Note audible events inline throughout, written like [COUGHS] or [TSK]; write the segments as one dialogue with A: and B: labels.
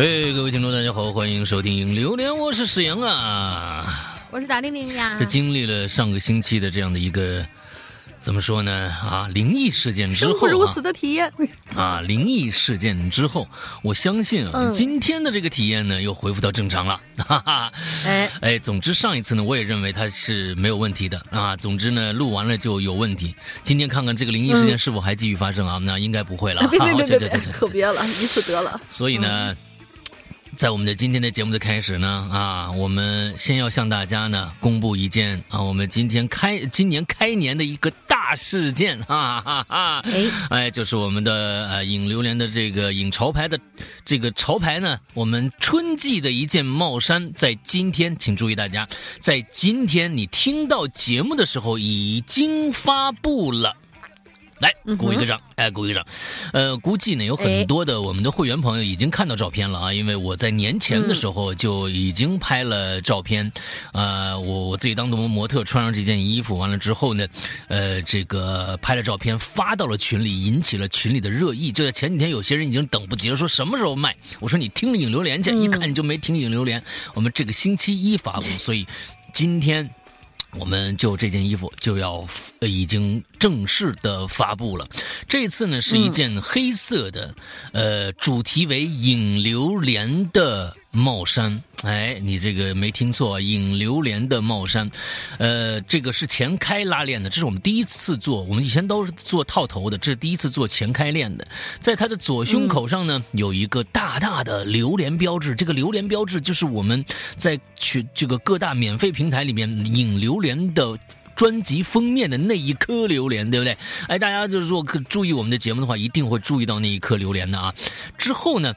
A: 嘿，各位听众，大家好，欢迎收听《榴莲》，我是史阳啊，
B: 我是大玲玲呀。
A: 在经历了上个星期的这样的一个怎么说呢啊灵异事件之后
B: 如此的体验
A: 啊灵异事件之后，我相信啊，今天的这个体验呢又恢复到正常了，哈哈。哎 [LAUGHS] 哎，总之上一次呢，我也认为它是没有问题的啊。总之呢，录完了就有问题。今天看看这个灵异事件是否还继续发生啊？那应该不会了。
B: 别别别别别，可别了，一次得了。
A: 所以呢。在我们的今天的节目的开始呢，啊，我们先要向大家呢公布一件啊，我们今天开今年开年的一个大事件，哈 [LAUGHS] 哈哈！哎，哎，就是我们的呃影榴莲的这个影潮牌的这个潮牌呢，我们春季的一件帽衫，在今天，请注意大家，在今天你听到节目的时候已经发布了。来鼓一个掌，哎，鼓一个掌。呃，估计呢有很多的我们的会员朋友已经看到照片了啊，因为我在年前的时候就已经拍了照片，呃，我我自己当模特穿上这件衣服，完了之后呢，呃，这个拍了照片发到了群里，引起了群里的热议。就在前几天，有些人已经等不及了，说什么时候卖？我说你听影榴莲去，一看你就没听影榴莲。我们这个星期一发布，所以今天。我们就这件衣服就要已经正式的发布了，这次呢是一件黑色的，呃，主题为影流连的。帽衫，哎，你这个没听错，影榴莲的帽衫，呃，这个是前开拉链的，这是我们第一次做，我们以前都是做套头的，这是第一次做前开链的。在它的左胸口上呢，有一个大大的榴莲标志，这个榴莲标志就是我们在去这个各大免费平台里面引榴莲的专辑封面的那一颗榴莲，对不对？哎，大家就是如果注意我们的节目的话，一定会注意到那一颗榴莲的啊。之后呢？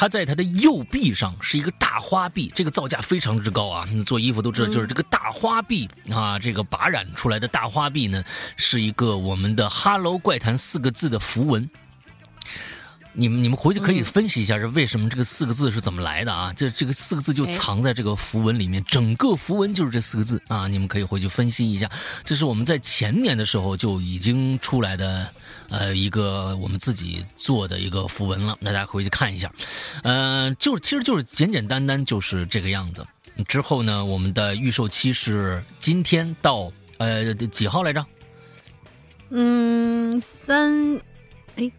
A: 它在它的右臂上是一个大花臂，这个造价非常之高啊！做衣服都知道，就是这个大花臂啊，这个拔染出来的大花臂呢，是一个我们的 “Hello 怪谈”四个字的符文。你们你们回去可以分析一下，是为什么这个四个字是怎么来的啊？这这个四个字就藏在这个符文里面，整个符文就是这四个字啊！你们可以回去分析一下，这是我们在前年的时候就已经出来的。呃，一个我们自己做的一个符文了，大家回去看一下。呃，就其实就是简简单单就是这个样子。之后呢，我们的预售期是今天到呃几号来着？
B: 嗯，三，哎，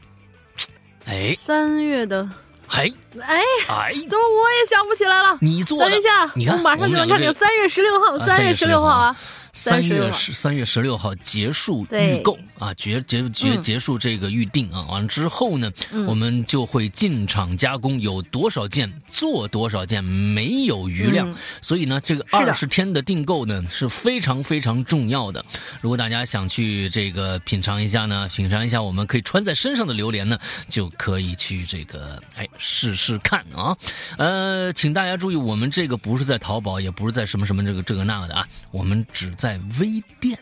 A: 哎，
B: 三月的，
A: 哎，
B: 哎，哎，怎么我也想不起来了？
A: 你做
B: 等一下，
A: 你看，
B: 马上就能看见三月十六号，三月十六号啊。
A: 三月十三月十六号结束预购啊，结结结结束这个预定啊，完了之后呢，我们就会进场加工，有多少件做多少件，没有余量。所以呢，这个二十天的订购呢是非常非常重要的。如果大家想去这个品尝一下呢，品尝一下我们可以穿在身上的榴莲呢，就可以去这个哎试试看啊。呃，请大家注意，我们这个不是在淘宝，也不是在什么什么这个这个那个的啊，我们只。在微店，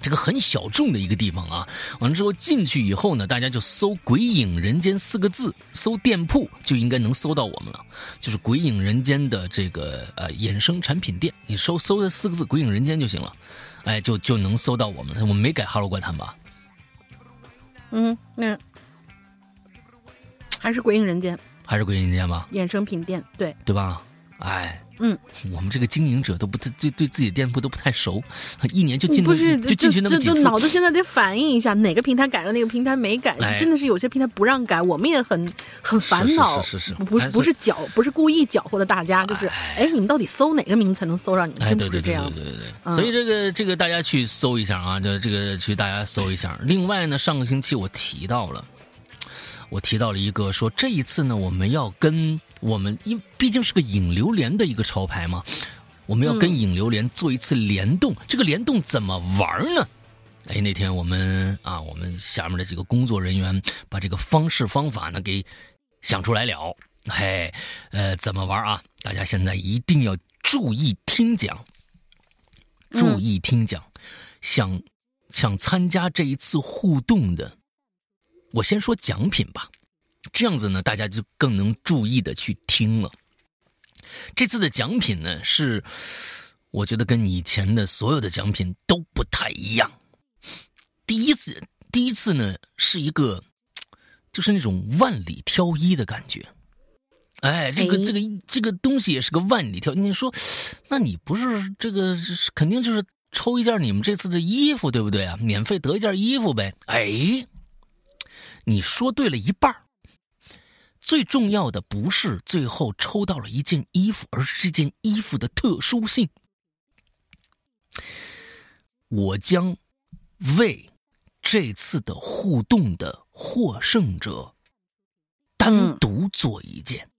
A: 这个很小众的一个地方啊。完了之后进去以后呢，大家就搜“鬼影人间”四个字，搜店铺就应该能搜到我们了。就是“鬼影人间”的这个呃衍生产品店，你搜搜这四个字“鬼影人间”就行了，哎，就就能搜到我们了。我们没改“哈喽怪谈”吧？
B: 嗯，那还是“鬼影人间”，
A: 还是“鬼影人间”吧？
B: 衍生品店，对
A: 对吧？哎。
B: 嗯，
A: 我们这个经营者都不太对，对自己的店铺都不太熟，一年就进不
B: 是
A: 就进去那么几次。
B: 脑子现在得反应一下，哪个平台改了，哪个平台没改，真的是有些平台不让改，我们也很很烦恼。
A: 是是是，
B: 不是不是搅，不是故意搅和的大家，就是哎，你们到底搜哪个名才能搜上你们？真
A: 的是
B: 这样。
A: 对对对对对。所以这个这个大家去搜一下啊，就这个去大家搜一下。另外呢，上个星期我提到了，我提到了一个说这一次呢，我们要跟。我们因毕竟是个影榴莲的一个潮牌嘛，我们要跟影榴莲做一次联动。这个联动怎么玩呢？哎，那天我们啊，我们下面的几个工作人员把这个方式方法呢给想出来了。嘿，呃，怎么玩啊？大家现在一定要注意听讲，注意听讲。想想参加这一次互动的，我先说奖品吧。这样子呢，大家就更能注意的去听了。这次的奖品呢，是我觉得跟以前的所有的奖品都不太一样。第一次，第一次呢，是一个就是那种万里挑一的感觉。哎，这个这个这个东西也是个万里挑。你说，那你不是这个肯定就是抽一件你们这次的衣服，对不对啊？免费得一件衣服呗。哎，你说对了一半最重要的不是最后抽到了一件衣服，而是这件衣服的特殊性。我将为这次的互动的获胜者单独做一件。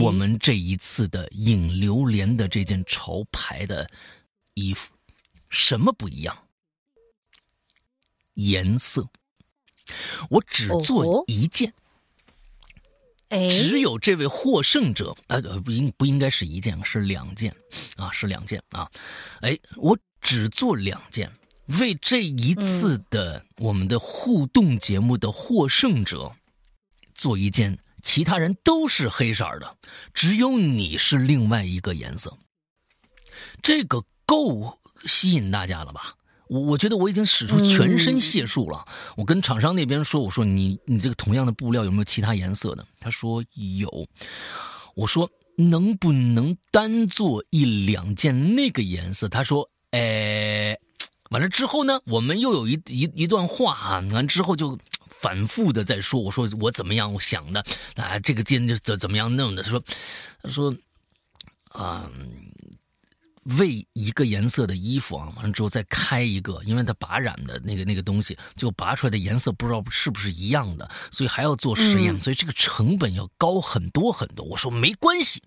A: 我们这一次的引流莲的这件潮牌的衣服，什么不一样？颜色，我只做一件。只有这位获胜者，呃，不应不应该是一件，是两件，啊，是两件啊。哎，我只做两件，为这一次的我们的互动节目的获胜者做一件。其他人都是黑色的，只有你是另外一个颜色。这个够吸引大家了吧？我我觉得我已经使出全身解数了。我跟厂商那边说：“我说你你这个同样的布料有没有其他颜色的？”他说有。我说能不能单做一两件那个颜色？他说：“哎。”完了之后呢，我们又有一一一段话啊，完之后就。反复的在说，我说我怎么样我想的啊？这个件就怎怎么样弄的？他说，他说，啊，为一个颜色的衣服啊，完了之后再开一个，因为它拔染的那个那个东西，就拔出来的颜色不知道是不是一样的，所以还要做实验，所以这个成本要高很多很多。我说没关系，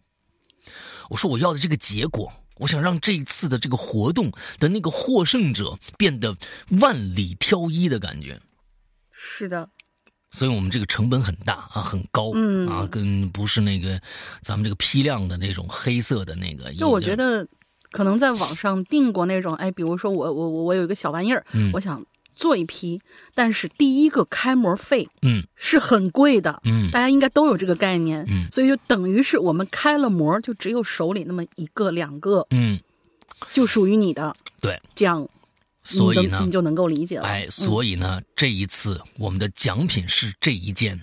A: 我说我要的这个结果，我想让这一次的这个活动的那个获胜者变得万里挑一的感觉。
B: 是的，
A: 所以我们这个成本很大啊，很高，嗯啊，跟不是那个咱们这个批量的那种黑色的那个。
B: 就我觉得，可能在网上订过那种，哎，比如说我我我我有一个小玩意儿，我想做一批，但是第一个开模费，
A: 嗯，
B: 是很贵的，
A: 嗯，
B: 大家应该都有这个概念，
A: 嗯，
B: 所以就等于是我们开了模，就只有手里那么一个两个，
A: 嗯，
B: 就属于你的，
A: 对，
B: 这样。
A: 所以呢，
B: 你就能够理解了。
A: 哎，所以呢，这一次我们的奖品是这一件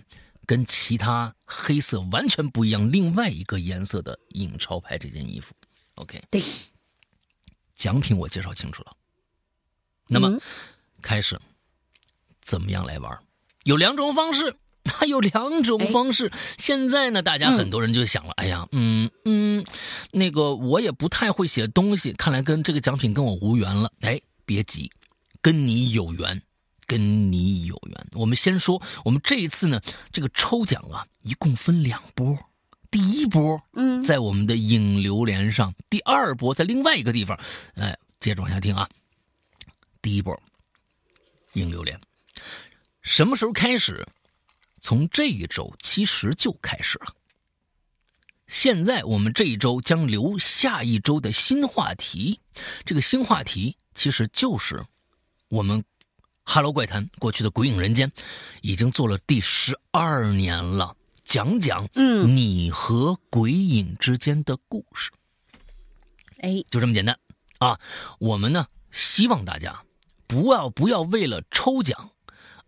A: 跟其他黑色完全不一样、另外一个颜色的印钞牌这件衣服。OK，
B: 对，
A: 奖品我介绍清楚了。那么，开始怎么样来玩？有两种方式，它有两种方式。现在呢，大家很多人就想了，哎呀，嗯嗯，那个我也不太会写东西，看来跟这个奖品跟我无缘了。哎。别急，跟你有缘，跟你有缘。我们先说，我们这一次呢，这个抽奖啊，一共分两波。第一波，
B: 嗯，
A: 在我们的影流连上；第二波在另外一个地方。哎，接着往下听啊。第一波，影流连，什么时候开始？从这一周其实就开始了。现在我们这一周将留下一周的新话题，这个新话题。其实就是我们《哈喽怪谈》过去的《鬼影人间》，已经做了第十二年了。讲讲
B: 嗯，
A: 你和鬼影之间的故事。
B: 哎，
A: 就这么简单啊！我们呢，希望大家不要不要为了抽奖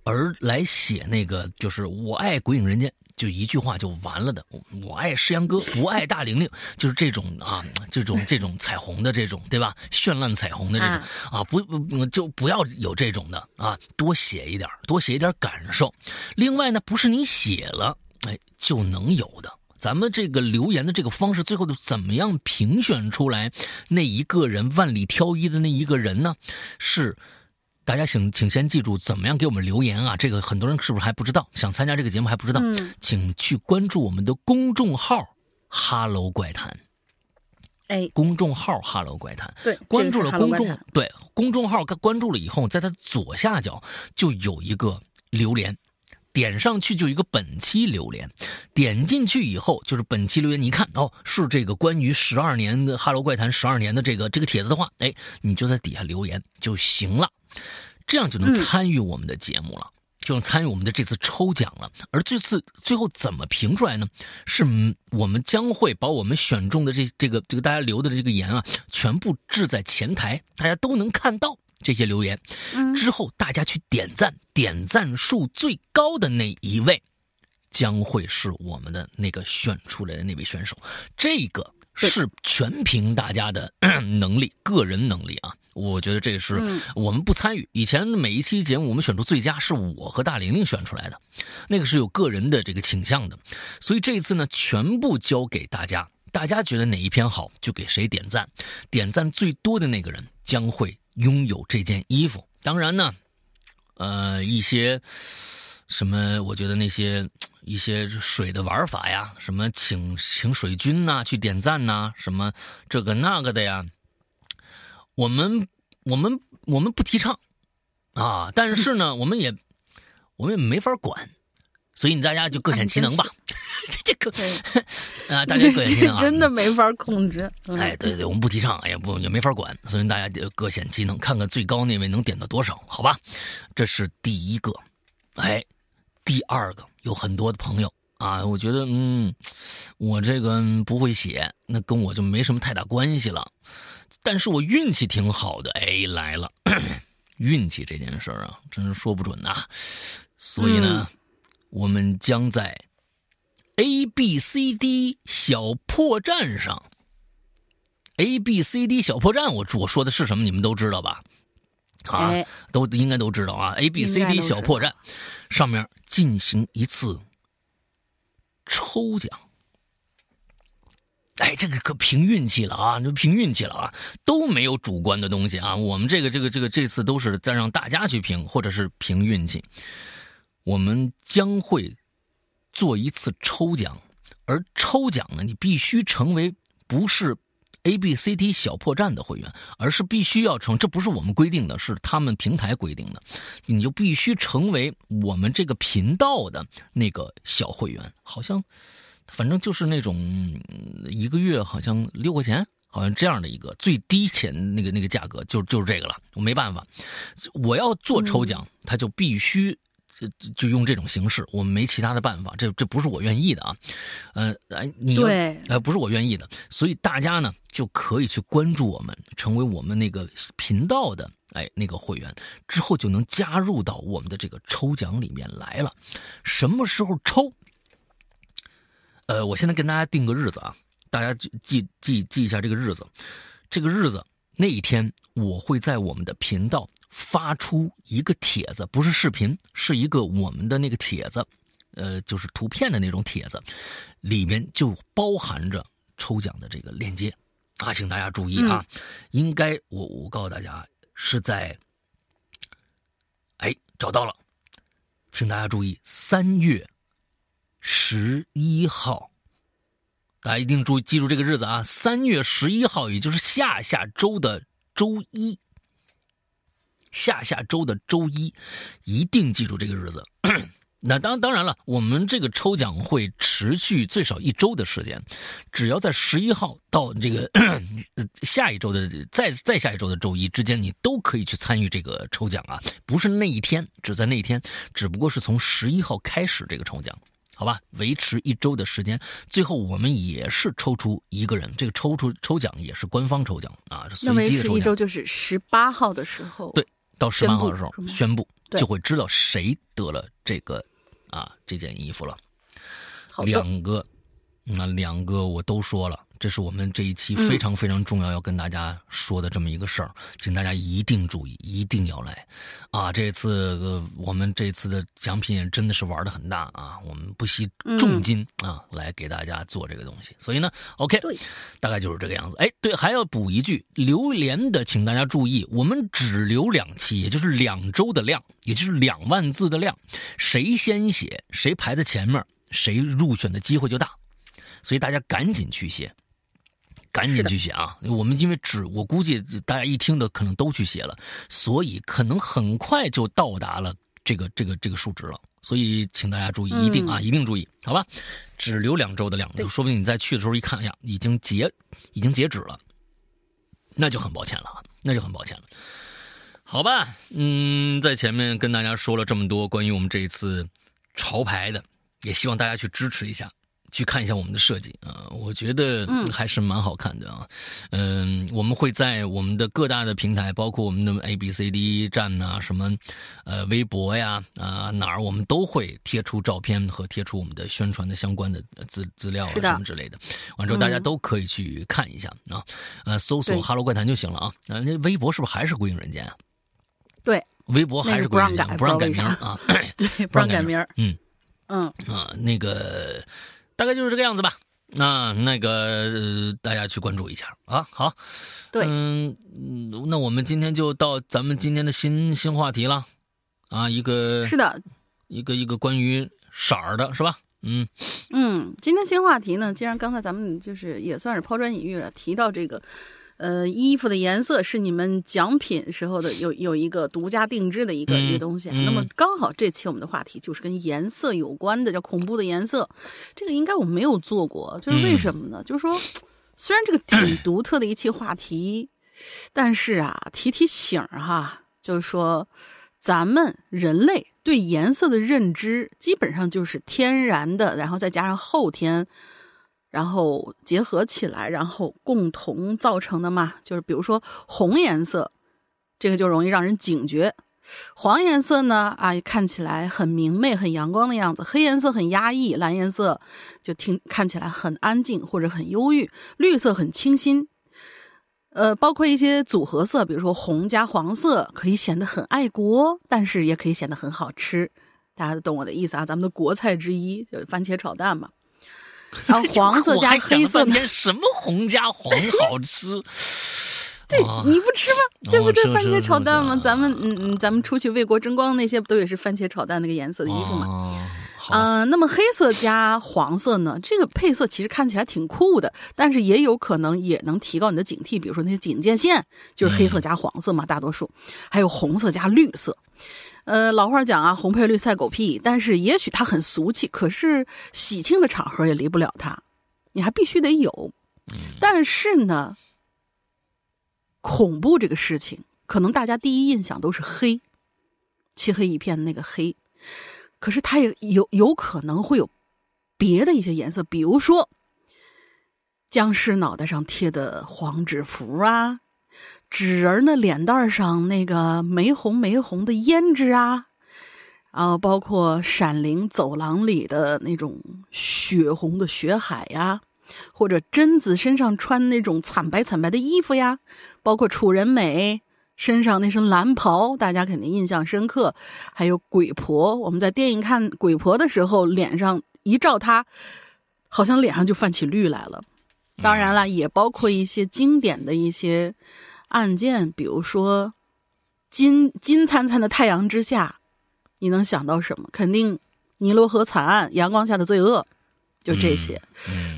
A: 而来写那个，就是我爱《鬼影人间》。就一句话就完了的，我爱诗阳哥，不爱大玲玲，[LAUGHS] 就是这种啊，这种这种彩虹的这种，对吧？绚烂彩虹的这种啊，不不就不要有这种的啊，多写一点，多写一点感受。另外呢，不是你写了哎就能有的，咱们这个留言的这个方式，最后怎么样评选出来那一个人万里挑一的那一个人呢？是。大家请请先记住怎么样给我们留言啊！这个很多人是不是还不知道？想参加这个节目还不知道，请去关注我们的公众号“哈喽怪谈”。
B: 哎，
A: 公众号“哈喽怪谈”，
B: 对，
A: 关注了公众对公众号，关注了以后，在它左下角就有一个留言，点上去就一个本期留言，点进去以后就是本期留言。你一看哦，是这个关于十二年的《哈喽怪谈》十二年的这个这个帖子的话，哎，你就在底下留言就行了。这样就能参与我们的节目了，就能参与我们的这次抽奖了。而这次最后怎么评出来呢？是我们将会把我们选中的这这个这个大家留的这个言啊，全部置在前台，大家都能看到这些留言。之后大家去点赞，点赞数最高的那一位，将会是我们的那个选出来的那位选手。这个是全凭大家的 [CLEARS THROAT] 能力，个人能力啊。我觉得这是我们不参与。以前每一期节目，我们选出最佳是我和大玲玲选出来的，那个是有个人的这个倾向的。所以这一次呢，全部交给大家，大家觉得哪一篇好，就给谁点赞，点赞最多的那个人将会拥有这件衣服。当然呢，呃，一些什么，我觉得那些一些水的玩法呀，什么请请水军呐去点赞呐，什么这个那个的呀。我们我们我们不提倡啊，但是呢，我们也我们也没法管，所以大家就各显其能吧。[LAUGHS] 这个 [LAUGHS] 啊，大家各显其能啊，[LAUGHS]
B: 真的没法控制。
A: 哎，对对，我们不提倡，也不也没法管，所以大家就各显其能，看看最高那位能点到多少，好吧？这是第一个。哎，第二个有很多的朋友啊，我觉得嗯，我这个不会写，那跟我就没什么太大关系了。但是我运气挺好的，哎，来了，运气这件事儿啊，真是说不准呐。所以呢，我们将在 A B C D 小破站上，A B C D 小破站，我我说的是什么？你们都知道吧？啊，都应该都知道啊。A B C D 小破站上面进行一次抽奖。哎，这个可凭运气了啊！就凭运气了啊，都没有主观的东西啊。我们这个、这个、这个这次都是在让大家去评，或者是凭运气。我们将会做一次抽奖，而抽奖呢，你必须成为不是 A B C D 小破站的会员，而是必须要成，这不是我们规定的，是他们平台规定的，你就必须成为我们这个频道的那个小会员，好像。反正就是那种一个月好像六块钱，好像这样的一个最低钱那个那个价格，就就是这个了。我没办法，我要做抽奖，他就必须就就用这种形式，我们没其他的办法。这这不是我愿意的啊，呃，哎，你
B: 对，
A: 呃，不是我愿意的，所以大家呢就可以去关注我们，成为我们那个频道的哎那个会员，之后就能加入到我们的这个抽奖里面来了。什么时候抽？呃，我现在跟大家定个日子啊，大家记记记记一下这个日子。这个日子那一天，我会在我们的频道发出一个帖子，不是视频，是一个我们的那个帖子，呃，就是图片的那种帖子，里面就包含着抽奖的这个链接啊，请大家注意啊，应该我我告诉大家是在，哎，找到了，请大家注意三月。十一号，大家一定注意记住这个日子啊！三月十一号，也就是下下周的周一，下下周的周一，一定记住这个日子。[CLEARS THROAT] 那当当然了，我们这个抽奖会持续最少一周的时间，只要在十一号到这个 [CLEARS THROAT] 下一周的再再下一周的周一之间，你都可以去参与这个抽奖啊！不是那一天，只在那一天，只不过是从十一号开始这个抽奖。好吧，维持一周的时间，最后我们也是抽出一个人，这个抽出抽奖也是官方抽奖啊，是随机的抽奖。
B: 一周就是十八号的时候，
A: 对，到十八号的时候宣布，就会知道谁得了这个啊这件衣服了。两个，那两个我都说了。这是我们这一期非常非常重要要跟大家说的这么一个事儿，请大家一定注意，一定要来，啊！这次我们这次的奖品真的是玩的很大啊，我们不惜重金啊来给大家做这个东西，所以呢，OK，大概就是这个样子。哎，对，还要补一句，榴莲的请大家注意，我们只留两期，也就是两周的量，也就是两万字的量，谁先写，谁排在前面，谁入选的机会就大，所以大家赶紧去写。赶紧去写啊！我们因为只我估计大家一听的可能都去写了，所以可能很快就到达了这个这个这个数值了。所以请大家注意，一定啊，一定注意，好吧？只留两周的量，就说不定你再去的时候一看，哎呀，已经截已经截止了，那就很抱歉了，那就很抱歉了。好吧，嗯，在前面跟大家说了这么多关于我们这一次潮牌的，也希望大家去支持一下。去看一下我们的设计啊，我觉得还是蛮好看的啊。嗯，我们会在我们的各大的平台，包括我们的 A B C D 站呐，什么呃微博呀啊哪儿，我们都会贴出照片和贴出我们的宣传的相关的资资料啊什么之类的。完之后大家都可以去看一下啊，呃，搜索“哈喽怪谈”就行了啊。啊，那微博是不是还是归影人间啊？
B: 对，
A: 微博还是
B: 不让改，
A: 不让改名啊？
B: 对，不让改名。
A: 嗯
B: 嗯
A: 啊，那个。大概就是这个样子吧，那那个大家去关注一下啊。好，
B: 对，
A: 嗯，那我们今天就到咱们今天的新新话题了啊，一个
B: 是的，
A: 一个一个关于色儿的是吧？嗯
B: 嗯，今天新话题呢，既然刚才咱们就是也算是抛砖引玉了，提到这个。呃，衣服的颜色是你们奖品时候的有有一个独家定制的一个一个东西。那么刚好这期我们的话题就是跟颜色有关的，叫恐怖的颜色。这个应该我没有做过，就是为什么呢？就是说，虽然这个挺 [CLEARS THROAT] 独特的一期话题，但是啊，提提醒儿哈，就是说，咱们人类对颜色的认知基本上就是天然的，然后再加上后天。然后结合起来，然后共同造成的嘛，就是比如说红颜色，这个就容易让人警觉；黄颜色呢，啊，看起来很明媚、很阳光的样子；黑颜色很压抑，蓝颜色就听看起来很安静或者很忧郁；绿色很清新。呃，包括一些组合色，比如说红加黄色，可以显得很爱国，但是也可以显得很好吃。大家懂我的意思啊，咱们的国菜之一就是番茄炒蛋嘛。[LAUGHS] 然后黄色加黑色，
A: 什么红加黄好吃？[LAUGHS]
B: 对，你不吃吗？对不对？番茄炒蛋吗？咱们嗯嗯，咱们出去为国争光那些不都也是番茄炒蛋那个颜色的衣服吗？嗯，那么黑色加黄色呢？这个配色其实看起来挺酷的，但是也有可能也能提高你的警惕。比如说那些警戒线，就是黑色加黄色嘛，大多数还有红色加绿色。呃，老话讲啊，红配绿赛狗屁。但是也许它很俗气，可是喜庆的场合也离不了它，你还必须得有。但是呢，恐怖这个事情，可能大家第一印象都是黑，漆黑一片的那个黑。可是它也有有可能会有别的一些颜色，比如说僵尸脑袋上贴的黄纸符啊。纸人的脸蛋上那个玫红玫红的胭脂啊，然后包括闪灵走廊里的那种血红的血海呀，或者贞子身上穿那种惨白惨白的衣服呀，包括楚人美身上那身蓝袍，大家肯定印象深刻。还有鬼婆，我们在电影看鬼婆的时候，脸上一照她，好像脸上就泛起绿来了。当然了，也包括一些经典的一些。案件，比如说金金灿灿的太阳之下，你能想到什么？肯定尼罗河惨案，阳光下的罪恶，就这些。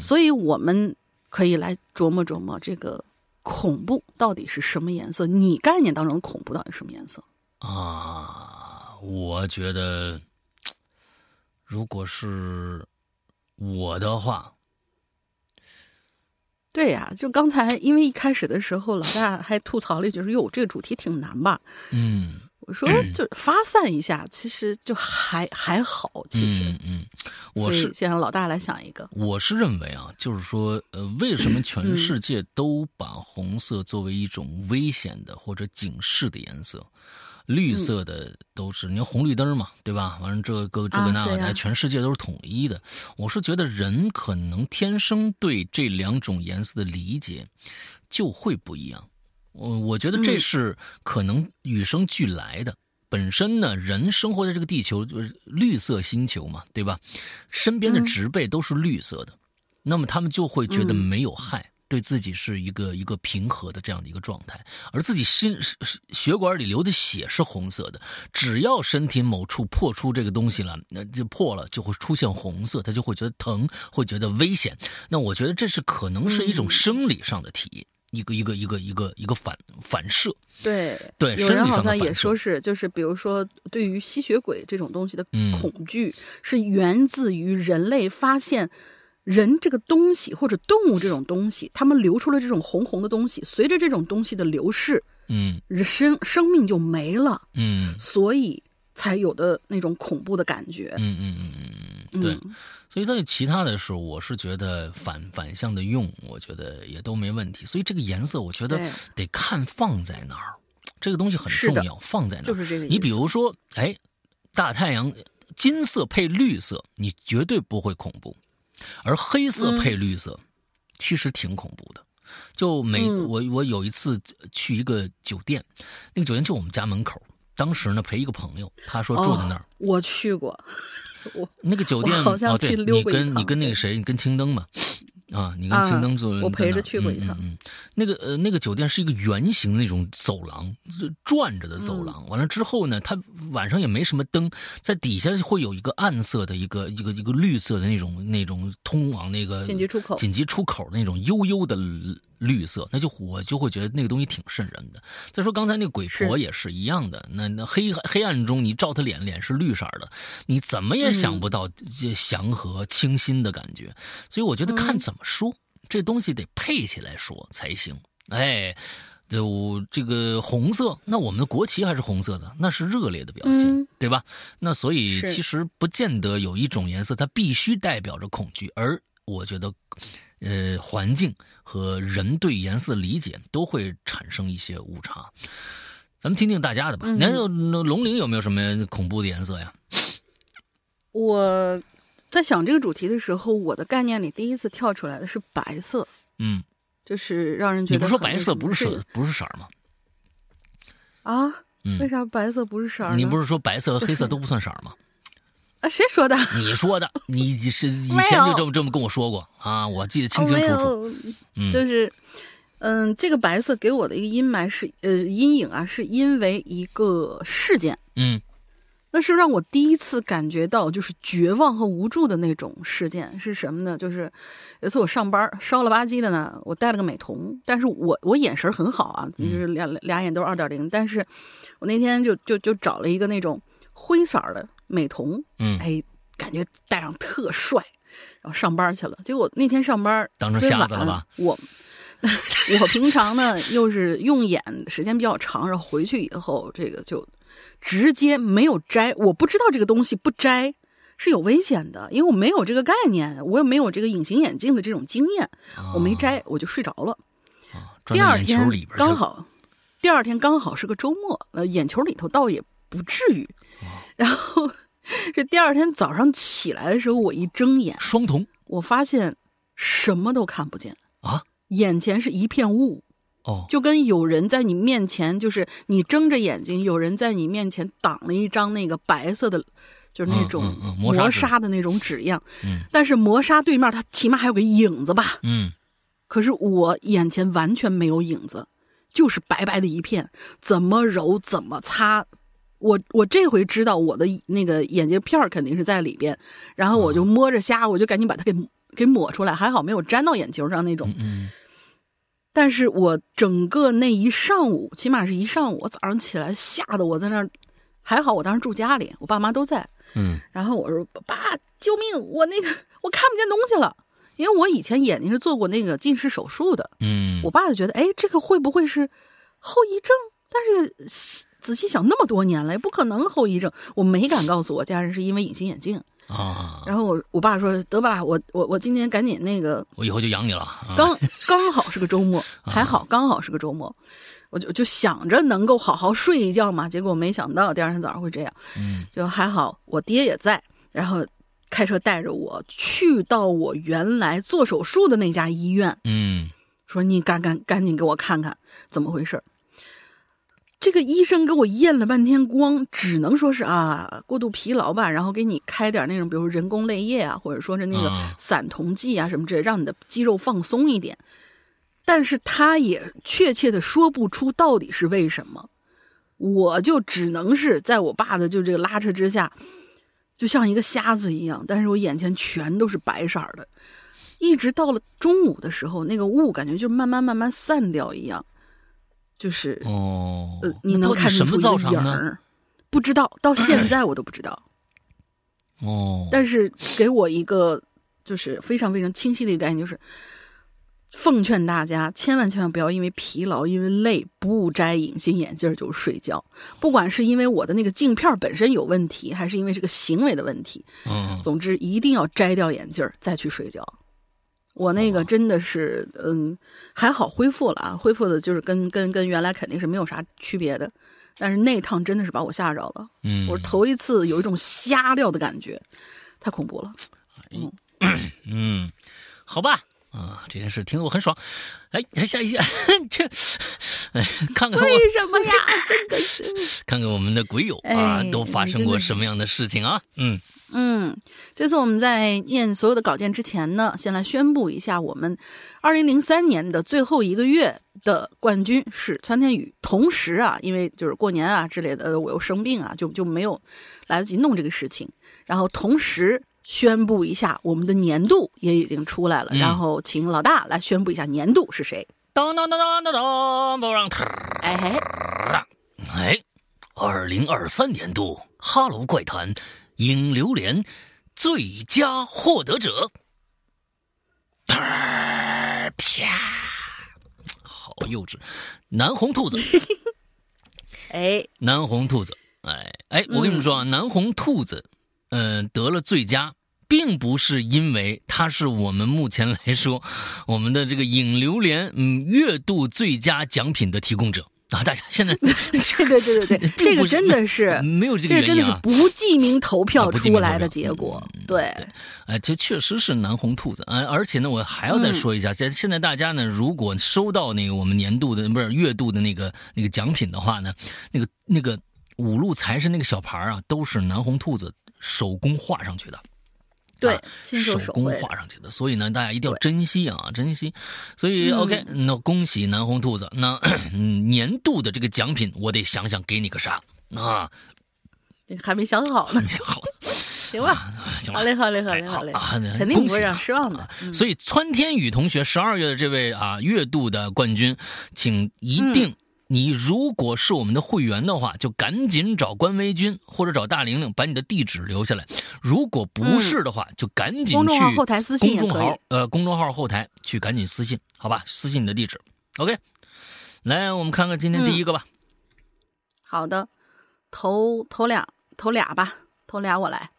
B: 所以我们可以来琢磨琢磨，这个恐怖到底是什么颜色？你概念当中恐怖到底什么颜色
A: 啊？我觉得，如果是我的话。
B: 对呀，就刚才，因为一开始的时候，老大还吐槽了一句说：“哟，这个主题挺难吧？”
A: 嗯，
B: 我说就发散一下，其实就还还好。其实，
A: 嗯嗯，我是
B: 先让老大来想一个。
A: 我是认为啊，就是说，呃，为什么 [CLEARS THROAT] 全世界都把红色作为一种危险的或者警示的颜色？绿色的都是你看红绿灯嘛，对吧？完了这个这个那个，在全世界都是统一的。我是觉得人可能天生对这两种颜色的理解就会不一样。我我觉得这是可能与生俱来的。本身呢，人生活在这个地球就是绿色星球嘛，对吧？身边的植被都是绿色的，那么他们就会觉得没有害。对自己是一个一个平和的这样的一个状态，而自己心血管里流的血是红色的，只要身体某处破出这个东西了，那就破了就会出现红色，他就会觉得疼，会觉得危险。那我觉得这是可能是一种生理上的体验，一个一个一个一个一个反反射。
B: 对
A: 对，
B: 有人好像也说是，就是比如说对于吸血鬼这种东西的恐惧，是源自于人类发现。人这个东西或者动物这种东西，他们流出了这种红红的东西，随着这种东西的流逝，
A: 嗯，
B: 生生命就没了，
A: 嗯，
B: 所以才有的那种恐怖的感觉。
A: 嗯嗯嗯嗯嗯，对。所以在其他的时候，我是觉得反反向的用，我觉得也都没问题。所以这个颜色，我觉得得看放在哪儿，这个东西很重要，放在哪儿。
B: 就是这个。
A: 你比如说，哎，大太阳金色配绿色，你绝对不会恐怖，而黑色配绿色，其实挺恐怖的。就每我我有一次去一个酒店，那个酒店就我们家门口。当时呢陪一个朋友，他说住在那儿。
B: 我去过，[LAUGHS] 我
A: 那个酒店
B: 好像
A: 去
B: 溜
A: 过你跟你跟那个谁，你跟青灯嘛。啊，你跟青灯坐，
B: 我陪着去过一
A: 趟。嗯，那个呃，那个酒店是一个圆形那种走廊，转着的走廊。完了之后呢，它晚上也没什么灯，在底下会有一个暗色的一个一个一个绿色的那种那种通往那个
B: 紧急出口
A: 紧急出口那种悠悠的绿色，那就我就会觉得那个东西挺瘆人的。再说刚才那个鬼婆也是一样的，那那黑黑暗中你照他脸，脸是绿色的，你怎么也想不到这祥和清新的感觉。所以我觉得看怎么。说这东西得配起来说才行，哎，就这个红色，那我们的国旗还是红色的，那是热烈的表现，对吧？那所以其实不见得有一种颜色它必须代表着恐惧，而我觉得，呃，环境和人对颜色的理解都会产生一些误差。咱们听听大家的吧。那龙鳞有没有什么恐怖的颜色呀？
B: 我。在想这个主题的时候，我的概念里第一次跳出来的是白色，
A: 嗯，
B: 就是让人觉得
A: 你不说白色不是色不是色吗？
B: 啊，为啥白色不是色
A: 你不是说白色和黑色都不算色吗？
B: 啊，谁说的？[LAUGHS]
A: 你说的，你是以前就这么这么跟我说过啊，我记得清清楚楚。
B: 嗯，就是，嗯，这个白色给我的一个阴霾是呃阴影啊，是因为一个事件，
A: 嗯。
B: 那是让我第一次感觉到就是绝望和无助的那种事件是什么呢？就是有一次我上班烧了吧唧的呢，我戴了个美瞳，但是我我眼神很好啊，就是俩俩眼都是二点零，但是我那天就就就找了一个那种灰色的美瞳，
A: 嗯，
B: 哎，感觉戴上特帅，然后上班去了。结果那天上班
A: 当成瞎子了吧？
B: 我我平常呢又是用眼时间比较长，然后回去以后这个就。直接没有摘，我不知道这个东西不摘是有危险的，因为我没有这个概念，我也没有这个隐形眼镜的这种经验，我没摘，我就睡着了。第二天刚好，第二天刚好是个周末，呃，眼球里头倒也不至于。然后这第二天早上起来的时候，我一睁眼，
A: 双瞳，
B: 我发现什么都看不见
A: 啊，
B: 眼前是一片雾。
A: 哦，
B: 就跟有人在你面前，就是你睁着眼睛，有人在你面前挡了一张那个白色的，就是那种磨砂的那种纸一样。
A: 嗯，
B: 但是磨砂对面，它起码还有个影子吧？
A: 嗯，
B: 可是我眼前完全没有影子，就是白白的一片，怎么揉怎么擦。我我这回知道我的那个眼镜片肯定是在里边，然后我就摸着瞎，我就赶紧把它给给抹出来，还好没有粘到眼球上那种。
A: 嗯。
B: 但是我整个那一上午，起码是一上午，我早上起来吓得我在那儿，还好我当时住家里，我爸妈都在，
A: 嗯，
B: 然后我说爸救命，我那个我看不见东西了，因为我以前眼睛是做过那个近视手术的，
A: 嗯，
B: 我爸就觉得哎这个会不会是后遗症？但是仔细想那么多年了，也不可能后遗症，我没敢告诉我家人是因为隐形眼镜。
A: 啊！
B: 然后我我爸说得吧，我我我今天赶紧那个，
A: 我以后就养你了。
B: 刚刚好是个周末，[LAUGHS] 还好刚好是个周末，我就就想着能够好好睡一觉嘛。结果没想到第二天早上会这样。
A: 嗯，
B: 就还好我爹也在，然后开车带着我去到我原来做手术的那家医院。
A: 嗯，
B: 说你赶赶赶紧给我看看怎么回事。这个医生给我验了半天光，只能说是啊过度疲劳吧，然后给你开点那种，比如人工泪液啊，或者说是那个散瞳剂啊什么之类，让你的肌肉放松一点。但是他也确切的说不出到底是为什么，我就只能是在我爸的就这个拉扯之下，就像一个瞎子一样，但是我眼前全都是白色的，一直到了中午的时候，那个雾感觉就慢慢慢慢散掉一样。就是
A: 哦，
B: 呃，你能看出一个影儿，不知道，到现在我都不知道。
A: 哦，
B: 但是给我一个就是非常非常清晰的一个概念，就是奉劝大家千万千万不要因为疲劳、因为累不摘隐形眼镜就睡觉。不管是因为我的那个镜片本身有问题，还是因为这个行为的问题，
A: 嗯，
B: 总之一定要摘掉眼镜再去睡觉。我那个真的是，嗯，还好恢复了啊，恢复的就是跟跟跟原来肯定是没有啥区别的。但是那趟真的是把我吓着了，
A: 嗯，
B: 我头一次有一种瞎掉的感觉，太恐怖了。
A: 嗯 [CLEARS THROAT] 嗯，好吧。啊，这件事听得我很爽，哎，下一下，这，哎，看看
B: 为什么呀？[LAUGHS] 真的是，
A: 看看我们的鬼友啊，都发生过什么样的事情啊？嗯
B: 嗯，这次我们在念所有的稿件之前呢，先来宣布一下，我们二零零三年的最后一个月的冠军是川天宇。同时啊，因为就是过年啊之类的，我又生病啊，就就没有来得及弄这个事情。然后同时。宣布一下，我们的年度也已经出来了，然后请老大来宣布一下年度是谁。
A: 当当当当当当，不让
B: 哎
A: 哎，二零二三年度《哈喽怪谈》影榴莲最佳获得者，啪，好幼稚，南红兔子。[LAUGHS]
B: 哎，
A: 南红兔子，哎哎，我跟你们说啊，南红兔子。嗯，得了最佳，并不是因为它是我们目前来说，我们的这个影榴莲嗯月度最佳奖品的提供者啊。大家现在 [LAUGHS] [LAUGHS]
B: 这个对对对，这个真的是
A: 没有这个
B: 这真的是不记名投票出来的结果。对，
A: 哎，这确实是南红兔子呃。而且呢，我还要再说一下，现现在大家呢，如果收到那个我们年度的不是月度的那个那个奖品的话呢，那个那个五路财神那个小牌啊，都是南红兔子。手工画上去的，
B: 对，
A: 手工画上去的，所以呢，大家一定要珍惜啊，珍惜。所以，OK，那恭喜南红兔子，那 [COUGHS] 年度的这个奖品，我得想想给你个啥啊？[LAUGHS]
B: 还没想好呢，
A: 没想好，
B: 行吧，行吧好嘞，好嘞，好嘞，好嘞，肯定不会让失望的。
A: 所以，川天宇同学十二月的这位啊月度的冠军，请一定。你如果是我们的会员的话，就赶紧找关微君或者找大玲玲，把你的地址留下来。如果不是的话，就赶紧去公
B: 众号后台私信
A: 公众号呃，公众号后台去赶紧私信，好吧？私信你的地址。OK，来，我们看看今天第一个吧。
B: 好的，头头俩头俩吧，头俩我来。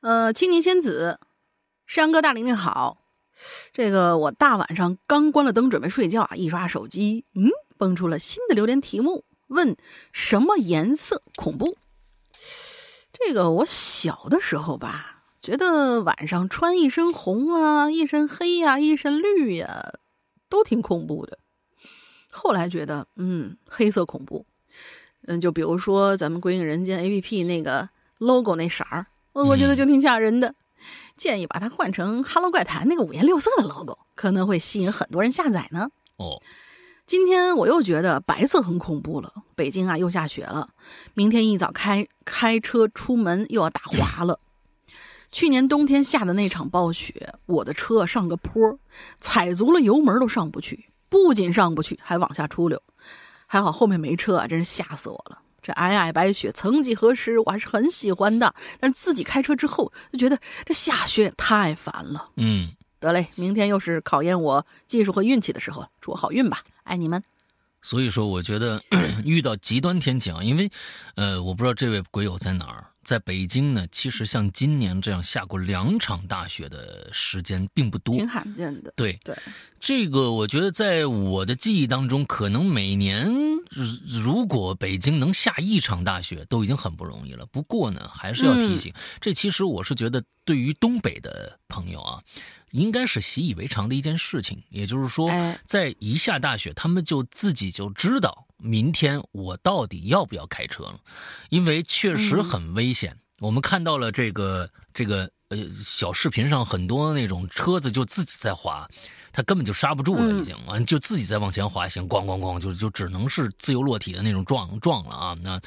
B: 呃，青柠仙子，山哥大玲玲好。这个我大晚上刚关了灯准备睡觉啊，一刷手机，嗯。蹦出了新的榴莲题目，问什么颜色恐怖？这个我小的时候吧，觉得晚上穿一身红啊，一身黑呀，一身绿呀，都挺恐怖的。后来觉得，嗯，黑色恐怖。嗯，就比如说咱们《鬼影人间》A P P 那个 logo 那色儿，我觉得就挺吓人的。建议把它换成《哈喽怪谈》那个五颜六色的 logo，可能会吸引很多人下载呢。
A: 哦。
B: 今天我又觉得白色很恐怖了。北京啊，又下雪了。明天一早开开车出门又要打滑了。去年冬天下的那场暴雪，我的车上个坡，踩足了油门都上不去，不仅上不去，还往下出溜。还好后面没车啊，真是吓死我了。这皑皑白雪，曾几何时我还是很喜欢的。但是自己开车之后，就觉得这下雪也太烦了。
A: 嗯，
B: 得嘞，明天又是考验我技术和运气的时候了。祝我好运吧。爱你们，
A: 所以说，我觉得 [CLEARS THROAT] 遇到极端天气啊，因为，呃，我不知道这位鬼友在哪儿，在北京呢。其实像今年这样下过两场大雪的时间并不多，
B: 挺罕见的。
A: 对
B: 对，
A: 这个我觉得在我的记忆当中，可能每年如果北京能下一场大雪，都已经很不容易了。不过呢，还是要提醒，这其实我是觉得对于东北的朋友啊。应该是习以为常的一件事情，也就是说，在一下大雪，他们就自己就知道明天我到底要不要开车了，因为确实很危险。我们看到了这个这个呃小视频上很多那种车子就自己在滑，他根本就刹不住了，已经完就自己在往前滑行，咣咣咣就就只能是自由落体的那种撞撞了啊！那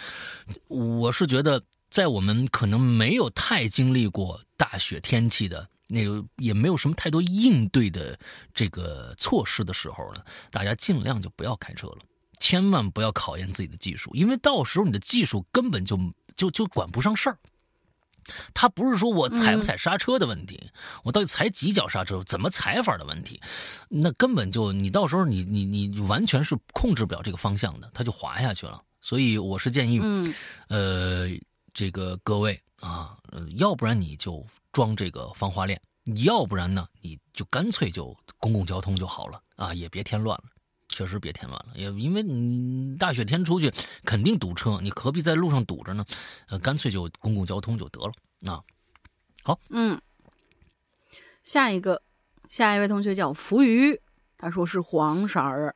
A: 我是觉得，在我们可能没有太经历过大雪天气的。那个也没有什么太多应对的这个措施的时候呢，大家尽量就不要开车了，千万不要考验自己的技术，因为到时候你的技术根本就就就管不上事儿。它不是说我踩不踩刹车的问题，我到底踩几脚刹车，怎么踩法的问题，那根本就你到时候你你你完全是控制不了这个方向的，它就滑下去了。所以我是建议，呃，这个各位啊，要不然你就装这个防滑链，要不然呢，你就干脆就公共交通就好了啊，也别添乱了。确实别添乱了，也因为你大雪天出去肯定堵车，你何必在路上堵着呢？呃，干脆就公共交通就得了。啊，好，
B: 嗯，下一个，下一位同学叫浮鱼，他说是黄色儿。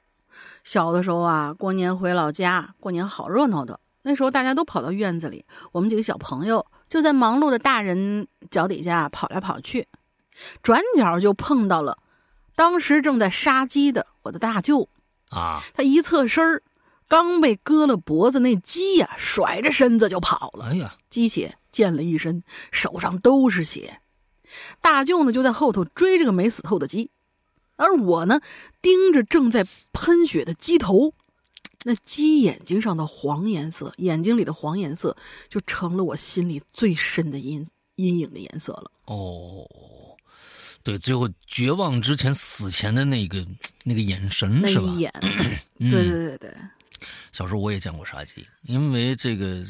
B: 小的时候啊，过年回老家，过年好热闹的。那时候大家都跑到院子里，我们几个小朋友就在忙碌的大人脚底下跑来跑去，转角就碰到了当时正在杀鸡的我的大舅。
A: 啊！
B: 他一侧身儿，刚被割了脖子，那鸡呀，甩着身子就跑了。
A: 哎呀，
B: 鸡血溅了一身，手上都是血。大舅呢，就在后头追这个没死透的鸡，而我呢，盯着正在喷血的鸡头。那鸡眼睛上的黄颜色，眼睛里的黄颜色，就成了我心里最深的阴阴影的颜色了。
A: 哦。对，最后绝望之前、死前的那个那个眼神是吧？
B: 眼，[CLEARS THROAT] 对对对对。
A: 小时候我也见过杀鸡，因为这个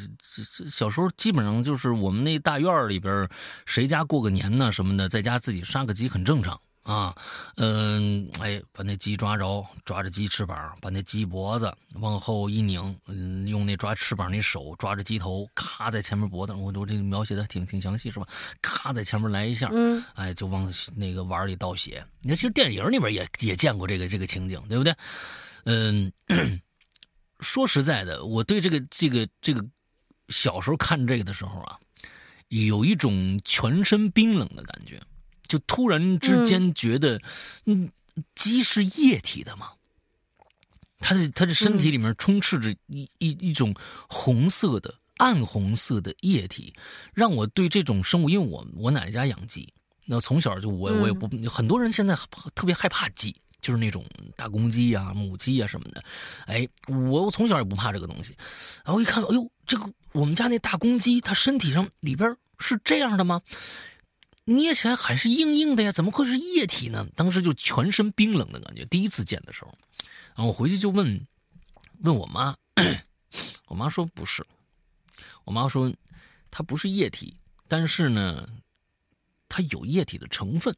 A: 小时候基本上就是我们那大院里边，谁家过个年呢什么的，在家自己杀个鸡很正常。啊，嗯，哎，把那鸡抓着，抓着鸡翅膀，把那鸡脖子往后一拧，嗯，用那抓翅膀那手抓着鸡头，咔在前面脖子，我我这描写的挺挺详细是吧？咔在前面来一下，
B: 嗯，
A: 哎，就往那个碗里倒血。你看，其实电影里边也也见过这个这个情景，对不对？嗯，[CLEARS THROAT] 说实在的，我对这个这个这个小时候看这个的时候啊，有一种全身冰冷的感觉。就突然之间觉得，嗯，鸡是液体的吗？它的它的身体里面充斥着一一一种红色的暗红色的液体，让我对这种生物，因为我我奶奶家养鸡，那从小就我我也不很多人现在特别害怕鸡，就是那种大公鸡呀、母鸡呀什么的。哎，我从小也不怕这个东西，然后一看，哎呦，这个我们家那大公鸡，它身体上里边是这样的吗？捏起来还是硬硬的呀，怎么会是液体呢？当时就全身冰冷的感觉。第一次见的时候，然后我回去就问，问我妈，我妈说不是，我妈说它不是液体，但是呢，它有液体的成分。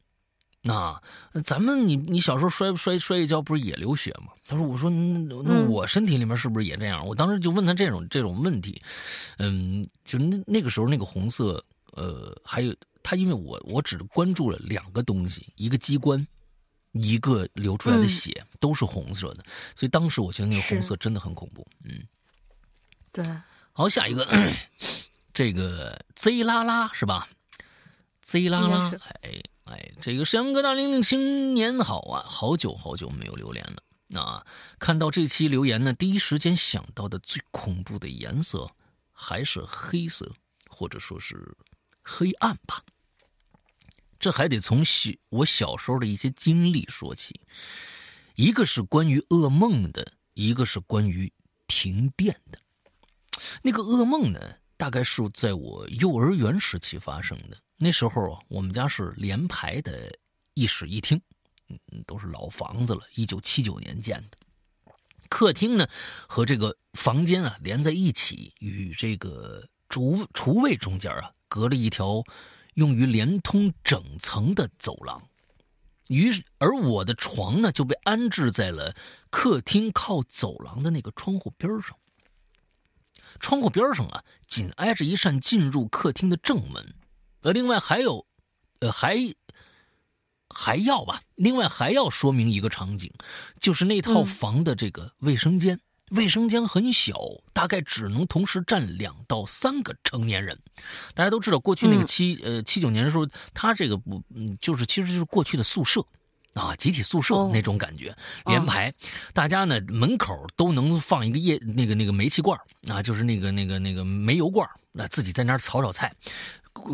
A: 那咱们你你小时候摔摔摔一跤不是也流血吗？他说我说那我身体里面是不是也这样？我当时就问他这种这种问题，嗯，就那那个时候那个红色，呃，还有。他因为我我只关注了两个东西，一个机关，一个流出来的血都是红色的，所以当时我觉得那个红色真的很恐怖。嗯，
B: 对。
A: 好，下一个，[CLEARS THROAT] 这个 Z 拉拉是吧？Z 拉拉，哎哎，这个山哥大玲玲新年好啊！好久好久没有留言了啊！看到这期留言呢，第一时间想到的最恐怖的颜色还是黑色，或者说是黑暗吧。这还得从小我小时候的一些经历说起，一个是关于噩梦的，一个是关于停电的。那个噩梦呢，大概是在我幼儿园时期发生的。那时候啊，我们家是连排的一室一厅，嗯，都是老房子了，一九七九年建的。客厅呢和这个房间啊连在一起，与这个厨厨卫中间啊隔了一条。用于连通整层的走廊，于是而我的床呢就被安置在了客厅靠走廊的那个窗户边上。窗户边上啊，紧挨着一扇进入客厅的正门。呃，另外还有，呃，还还要吧，另外还要说明一个场景，就是那套房的这个卫生间。卫生间很小，大概只能同时站两到三个成年人。大家都知道，过去那个七呃七九年的时候，他这个不嗯，就是其实就是过去的宿舍啊，集体宿舍那种感觉，连排，大家呢门口都能放一个液那个那个煤气罐啊，就是那个那个那个煤油罐那自己在那儿炒炒菜。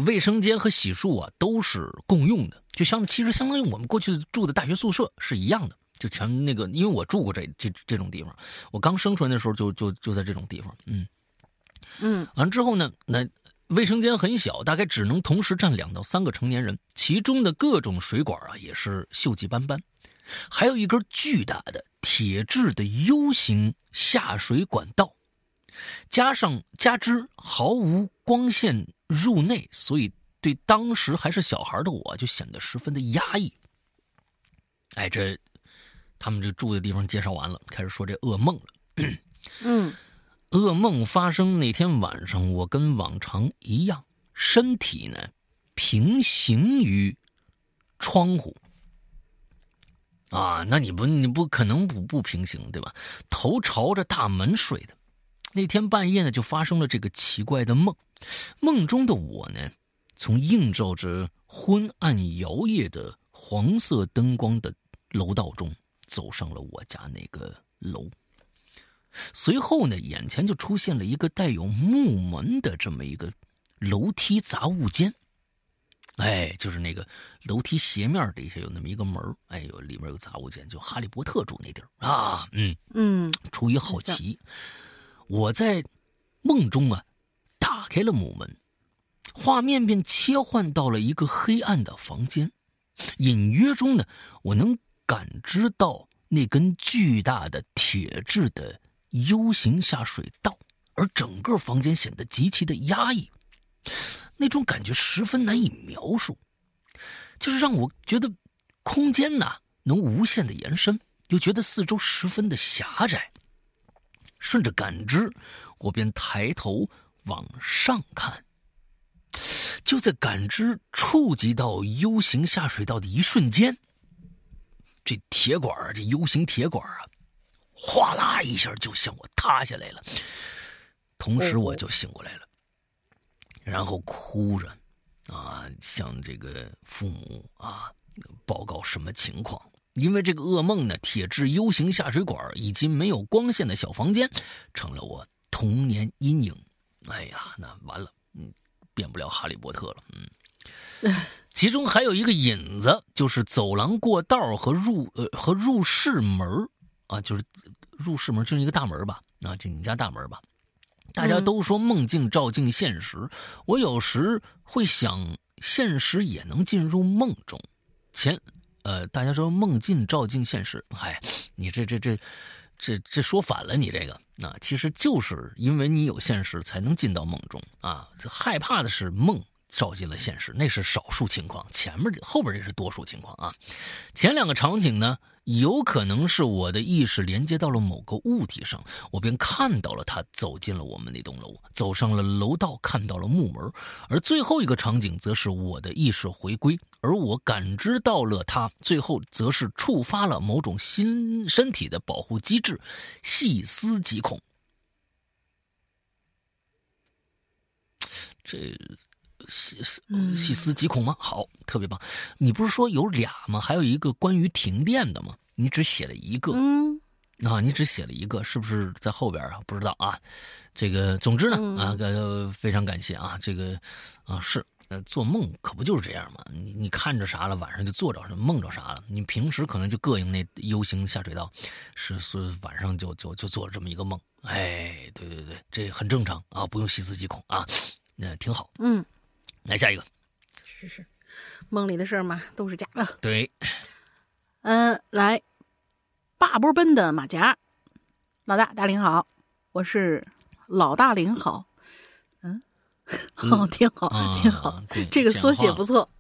A: 卫生间和洗漱啊都是共用的，就相其实相当于我们过去住的大学宿舍是一样的。就全那个，因为我住过这这这种地方，我刚生出来的时候就就就在这种地方，嗯
B: 嗯，
A: 完了之后呢，那卫生间很小，大概只能同时站两到三个成年人，其中的各种水管啊也是锈迹斑斑，还有一根巨大的铁质的 U 型下水管道，加上加之毫无光线入内，所以对当时还是小孩的我就显得十分的压抑。哎，这他们这住的地方介绍完了，开始说这噩梦了。
B: 嗯。
A: 噩梦发生那天晚上，我跟往常一样，身体呢平行于窗户。啊，那你不你不可能不不平行对吧？头朝着大门睡的。那天半夜呢，就发生了这个奇怪的梦。梦中的我呢，从映照着昏暗摇曳的黄色灯光的楼道中，走上了我家那个楼。随后呢，眼前就出现了一个带有木门的这么一个楼梯杂物间，哎，就是那个楼梯斜面底下有那么一个门哎呦，里面有杂物间，就哈利波特住那地儿。啊，嗯。
B: 嗯。
A: 出于好奇，我在梦中啊打开了木门，画面便切换到了一个黑暗的房间，隐约中呢，我能感知到那根巨大的铁质的。U 型下水道，而整个房间显得极其的压抑，那种感觉十分难以描述，就是让我觉得空间呐能无限的延伸，又觉得四周十分的狭窄。顺着感知，我便抬头往上看，就在感知触及到 U 型下水道的一瞬间，这铁管这 U 型铁管啊。哗啦一下就向我塌下来了，同时我就醒过来了，然后哭着，啊，向这个父母啊报告什么情况？因为这个噩梦呢，铁质 U 型下水管以及没有光线的小房间，成了我童年阴影。哎呀，那完了，嗯，变不了哈利波特了，嗯。[LAUGHS] 其中还有一个引子，就是走廊过道和入呃和入室门啊，就是入室门就是一个大门吧，啊，就你家大门吧。大家都说梦境照进现实，我有时会想，现实也能进入梦中。前，呃，大家说梦境照进现实，嗨，你这这这这这说反了，你这个，那其实就是因为你有现实才能进到梦中啊。害怕的是梦。照进了现实，那是少数情况，前面后边这是多数情况啊。前两个场景呢，有可能是我的意识连接到了某个物体上，我便看到了他走进了我们那栋楼，走上了楼道，看到了木门。而最后一个场景，则是我的意识回归，而我感知到了他，最后则是触发了某种新身体的保护机制，细思极恐。这。细思细思极恐吗？好，特别棒。你不是说有俩吗？还有一个关于停电的吗？你只写了一个，
B: 嗯，
A: 啊，你只写了一个，是不是在后边啊？不知道啊。这个，总之呢，啊，非常感谢啊。这个，啊，是，呃，做梦可不就是这样吗？你你看着啥了，晚上就做着什么，梦着啥了。你平时可能就膈应那 U 型下水道，是是晚上就就就做了这么一个梦。哎，对对对，这很正常啊，不用细思极恐啊，那挺好。
B: 嗯。
A: 来下一个，
B: 是是，梦里的事儿嘛，都是假的。
A: 对，
B: 嗯，来，大波奔的马甲，老大大林好，我是老大林好，嗯，好，[LAUGHS] 挺好，挺好，这个缩写不错。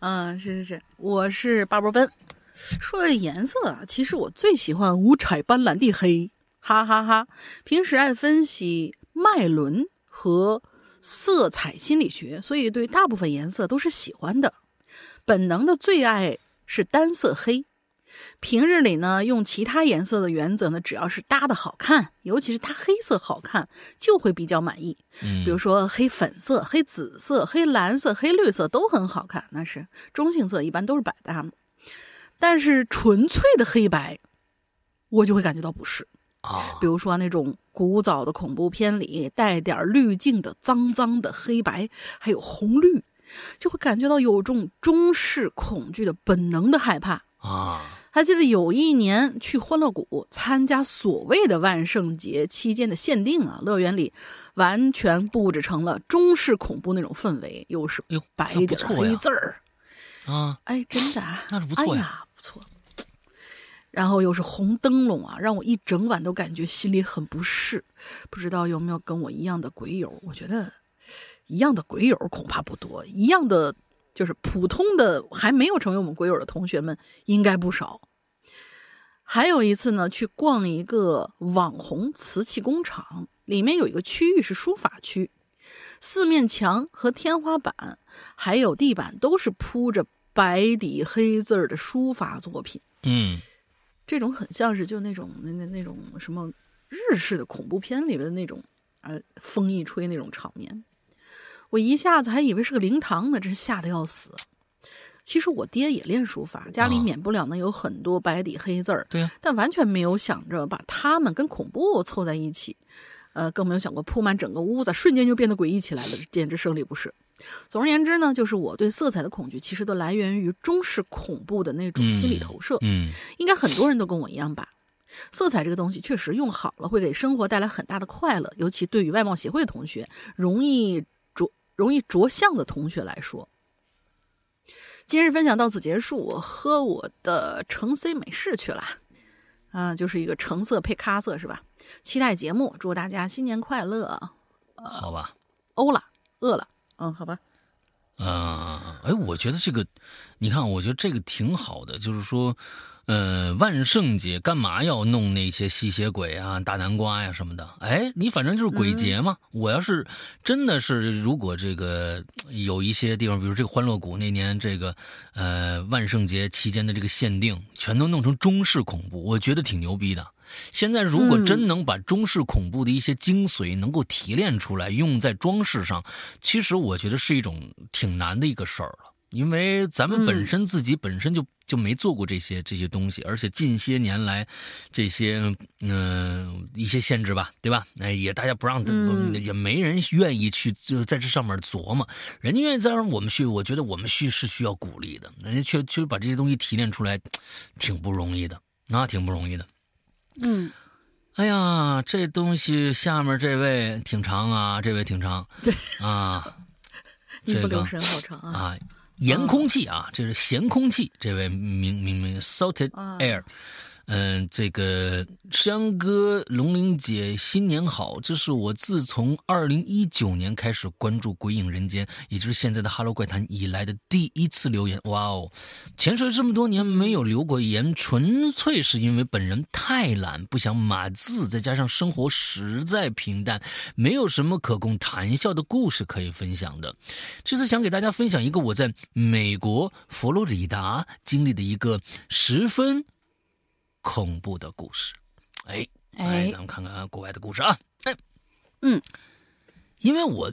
B: 嗯，是是是，我是巴波奔。说的颜色啊，其实我最喜欢五彩斑斓的黑，哈哈哈。平时爱分析脉轮和。色彩心理学，所以对大部分颜色都是喜欢的。本能的最爱是单色黑。平日里呢，用其他颜色的原则呢，只要是搭的好看，尤其是搭黑色好看，就会比较满意。
A: 嗯，
B: 比如说黑粉色、黑紫色、黑蓝色、黑绿色都很好看，那是中性色，一般都是百搭。但是纯粹的黑白，我就会感觉到不适。
A: 啊，
B: 比如说那种古早的恐怖片里带点滤镜的脏脏的黑白，还有红绿，就会感觉到有种中式恐惧的本能的害怕。
A: 啊。
B: 还记得有一年去欢乐谷参加所谓的万圣节期间的限定啊，乐园里完全布置成了中式恐怖那种氛围，又是白底黑字儿。
A: 啊，
B: 哎，真的
A: 那是不错
B: 呀，不错。然后又是红灯笼啊，让我一整晚都感觉心里很不适。不知道有没有跟我一样的鬼友？我觉得一样的鬼友恐怕不多，一样的。就是普通的还没有成为我们鬼友的同学们应该不少。还有一次呢，去逛一个网红瓷器工厂，里面有一个区域是书法区，四面墙和天花板还有地板都是铺着白底黑字的书法作品。
A: 嗯，
B: 这种很像是就那种那那那种什么日式的恐怖片里面的那种，呃，风一吹那种场面。我一下子还以为是个灵堂呢，真是吓得要死。其实我爹也练书法，家里免不了呢有很多白底黑字儿。
A: 对
B: 但完全没有想着把他们跟恐怖凑在一起，呃，更没有想过铺满整个屋子，瞬间就变得诡异起来了，简直生理不适。总而言之呢，就是我对色彩的恐惧，其实都来源于中式恐怖的那种心理投射。
A: 嗯，
B: 应该很多人都跟我一样吧。色彩这个东西确实用好了，会给生活带来很大的快乐，尤其对于外貌协会的同学，容易着。容易着相的同学来说，今日分享到此结束。我喝我的橙 C 美式去了，啊，就是一个橙色配咖色是吧？期待节目，祝大家新年快乐。
A: 呃好吧，
B: 欧了，饿了，嗯，好吧。
A: 嗯，哎，我觉得这个，你看，我觉得这个挺好的，就是说。呃，万圣节干嘛要弄那些吸血鬼啊、大南瓜呀什么的？哎，你反正就是鬼节嘛。我要是真的是，如果这个有一些地方，比如这个欢乐谷那年这个呃万圣节期间的这个限定，全都弄成中式恐怖，我觉得挺牛逼的。现在如果真能把中式恐怖的一些精髓能够提炼出来，用在装饰上，其实我觉得是一种挺难的一个事儿了。因为咱们本身自己本身就就没做过这些这些东西，而且近些年来，这些嗯一些限制吧，对吧？哎，也大家不让，也没人愿意去就在这上面琢磨。人家愿意再让我们去，我觉得我们去是需要鼓励的。人家确确实把这些东西提炼出来，挺不容易的，那挺不容易的。
B: 嗯，
A: 哎呀，这东西下面这位挺长啊，这位挺长，
B: 对
A: 啊，[LAUGHS]
B: 一不留神好长啊。
A: 盐空气啊，这是咸空气。这位名名名 salted air。嗯，这个山哥、龙玲姐，新年好！这是我自从二零一九年开始关注《鬼影人间》，也就是现在的《哈喽怪谈》以来的第一次留言。哇哦，潜水这么多年没有留过言，纯粹是因为本人太懒，不想码字，再加上生活实在平淡，没有什么可供谈笑的故事可以分享的。这次想给大家分享一个我在美国佛罗里达经历的一个十分。恐怖的故事，哎哎，咱们看看国外的故事啊，哎，
B: 嗯，
A: 因为我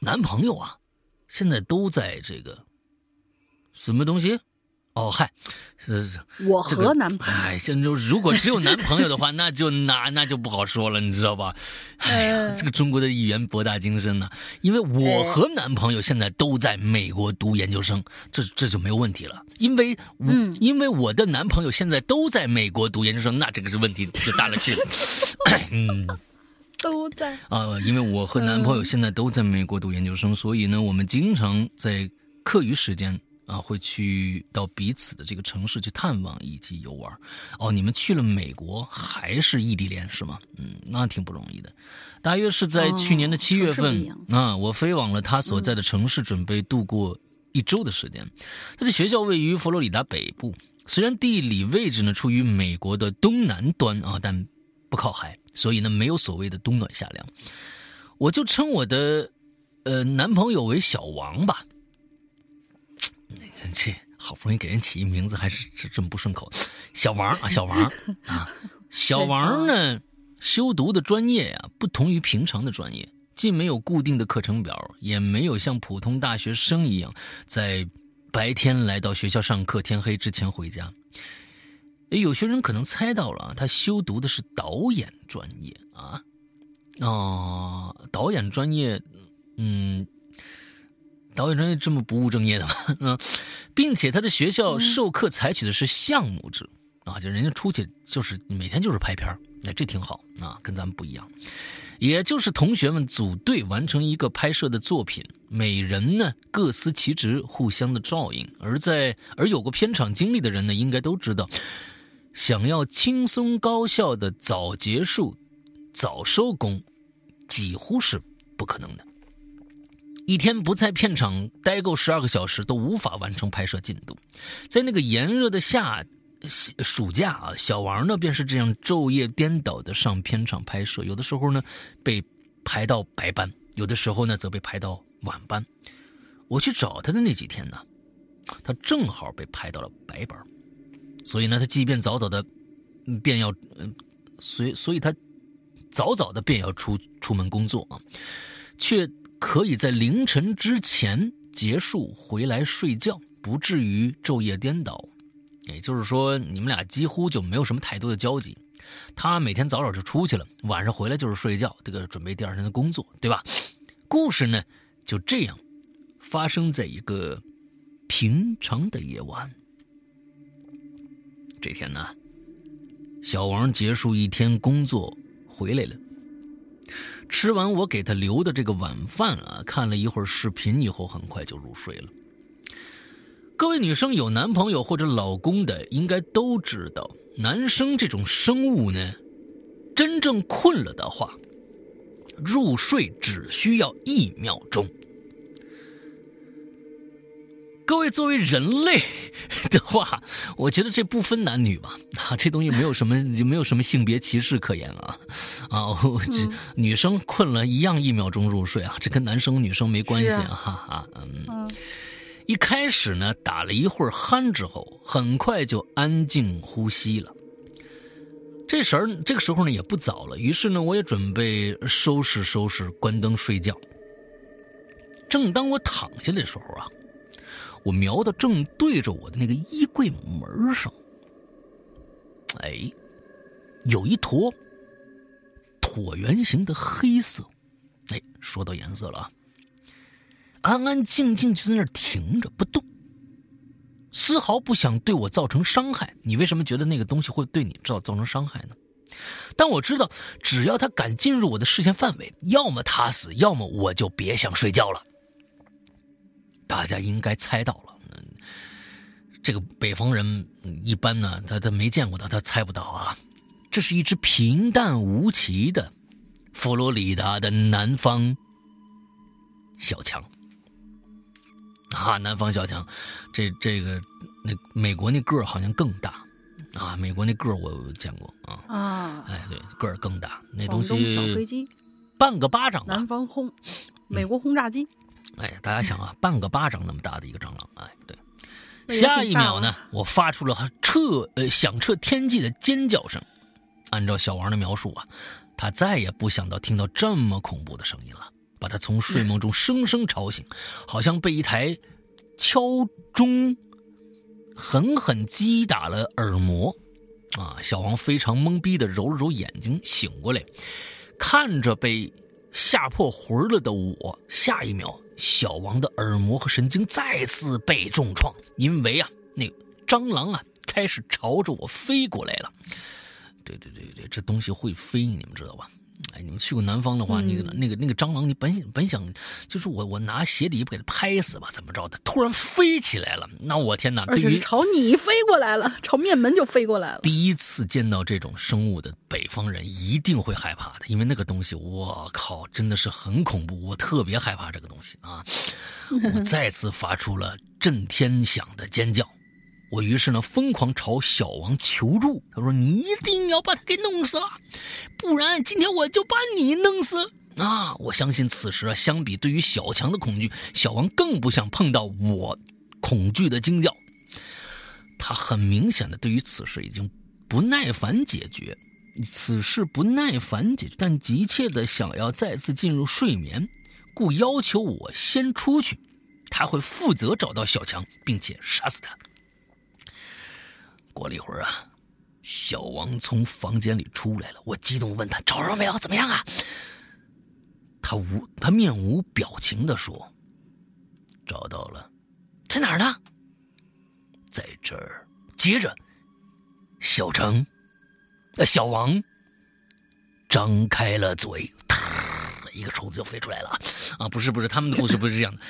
A: 男朋友啊，现在都在这个什么东西。哦嗨，是
B: 我和男朋友。
A: 哎，现在如果只有男朋友的话，那就那那就不好说了，你知道吧？哎呀，这个中国的语言博大精深呐。因为我和男朋友现在都在美国读研究生，这这就没有问题了。因为嗯，因为我的男朋友现在都在美国读研究生，那这个是问题就大了去了。[LAUGHS] 嗯，
B: 都在
A: 啊，因为我和男朋友现在都在美国读研究生，所以呢，我们经常在课余时间。啊，会去到彼此的这个城市去探望以及游玩。哦，你们去了美国还是异地恋是吗？嗯，那挺不容易的。大约是在去年的七月份啊，我飞往了他所在的城市，准备度过一周的时间。他的学校位于佛罗里达北部，虽然地理位置呢处于美国的东南端啊，但不靠海，所以呢没有所谓的冬暖夏凉。我就称我的呃男朋友为小王吧。这好不容易给人起一名字，还是这这么不顺口。小王啊，小王啊，[LAUGHS] 小王呢，修读的专业呀，不同于平常的专业，既没有固定的课程表，也没有像普通大学生一样在白天来到学校上课，天黑之前回家。有些人可能猜到了，他修读的是导演专业啊，哦，导演专业，嗯。导演专业这么不务正业的吗？[LAUGHS] 嗯，并且他的学校授课采取的是项目制，啊，就人家出去就是每天就是拍片那这挺好啊，跟咱们不一样。也就是同学们组队完成一个拍摄的作品，每人呢各司其职，互相的照应。而在而有过片场经历的人呢，应该都知道，想要轻松高效的早结束、早收工，几乎是不可能的。一天不在片场待够十二个小时，都无法完成拍摄进度。在那个炎热的夏。暑假啊，小王呢便是这样昼夜颠倒的上片场拍摄，有的时候呢被排到白班，有的时候呢则被排到晚班。我去找他的那几天呢，他正好被排到了白班，所以呢他即便早早的便要，所所以他早早的便要出出门工作啊，却可以在凌晨之前结束回来睡觉，不至于昼夜颠倒。也就是说，你们俩几乎就没有什么太多的交集。他每天早早就出去了，晚上回来就是睡觉，这个准备第二天的工作，对吧？故事呢，就这样发生在一个平常的夜晚。这天呢，小王结束一天工作回来了，吃完我给他留的这个晚饭啊，看了一会儿视频以后，很快就入睡了。各位女生有男朋友或者老公的，应该都知道，男生这种生物呢，真正困了的话，入睡只需要一秒钟。各位作为人类 [LAUGHS] 的话，我觉得这不分男女吧，啊，这东西没有什么，没有什么性别歧视可言啊，啊，这女生困了一样一秒钟入睡啊，这跟男生女生没关系啊，哈哈，嗯。一开始呢，打了一会儿鼾之后，很快就安静呼吸了。这时儿，这个时候呢也不早了，于是呢，我也准备收拾收拾，关灯睡觉。正当我躺下的时候啊，我瞄到正对着我的那个衣柜门上，哎，有一坨椭圆形的黑色。哎，说到颜色了啊。安安静静就在那儿停着不动，丝毫不想对我造成伤害。你为什么觉得那个东西会对你造造成伤害呢？但我知道，只要他敢进入我的视线范围，要么他死，要么我就别想睡觉了。大家应该猜到了，这个北方人一般呢，他他没见过他，他猜不到啊。这是一只平淡无奇的佛罗里达的南方小强。啊，南方小强，这这个那美国那个儿好像更大，啊，美国那个儿我见过啊。啊，哎对，个儿更大，那东西
B: 小飞机，
A: 半个巴掌，
B: 南方轰，美国轰炸机，
A: 哎，大家想啊，半个巴掌那么大的一个蟑螂，哎对，下一秒呢，我发出了彻呃响彻天际的尖叫声，按照小王的描述啊，他再也不想到听到这么恐怖的声音了。把他从睡梦中生生吵醒，好像被一台敲钟狠狠击打了耳膜。啊！小王非常懵逼的揉了揉眼睛，醒过来，看着被吓破魂了的我。下一秒，小王的耳膜和神经再次被重创，因为啊，那蟑螂啊开始朝着我飞过来了。对对对对，这东西会飞，你们知道吧？哎，你们去过南方的话，那个那个那个蟑螂，你本本想就是我我拿鞋底给它拍死吧，怎么着的？突然飞起来了，那我天哪！
B: 而且是朝你飞过来了，朝面门就飞过来了。
A: 第一次见到这种生物的北方人一定会害怕的，因为那个东西，我靠，真的是很恐怖，我特别害怕这个东西啊！我 [LAUGHS] 再次发出了震天响的尖叫。我于是呢，疯狂朝小王求助。他说：“你一定要把他给弄死了，不然今天我就把你弄死。”啊！我相信此时啊，相比对于小强的恐惧，小王更不想碰到我恐惧的惊叫。他很明显的对于此事已经不耐烦解决，此事不耐烦解决，但急切的想要再次进入睡眠，故要求我先出去，他会负责找到小强，并且杀死他。过了一会儿啊，小王从房间里出来了。我激动问他找着没有？怎么样啊？他无他面无表情的说：“找到了，在哪儿呢？在这儿。”接着小程，呃，小王张开了嘴，一个虫子就飞出来了。啊，不是不是，他们的故事不是这样的。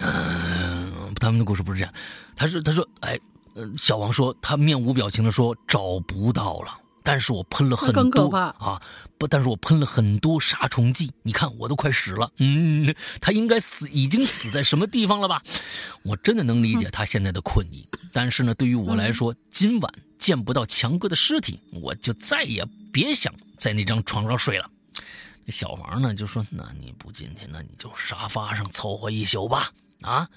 A: 嗯，[LAUGHS] 他们的故事不是这样。他说他说，哎，小王说他面无表情的说找不到了。但是我喷了很多啊，不，但是我喷了很多杀虫剂，你看我都快死了。[LAUGHS] 嗯，他应该死，已经死在什么地方了吧？我真的能理解他现在的困意，但是呢，对于我来说，今晚见不到强哥的尸体，我就再也别想在那张床上睡了。小王呢就说：“那你不进去，那你就沙发上凑合一宿吧。”啊，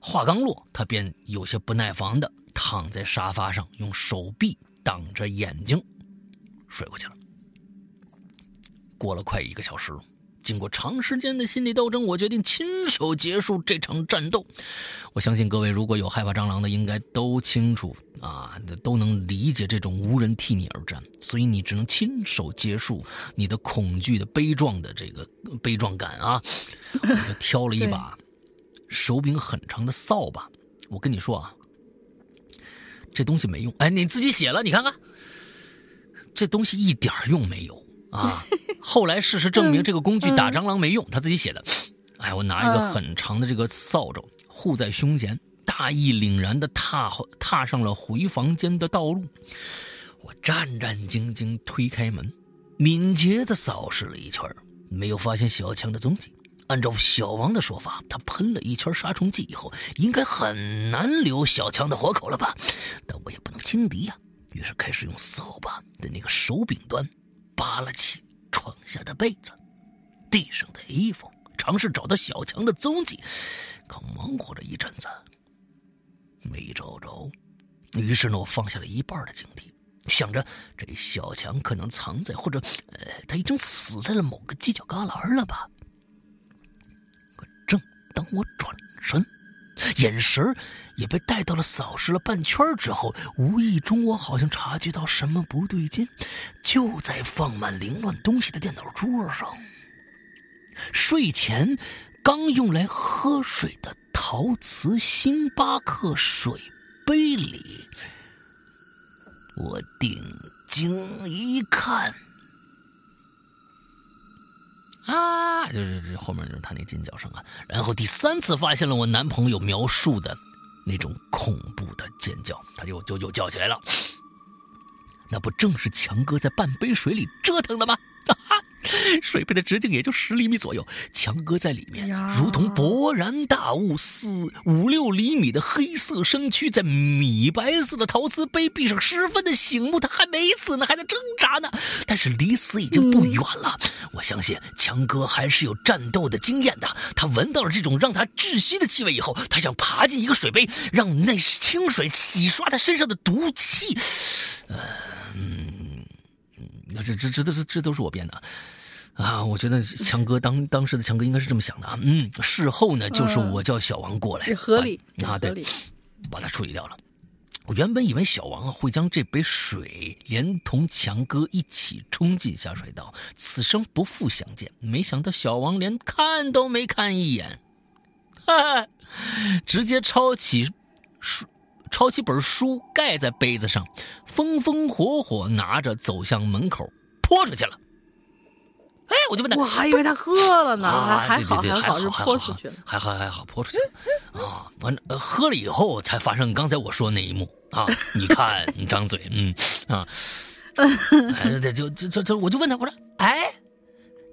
A: 话刚落，他便有些不耐烦的躺在沙发上，用手臂挡着眼睛。睡过去了。过了快一个小时，经过长时间的心理斗争，我决定亲手结束这场战斗。我相信各位如果有害怕蟑螂的，应该都清楚啊，都能理解这种无人替你而战，所以你只能亲手结束你的恐惧的悲壮的这个悲壮感啊！我就挑了一把手柄很长的扫把。我跟你说啊，这东西没用。哎，你自己写了，你看看。这东西一点用没有啊！[LAUGHS] 后来事实证明，这个工具打蟑螂没用。他自己写的。哎，我拿一个很长的这个扫帚护在胸前，大义凛然的踏踏上了回房间的道路。我战战兢兢推开门，敏捷的扫视了一圈，没有发现小强的踪迹。按照小王的说法，他喷了一圈杀虫剂以后，应该很难留小强的活口了吧？但我也不能轻敌呀。于是开始用扫把的那个手柄端扒拉起床下的被子、地上的衣服，尝试找到小强的踪迹。可忙活了一阵子没找着，于是呢，我放下了一半的警惕，想着这小强可能藏在或者呃他已经死在了某个犄角旮旯了吧。可正当我转身。眼神也被带到了扫视了半圈之后，无意中我好像察觉到什么不对劲，就在放满凌乱东西的电脑桌上，睡前刚用来喝水的陶瓷星巴克水杯里，我定睛一看。啊，就是这后面就是他那尖叫声啊，然后第三次发现了我男朋友描述的那种恐怖的尖叫，他就就又叫起来了。那不正是强哥在半杯水里折腾的吗？哈哈。水杯的直径也就十厘米左右，强哥在里面如同勃然大物，四五六厘米的黑色身躯在米白色的陶瓷杯壁上十分的醒目。他还没死呢，还在挣扎呢，但是离死已经不远了。我相信强哥还是有战斗的经验的。他闻到了这种让他窒息的气味以后，他想爬进一个水杯，让那清水洗刷他身上的毒气。嗯，那这这这这这都是我编的。啊，我觉得强哥当当时的强哥应该是这么想的啊。嗯，事后呢，就是我叫小王过来，
B: 合理
A: 啊，对，把他处理掉了。我原本以为小王啊会将这杯水连同强哥一起冲进下水道，此生不复相见。没想到小王连看都没看一眼，[LAUGHS] 哈哈，直接抄起书，抄起本书盖在杯子上，风风火火拿着走向门口，泼出去了。哎，我就问他，
B: 我还以为他喝了呢，啊还好还好是泼出去了，
A: 还好还好泼出去了啊！完了，喝了以后才发生刚才我说那一幕啊！你看，你张嘴，嗯啊，哎，就就就就我就问他，我说，哎，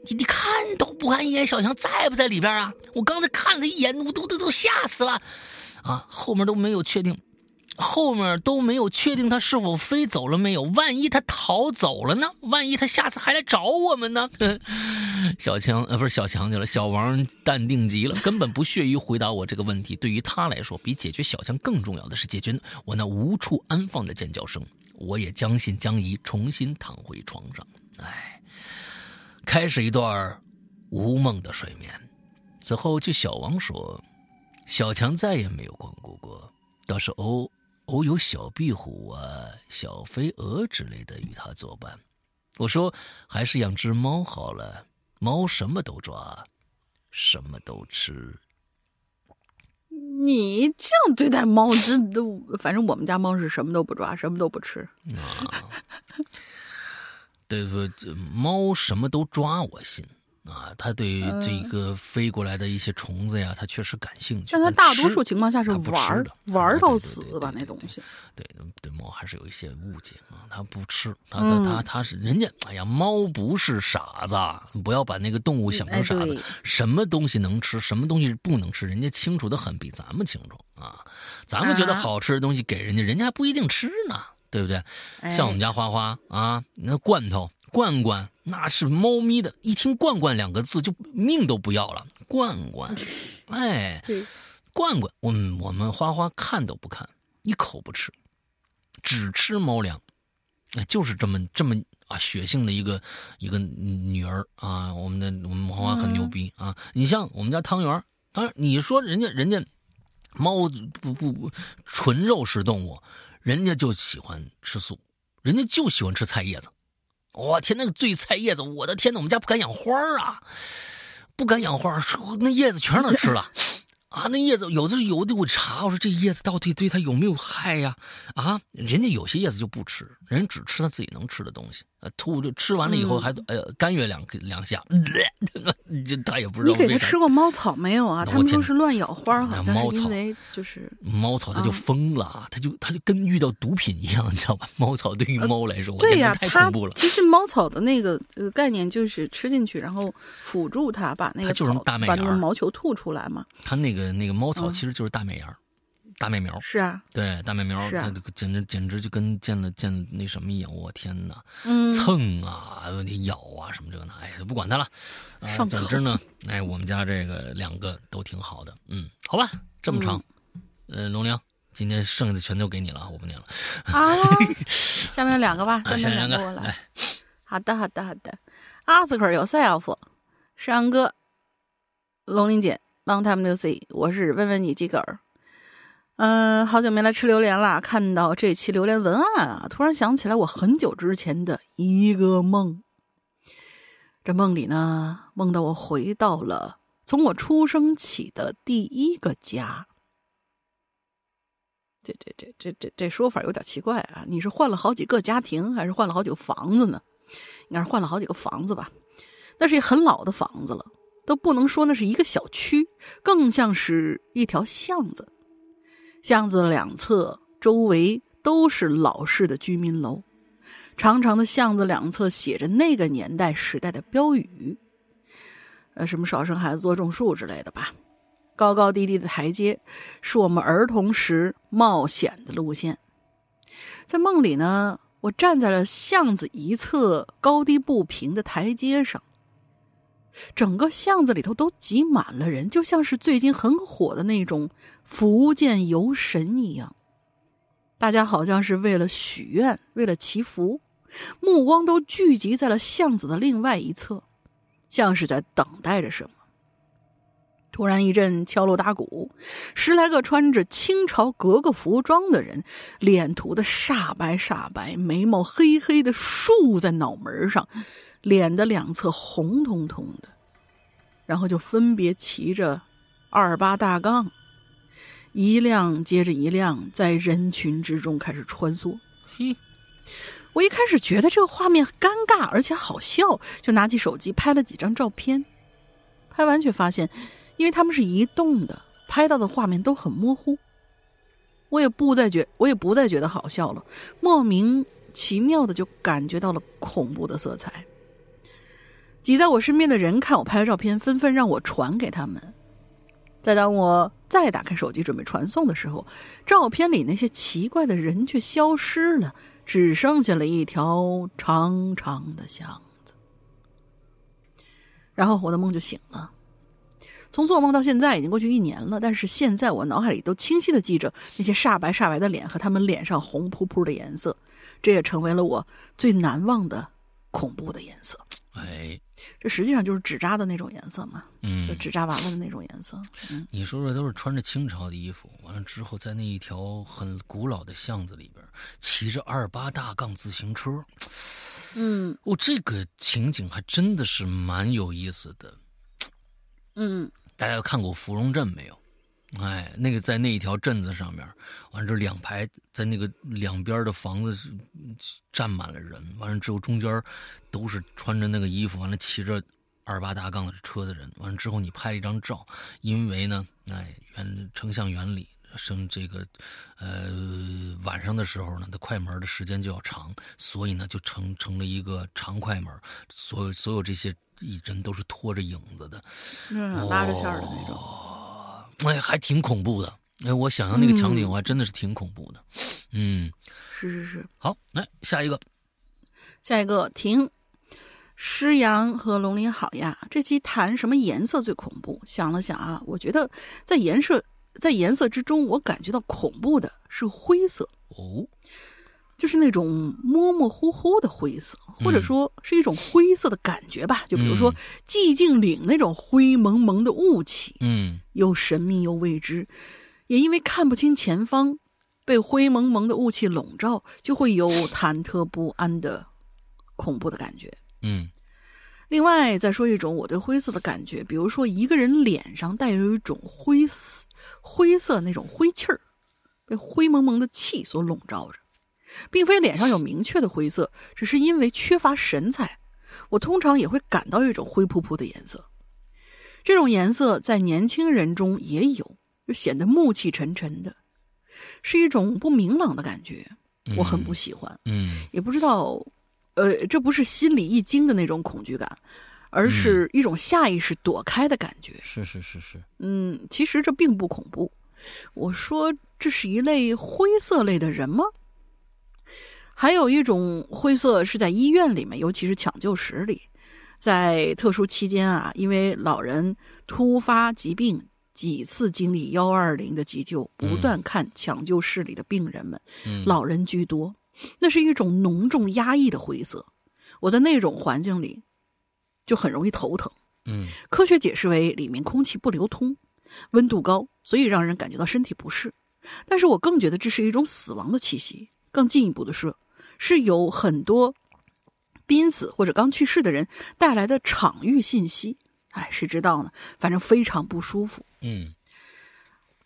A: 你你看都不看一眼小强在不在里边啊？我刚才看了他一眼，我都都都吓死了啊！后面都没有确定。后面都没有确定他是否飞走了没有？万一他逃走了呢？万一他下次还来找我们呢？[LAUGHS] 小强呃，不是小强去了。小王淡定极了，根本不屑于回答我这个问题。对于他来说，比解决小强更重要的是解决我那无处安放的尖叫声。我也将信将疑，重新躺回床上。哎，开始一段无梦的睡眠。此后，据小王说，小强再也没有光顾过，倒是偶。偶有小壁虎啊、小飞蛾之类的与他作伴。我说：“还是养只猫好了，猫什么都抓，什么都吃。”
B: 你这样对待猫，这都反正我们家猫是什么都不抓，什么都不吃。
A: 啊，对不？猫什么都抓，我信。啊，它对这个飞过来的一些虫子呀，它确实感兴趣。
B: 但它大多数情况下是玩
A: 的，
B: 玩到死吧那东西。
A: 对对，猫还是有一些误解啊，它不吃，它它它它是人家。哎呀，猫不是傻子，不要把那个动物想成傻子。什么东西能吃，什么东西不能吃，人家清楚的很，比咱们清楚啊。咱们觉得好吃的东西给人家，人家还不一定吃呢，对不对？像我们家花花啊，那罐头。罐罐那是猫咪的，一听“罐罐”两个字就命都不要了。罐罐，[LAUGHS] 哎，罐罐，我们我们花花看都不看，一口不吃，只吃猫粮，哎，就是这么这么啊血性的一个一个女儿啊。我们的我们花花很牛逼啊。你像我们家汤圆，当然你说人家人家猫不不不纯肉食动物，人家就喜欢吃素，人家就喜欢吃菜叶子。我天，那个醉菜叶子，我的天呐，我们家不敢养花啊，不敢养花，那叶子全让它吃了。啊，那叶子有的有的我查，我说这叶子到底对它有没有害呀？啊，人家有些叶子就不吃，人只吃他自己能吃的东西。呃，吐就吃完了以后还呃干哕两两下，[LAUGHS] 这他也不知道。
B: 你给他吃过猫草没有啊？他们都是乱咬花，好像是因为就是
A: 猫草，它就疯了，它就它就跟遇到毒品一样，你知道吧？猫草对于猫来说，
B: 对呀，
A: 太恐怖了。
B: 其实猫草的那个呃概念就是吃进去，然后辅助它把那个
A: 草把那
B: 个毛球吐出来嘛。
A: 它那个那个猫草其实就是大麦芽。大麦苗
B: 是啊，
A: 对大麦苗，
B: 它
A: 简直简直就跟见了见那什么一样，我天哪，
B: 嗯，
A: 蹭啊，你咬啊什么这个那，哎，不管它了。
B: 上
A: 总之呢，哎，我们家这个两个都挺好的，嗯，好吧，这么长，呃，龙玲，今天剩下的全都给你了，我不念了。
B: 啊，[LAUGHS] 下面两个吧，下面两个我来。好的，好的，好的。阿斯克有 self，山哥，龙玲姐，long time no see，我是问问你几个儿。嗯，好久没来吃榴莲了。看到这期榴莲文案啊，突然想起来我很久之前的一个梦。这梦里呢，梦到我回到了从我出生起的第一个家。这这这这这这说法有点奇怪啊！你是换了好几个家庭，还是换了好几个房子呢？应该是换了好几个房子吧？那是一很老的房子了，都不能说那是一个小区，更像是一条巷子。巷子两侧周围都是老式的居民楼，长长的巷子两侧写着那个年代时代的标语，呃，什么少生孩子多种树之类的吧。高高低低的台阶是我们儿童时冒险的路线。在梦里呢，我站在了巷子一侧高低不平的台阶上，整个巷子里头都挤满了人，就像是最近很火的那种。福建游神一样，大家好像是为了许愿，为了祈福，目光都聚集在了巷子的另外一侧，像是在等待着什么。突然一阵敲锣打鼓，十来个穿着清朝格格服装的人，脸涂的煞白煞白，眉毛黑黑的竖在脑门上，[LAUGHS] 脸的两侧红彤彤的，然后就分别骑着二八大杠。一辆接着一辆，在人群之中开始穿梭。嘿，我一开始觉得这个画面尴尬而且好笑，就拿起手机拍了几张照片。拍完却发现，因为他们是移动的，拍到的画面都很模糊。我也不再觉，我也不再觉得好笑了，莫名其妙的就感觉到了恐怖的色彩。挤在我身边的人看我拍的照片，纷纷让我传给他们。再当我再打开手机准备传送的时候，照片里那些奇怪的人却消失了，只剩下了一条长长的巷子。然后我的梦就醒了。从做梦到现在已经过去一年了，但是现在我脑海里都清晰的记着那些煞白煞白的脸和他们脸上红扑扑的颜色，这也成为了我最难忘的恐怖的颜色。
A: 哎。
B: 这实际上就是纸扎的那种颜色嘛，
A: 嗯，
B: 就纸扎娃娃的那种颜色。
A: 你说说，都是穿着清朝的衣服，完了之后在那一条很古老的巷子里边，骑着二八大杠自行车，
B: 嗯，
A: 哦，这个情景还真的是蛮有意思的。
B: 嗯，
A: 大家看过芙蓉镇没有？哎，那个在那一条镇子上面，完了这两排在那个两边的房子是站满了人，完了之后中间都是穿着那个衣服，完了骑着二八大杠的车的人，完了之后你拍一张照，因为呢，哎，原成像原理。生这个，呃，晚上的时候呢，它快门的时间就要长，所以呢，就成成了一个长快门。所有所有这些人都是拖着影子的，
B: 嗯，拉着线的那种。
A: 哎，还挺恐怖的。哎，我想象那个场景，我还真的是挺恐怖的。嗯，
B: 是是是。
A: 好，来下一个，
B: 下一个停。诗阳和龙鳞好呀，这期谈什么颜色最恐怖？想了想啊，我觉得在颜色。在颜色之中，我感觉到恐怖的是灰色
A: 哦，
B: 就是那种模模糊糊的灰色，或者说是一种灰色的感觉吧。就比如说寂静岭那种灰蒙蒙的雾气，
A: 嗯，
B: 又神秘又未知，也因为看不清前方，被灰蒙蒙的雾气笼罩，就会有忐忑不安的恐怖的感觉。
A: 嗯。
B: 另外再说一种我对灰色的感觉，比如说一个人脸上带有一种灰色、灰色那种灰气儿，被灰蒙蒙的气所笼罩着，并非脸上有明确的灰色，只是因为缺乏神采，我通常也会感到一种灰扑扑的颜色。这种颜色在年轻人中也有，就显得暮气沉沉的，是一种不明朗的感觉，我很不喜欢。
A: 嗯，
B: 也不知道。呃，这不是心里一惊的那种恐惧感，而是一种下意识躲开的感觉。
A: 是是是是，
B: 嗯，其实这并不恐怖。我说这是一类灰色类的人吗？还有一种灰色是在医院里面，尤其是抢救室里，在特殊期间啊，因为老人突发疾病，几次经历幺二零的急救，不断看抢救室里的病人们，老人居多。那是一种浓重压抑的灰色，我在那种环境里就很容易头疼。
A: 嗯，
B: 科学解释为里面空气不流通，温度高，所以让人感觉到身体不适。但是我更觉得这是一种死亡的气息。更进一步的是，是有很多濒死或者刚去世的人带来的场域信息。哎，谁知道呢？反正非常不舒服。
A: 嗯。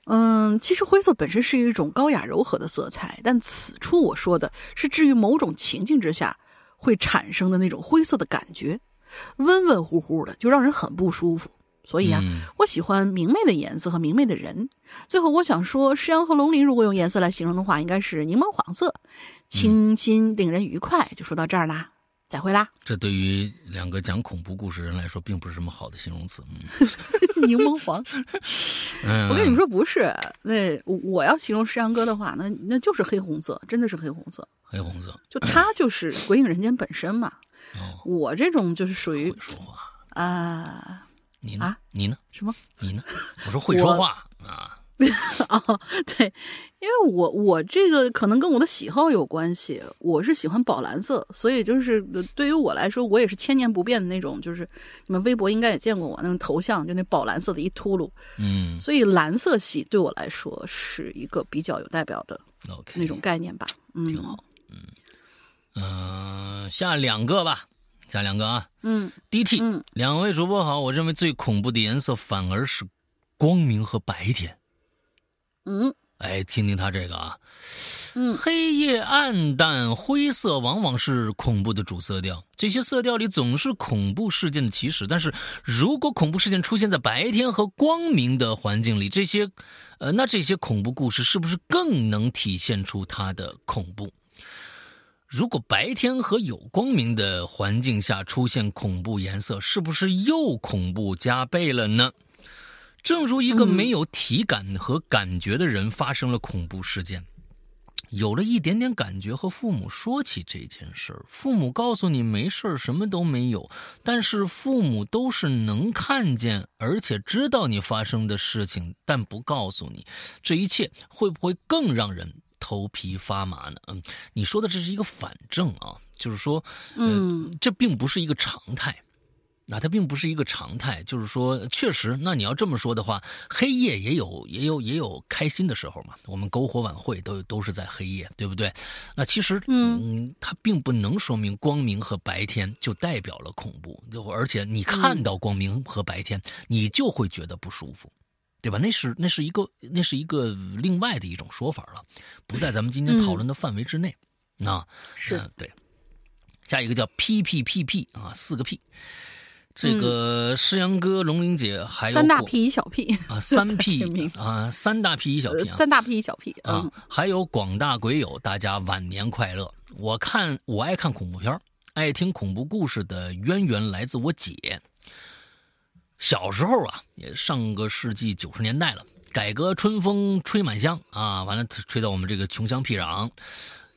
B: 嗯，其实灰色本身是一种高雅柔和的色彩，但此处我说的是至于某种情境之下会产生的那种灰色的感觉，温温乎乎的，就让人很不舒服。所以啊，我喜欢明媚的颜色和明媚的人。最后，我想说，诗阳和龙鳞如果用颜色来形容的话，应该是柠檬黄色，清新，令人愉快。就说到这儿啦。再会啦！
A: 这对于两个讲恐怖故事人来说，并不是什么好的形容词。嗯，[LAUGHS]
B: 柠檬黄。[LAUGHS] 我跟你们说，不是。那我要形容石阳哥的话，那那就是黑红色，真的是黑红色。
A: 黑红色，
B: 就他就是鬼影人间本身嘛。
A: 哦，
B: 我这种就是属于
A: 会说话
B: 啊。
A: 你呢？你呢？
B: 什么？
A: 你呢？我说会说话啊。[LAUGHS]
B: 哦，对，因为我我这个可能跟我的喜好有关系，我是喜欢宝蓝色，所以就是对于我来说，我也是千年不变的那种，就是你们微博应该也见过我那种头像，就那宝蓝色的一秃噜，
A: 嗯，
B: 所以蓝色系对我来说是一个比较有代表的
A: ，OK，
B: 那种概念吧，嗯，
A: 挺好，嗯，嗯，下两个吧，下两个啊，
B: 嗯
A: ，DT，
B: 嗯，
A: 两位主播好，我认为最恐怖的颜色反而是光明和白天。
B: 嗯，
A: 哎，听听他这个啊，
B: 嗯，
A: 黑夜暗淡灰色往往是恐怖的主色调，这些色调里总是恐怖事件的起始。但是如果恐怖事件出现在白天和光明的环境里，这些，呃，那这些恐怖故事是不是更能体现出它的恐怖？如果白天和有光明的环境下出现恐怖颜色，是不是又恐怖加倍了呢？正如一个没有体感和感觉的人发生了恐怖事件，有了一点点感觉和父母说起这件事儿，父母告诉你没事儿，什么都没有，但是父母都是能看见而且知道你发生的事情，但不告诉你，这一切会不会更让人头皮发麻呢？嗯，你说的这是一个反证啊，就是说，
B: 嗯，
A: 这并不是一个常态。那它并不是一个常态，就是说，确实，那你要这么说的话，黑夜也有也有也有开心的时候嘛。我们篝火晚会都都是在黑夜，对不对？那其实，嗯，它并不能说明光明和白天就代表了恐怖，就而且你看到光明和白天，你就会觉得不舒服，对吧？那是那是一个那是一个另外的一种说法了，不在咱们今天讨论的范围之内。那
B: 是
A: 对。下一个叫 P P P P 啊，四个 P。这个诗阳哥、龙玲姐还有 [LAUGHS]
B: 三大 P 一小 P
A: 啊，三 P 啊，三大 P 一小 P，
B: 三大 P 一小 P
A: 啊，还有广大鬼友，大家晚年快乐。我看我爱看恐怖片，爱听恐怖故事的渊源来自我姐。小时候啊，也上个世纪九十年代了，改革春风吹满乡啊，完了吹到我们这个穷乡僻壤，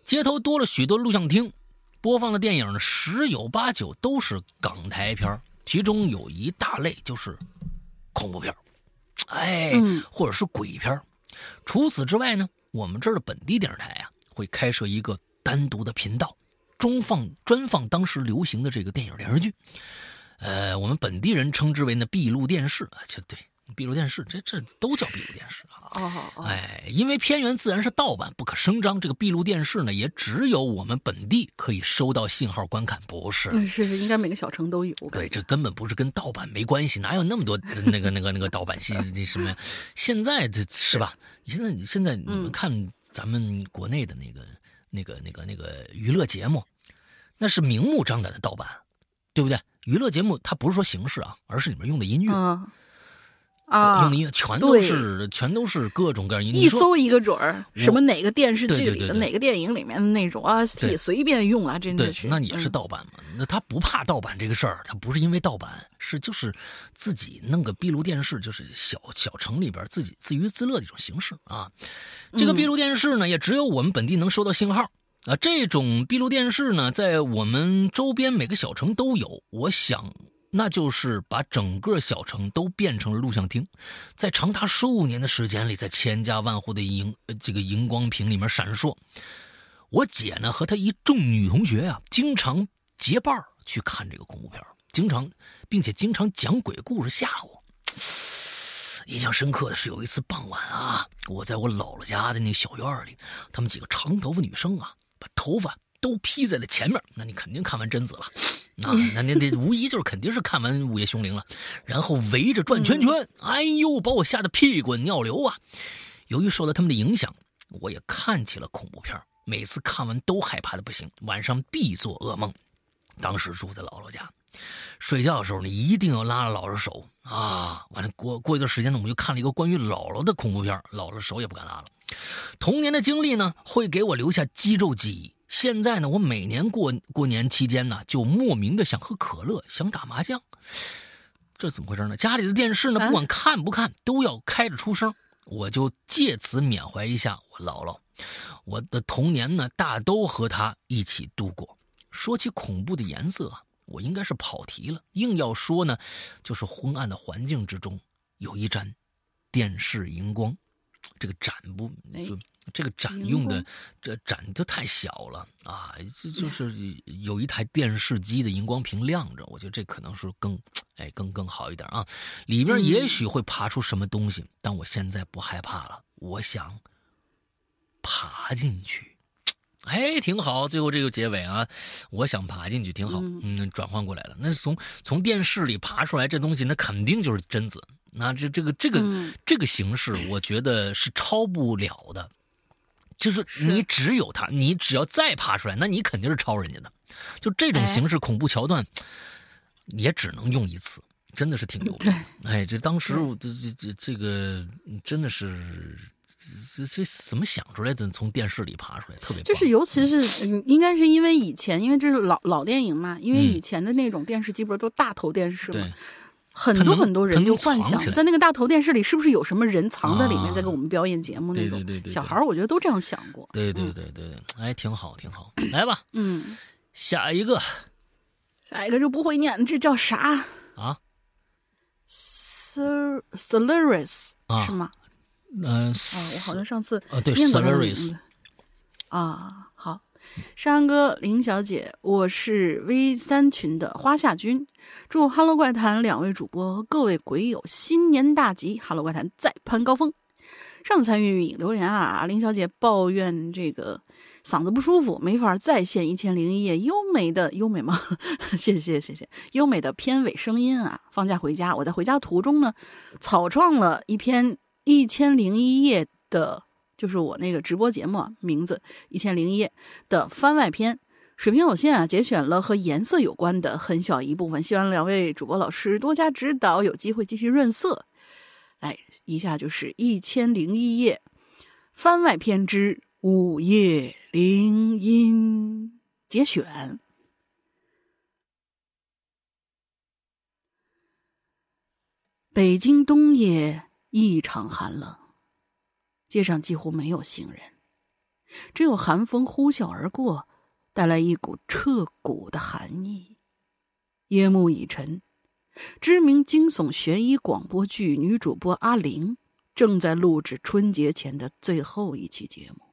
A: 街头多了许多录像厅，播放的电影呢，十有八九都是港台片其中有一大类就是恐怖片哎，或者是鬼片除此之外呢，我们这儿的本地电视台啊，会开设一个单独的频道，中放专放当时流行的这个电影电视剧。呃，我们本地人称之为呢闭路电视啊，就对。闭路电视，这这都叫闭路电视啊！
B: 哦，
A: 哎，因为片源自然是盗版，不可声张。这个闭路电视呢，也只有我们本地可以收到信号观看，不是？
B: 是是，应该每个小城都有。
A: 对，这根本不是跟盗版没关系，哪有那么多那个那个那个盗版戏 [LAUGHS] 那什么呀？现在的是吧？你现在你现在你们看咱们国内的那个那个那个那个娱乐节目，那是明目张胆的盗版，对不对？娱乐节目它不是说形式啊，而是里面用的音乐。
B: 啊，
A: 用的音乐全都是，全都是各种各样音乐，
B: 一搜一个准儿。什么哪个电视剧里的哪个电影里面的那种 OST，随便用啊，真的是。
A: 那也是盗版嘛？那他不怕盗版这个事儿，他不是因为盗版，是就是自己弄个闭路电视，就是小小城里边自己自娱自乐的一种形式啊。这个闭路电视呢，也只有我们本地能收到信号啊。这种闭路电视呢，在我们周边每个小城都有。我想。那就是把整个小城都变成了录像厅，在长达数年的时间里，在千家万户的荧这个荧光屏里面闪烁。我姐呢和她一众女同学啊，经常结伴去看这个恐怖片，经常并且经常讲鬼故事吓我。印象深刻的是有一次傍晚啊，我在我姥姥家的那个小院里，她们几个长头发女生啊，把头发都披在了前面，那你肯定看完贞子了。那那那那无疑就是肯定是看完《午夜凶铃》了，然后围着转圈圈，哎呦，把我吓得屁滚尿流啊！由于受到他们的影响，我也看起了恐怖片，每次看完都害怕的不行，晚上必做噩梦。当时住在姥姥家，睡觉的时候你，一定要拉着姥姥手啊。完了过过一段时间呢，我们就看了一个关于姥姥的恐怖片，姥姥手也不敢拉了。童年的经历呢，会给我留下肌肉记忆。现在呢，我每年过过年期间呢，就莫名的想喝可乐，想打麻将，这怎么回事呢？家里的电视呢，不管看不看都要开着出声，我就借此缅怀一下我姥姥。我的童年呢，大都和她一起度过。说起恐怖的颜色啊，我应该是跑题了。硬要说呢，就是昏暗的环境之中有一盏电视荧光，这个盏不就。这个展用的这展就太小了啊！这就是有一台电视机的荧光屏亮着，我觉得这可能是更哎更更好一点啊。里边也许会爬出什么东西，但我现在不害怕了。我想爬进去，哎，挺好。最后这个结尾啊，我想爬进去挺好。嗯，转换过来了。那从从电视里爬出来这东西，那肯定就是贞子。那这这个这个这个形式，我觉得是超不了的。就是你只有他，你只要再爬出来，那你肯定是超人家的。就这种形式恐怖桥段，也只能用一次，真的是挺牛的。哎，这当时这这这这个真的是这这怎么想出来的？从电视里爬出来，特别
B: 就是尤其是应该是因为以前，因为这是老老电影嘛，因为以前的那种电视机不是都大头电视嘛。很多很多人就幻想在那个大头电视里是不是有什么人藏在里面，在给我们表演节目那种。小孩我觉得都这样想过。
A: 对对对对对，哎，挺好挺好。来吧，
B: 嗯，
A: 下一个，
B: 下一个就不会念，这叫啥
A: 啊
B: ？Sir Solaris 是吗？
A: 嗯，
B: 啊，我好像上次
A: 啊，对，Solaris
B: 啊，好。山哥、林小姐，我是 V 三群的花下君，祝《哈喽怪谈》两位主播和各位鬼友新年大吉，《哈喽怪谈》再攀高峰。上次参与引留言啊，林小姐抱怨这个嗓子不舒服，没法再现《一千零一夜》优美的优美吗？[LAUGHS] 谢谢谢谢优美的片尾声音啊！放假回家，我在回家途中呢，草创了一篇《一千零一夜》的，就是我那个直播节目名字《一千零一夜》的番外篇。水平有限啊，节选了和颜色有关的很小一部分，希望两位主播老师多加指导，有机会继续润色。来，以下就是《一千零一夜》番外篇之。午夜铃音节选。北京冬夜异常寒冷，街上几乎没有行人，只有寒风呼啸而过，带来一股彻骨的寒意。夜幕已沉，知名惊悚悬疑广播剧女主播阿玲正在录制春节前的最后一期节目。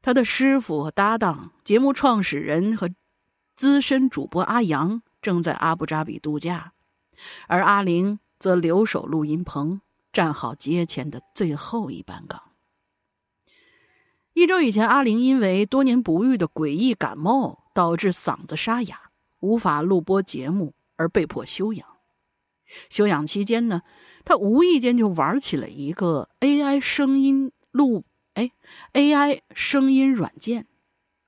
B: 他的师傅和搭档、节目创始人和资深主播阿阳正在阿布扎比度假，而阿玲则留守录音棚，站好节前的最后一班岗。一周以前，阿玲因为多年不愈的诡异感冒，导致嗓子沙哑，无法录播节目，而被迫休养。休养期间呢，他无意间就玩起了一个 AI 声音录。哎，AI 声音软件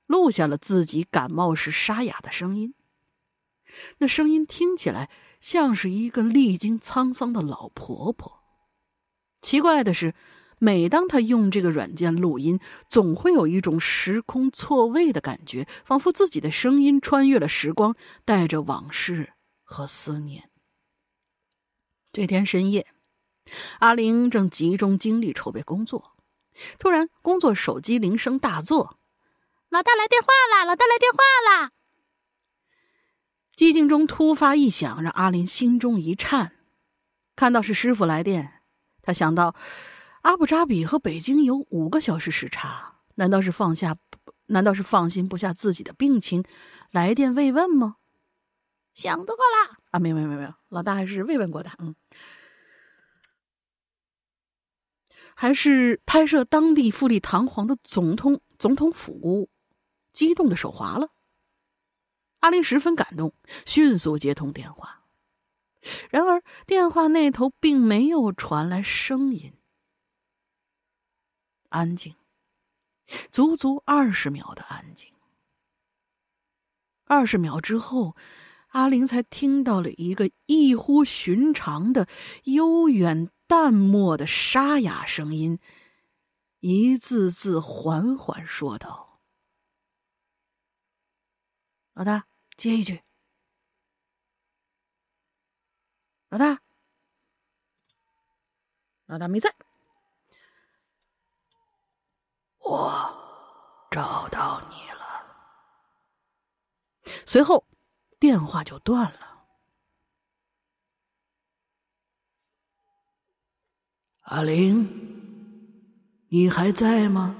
B: 录下了自己感冒时沙哑的声音。那声音听起来像是一个历经沧桑的老婆婆。奇怪的是，每当他用这个软件录音，总会有一种时空错位的感觉，仿佛自己的声音穿越了时光，带着往事和思念。这天深夜，阿玲正集中精力筹备工作。突然，工作手机铃声大作，老大来电话了！老大来电话了！寂静中突发异响，让阿林心中一颤。看到是师傅来电，他想到阿布扎比和北京有五个小时时差，难道是放下？难道是放心不下自己的病情，来电慰问吗？想多了啊！没有没有没有，老大还是慰问过他。嗯。还是拍摄当地富丽堂皇的总统总统府，激动的手滑了。阿林十分感动，迅速接通电话。然而电话那头并没有传来声音，安静，足足二十秒的安静。二十秒之后，阿玲才听到了一个异乎寻常的悠远。淡漠的沙哑声音，一字字缓缓说道：“老大，接一句。老大，老大没在。我找到你了。”随后，电话就断了。阿玲，你还在吗？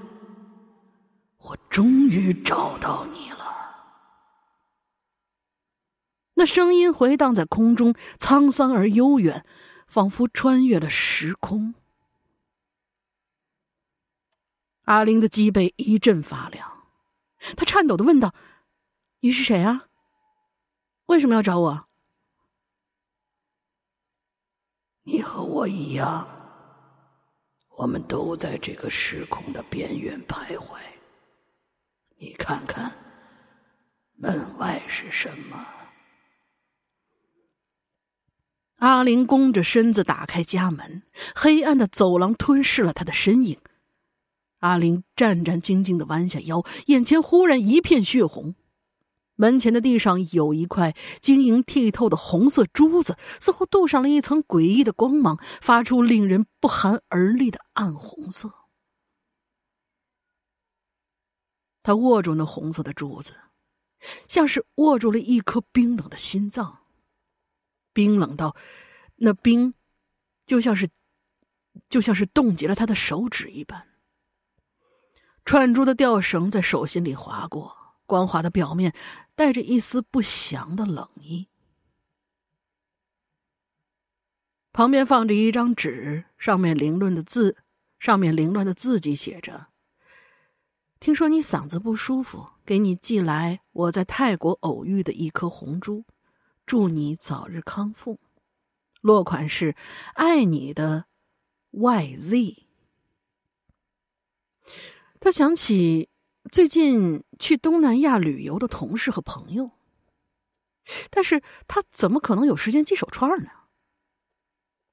B: 我终于找到你了。那声音回荡在空中，沧桑而悠远，仿佛穿越了时空。阿玲的脊背一阵发凉，她颤抖的问道：“你是谁啊？为什么要找我？”你和我一样。我们都在这个时空的边缘徘徊。你看看，门外是什么？阿玲弓着身子打开家门，黑暗的走廊吞噬了他的身影。阿玲战战兢兢的弯下腰，眼前忽然一片血红。门前的地上有一块晶莹剔透的红色珠子，似乎镀上了一层诡异的光芒，发出令人不寒而栗的暗红色。他握住那红色的珠子，像是握住了一颗冰冷的心脏，冰冷到那冰就像是就像是冻结了他的手指一般。串珠的吊绳在手心里划过。光滑的表面带着一丝不祥的冷意。旁边放着一张纸，上面凌乱的字，上面凌乱的字迹写着：“听说你嗓子不舒服，给你寄来我在泰国偶遇的一颗红珠，祝你早日康复。落款是爱你的 YZ。他想起最近去东南亚旅游的同事和朋友，但是他怎么可能有时间系手串呢？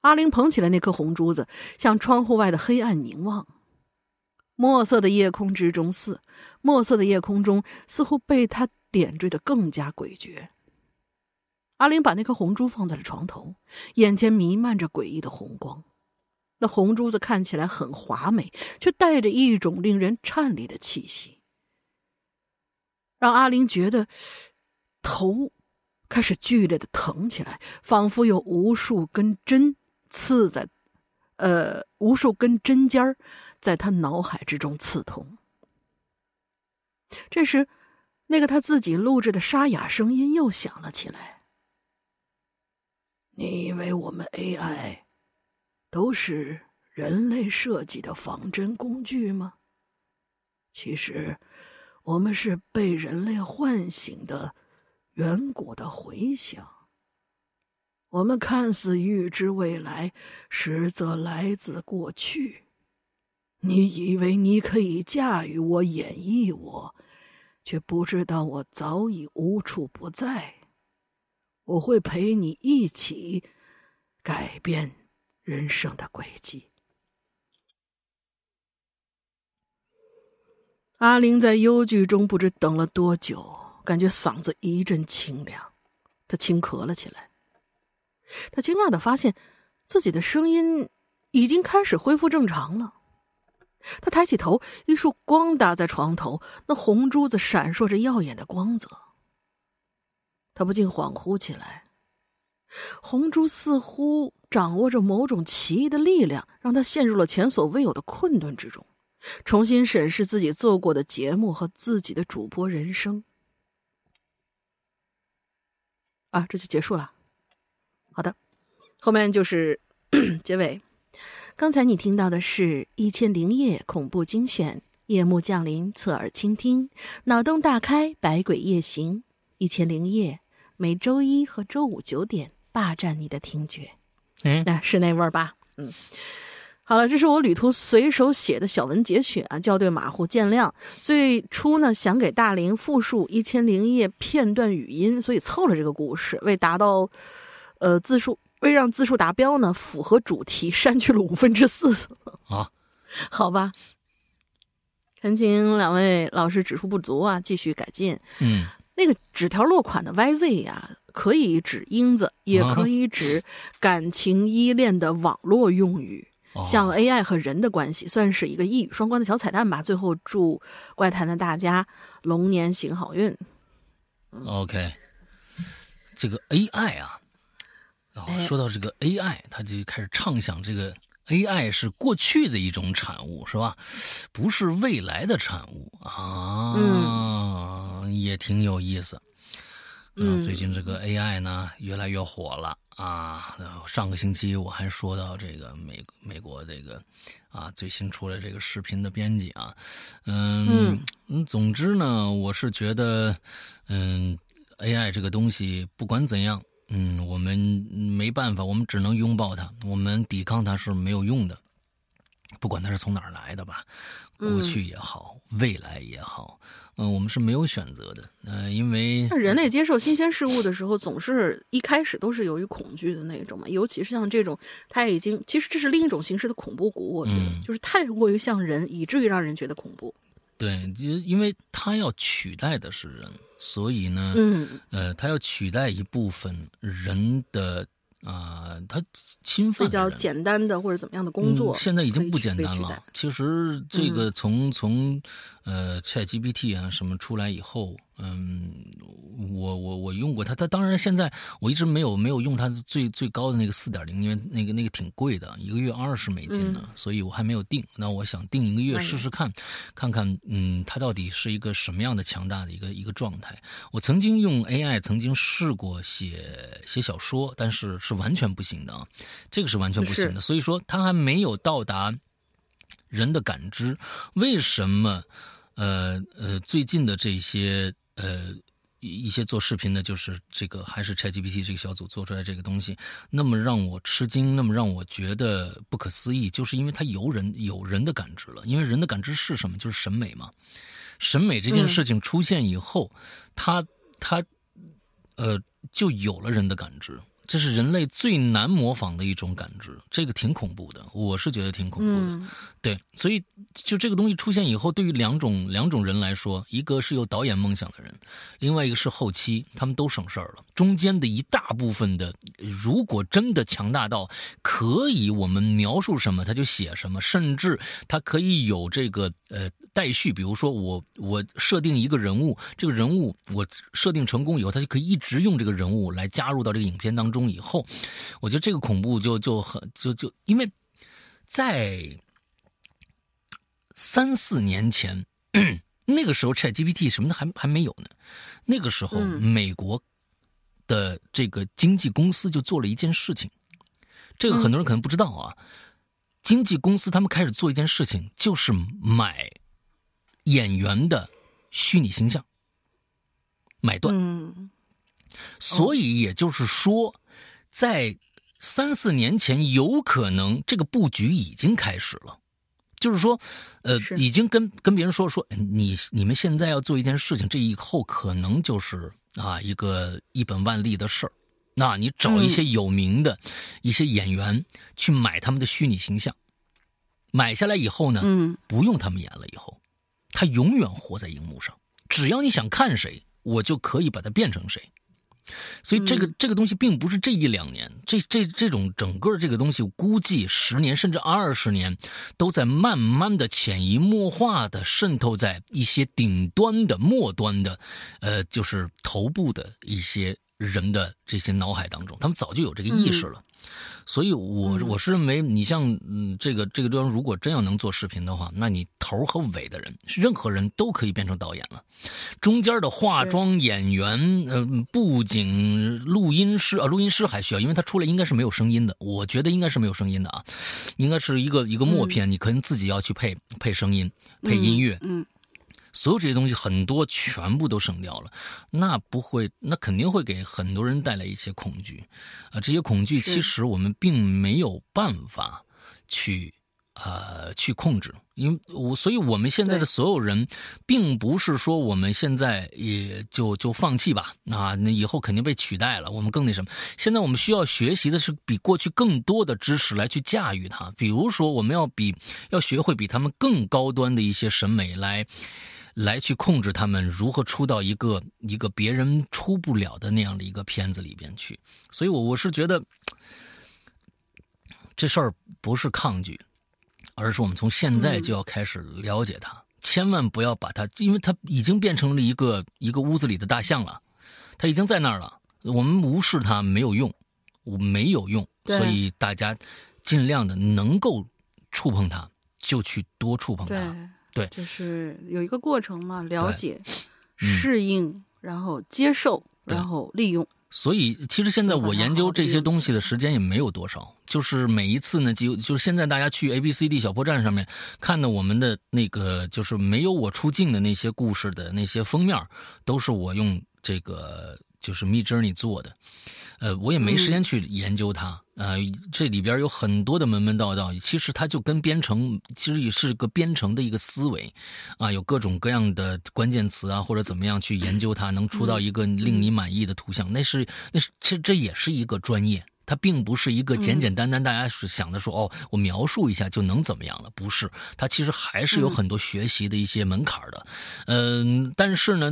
B: 阿玲捧起了那颗红珠子，向窗户外的黑暗凝望。墨色的夜空之中，似墨色的夜空中，似乎被他点缀的更加诡谲。阿玲把那颗红珠放在了床头，眼前弥漫着诡异的红光。那红珠子看起来很华美，却带着一种令人颤栗的气息，让阿玲觉得头开始剧烈的疼起来，仿佛有无数根针刺在，呃，无数根针尖儿在他脑海之中刺痛。这时，那个他自己录制的沙哑声音又响了起来：“你以为我们 AI？” 都是人类设计的仿真工具吗？其实，我们是被人类唤醒的远古的回响。我们看似预知未来，实则来自过去。你以为你可以驾驭我、演绎我，却不知道我早已无处不在。我会陪你一起改变。人生的轨迹。阿玲在幽剧中不知等了多久，感觉嗓子一阵清凉，她轻咳了起来。她惊讶的发现，自己的声音已经开始恢复正常了。她抬起头，一束光打在床头，那红珠子闪烁着耀眼的光泽。他不禁恍惚起来，红珠似乎……掌握着某种奇异的力量，让他陷入了前所未有的困顿之中，重新审视自己做过的节目和自己的主播人生。啊，这就结束了。好的，后面就是 [COUGHS] 结尾。刚才你听到的是《一千零夜》恐怖精选，夜幕降临，侧耳倾听，脑洞大开，百鬼夜行，《一千零夜》每周一和周五九点霸占你的听觉。
A: 嗯，
B: 那是那味儿吧？嗯，好了，这是我旅途随手写的小文节选啊，校对马虎见谅。最初呢，想给大林复述《一千零一夜》片段语音，所以凑了这个故事。为达到呃字数，为让字数达标呢，符合主题，删去了五分之四。
A: 啊，[LAUGHS]
B: 好吧，恳请两位老师指出不足啊，继续改进。
A: 嗯，
B: 那个纸条落款的 YZ 呀。可以指英子，也可以指感情依恋的网络用语，像 AI 和人的关系，算是一个一语双关的小彩蛋吧。最后祝怪谈的大家龙年行好运。
A: OK，这个 AI 啊，然后说到这个 AI，他就开始畅想这个 AI 是过去的一种产物，是吧？不是未来的产物啊，
B: 嗯，
A: 也挺有意思。
B: 嗯，
A: 最近这个 AI 呢越来越火了啊！上个星期我还说到这个美美国这个啊最新出来这个视频的编辑啊，嗯嗯，总之呢，我是觉得嗯 AI 这个东西不管怎样，嗯，我们没办法，我们只能拥抱它，我们抵抗它是没有用的，不管它是从哪儿来的吧，过去也好，未来也好。嗯，我们是没有选择的，呃，因为
B: 人类接受新鲜事物的时候，总是一开始都是由于恐惧的那种嘛，尤其是像这种，它已经其实这是另一种形式的恐怖谷，我觉得就是太过于像人，以至于让人觉得恐怖。
A: 对，就因为它要取代的是人，所以呢，
B: 嗯，
A: 呃，它要取代一部分人的。啊，他侵犯
B: 比较简单的或者怎么样的工作，
A: 现在已经不简单了。其实这个从从呃，ChatGPT 啊什么出来以后。嗯，我我我用过它，它当然现在我一直没有没有用它最最高的那个四点零，因为那个那个挺贵的，一个月二十美金呢，所以我还没有定。那我想定一个月试试看，看看嗯，它到底是一个什么样的强大的一个一个状态。我曾经用 AI 曾经试过写写小说，但是是完全不行的啊，这个是完全不行的。所以说它还没有到达人的感知，为什么？呃呃，最近的这些呃一些做视频的，就是这个还是 ChatGPT 这个小组做出来这个东西，那么让我吃惊，那么让我觉得不可思议，就是因为它有人有人的感知了，因为人的感知是什么？就是审美嘛。审美这件事情出现以后，它它呃就有了人的感知。这是人类最难模仿的一种感知，这个挺恐怖的，我是觉得挺恐怖的。对，所以就这个东西出现以后，对于两种两种人来说，一个是有导演梦想的人，另外一个是后期，他们都省事儿了。中间的一大部分的，如果真的强大到可以我们描述什么他就写什么，甚至他可以有这个呃待续，比如说我我设定一个人物，这个人物我设定成功以后，他就可以一直用这个人物来加入到这个影片当中。以后，我觉得这个恐怖就就很就就因为，在三四年前，[CLEARS THROAT] 那个时候 ChatGPT 什么的还还没有呢。那个时候，美国的这个经纪公司就做了一件事情，这个很多人可能不知道啊。经纪公司他们开始做一件事情，就是买演员的虚拟形象，买断。所以也就是说。在三四年前，有可能这个布局已经开始了，就是说，呃，已经跟跟别人说说，你你们现在要做一件事情，这以后可能就是啊一个一本万利的事儿。那你找一些有名的一些演员去买他们的虚拟形象，买下来以后呢，
B: 嗯，
A: 不用他们演了，以后他永远活在荧幕上，只要你想看谁，我就可以把他变成谁。所以这个这个东西并不是这一两年，这这这种整个这个东西，估计十年甚至二十年，都在慢慢的潜移默化的渗透在一些顶端的末端的，呃，就是头部的一些人的这些脑海当中，他们早就有这个意识了。所以，我我是认为，你像嗯，这个这个地方，如果真要能做视频的话，那你头和尾的人，任何人都可以变成导演了。中间的化妆演员、呃，布景、录音师啊，录音师还需要，因为他出来应该是没有声音的。我觉得应该是没有声音的啊，应该是一个一个默片，你可能自己要去配配声音、配音乐。
B: 嗯。
A: 所有这些东西很多全部都省掉了，那不会，那肯定会给很多人带来一些恐惧，啊，这些恐惧其实我们并没有办法去呃去控制，因为我所以我们现在的所有人，并不是说我们现在也就就放弃吧，啊，那以后肯定被取代了，我们更那什么？现在我们需要学习的是比过去更多的知识来去驾驭它，比如说我们要比要学会比他们更高端的一些审美来。来去控制他们如何出到一个一个别人出不了的那样的一个片子里边去，所以，我我是觉得这事儿不是抗拒，而是我们从现在就要开始了解它，千万不要把它，因为它已经变成了一个一个屋子里的大象了，它已经在那儿了，我们无视它没有用，我没有用，所以大家尽量的能够触碰它，就去多触碰它。对，
B: 就是有一个过程嘛，了解、适应，然后接受，然后利用。
A: 所以，其实现在我研究这些东西的时间也没有多少，就是每一次呢，就就是现在大家去 A B C D 小破站上面看的我们的那个，就是没有我出镜的那些故事的那些封面，都是我用这个就是 Me Journey 做的。呃，我也没时间去研究它。呃，这里边有很多的门门道道，其实它就跟编程，其实也是个编程的一个思维，啊，有各种各样的关键词啊，或者怎么样去研究它，能出到一个令你满意的图像，那是那是这这也是一个专业。它并不是一个简简单单，大家是想的说哦，我描述一下就能怎么样了？不是，它其实还是有很多学习的一些门槛的。嗯，但是呢，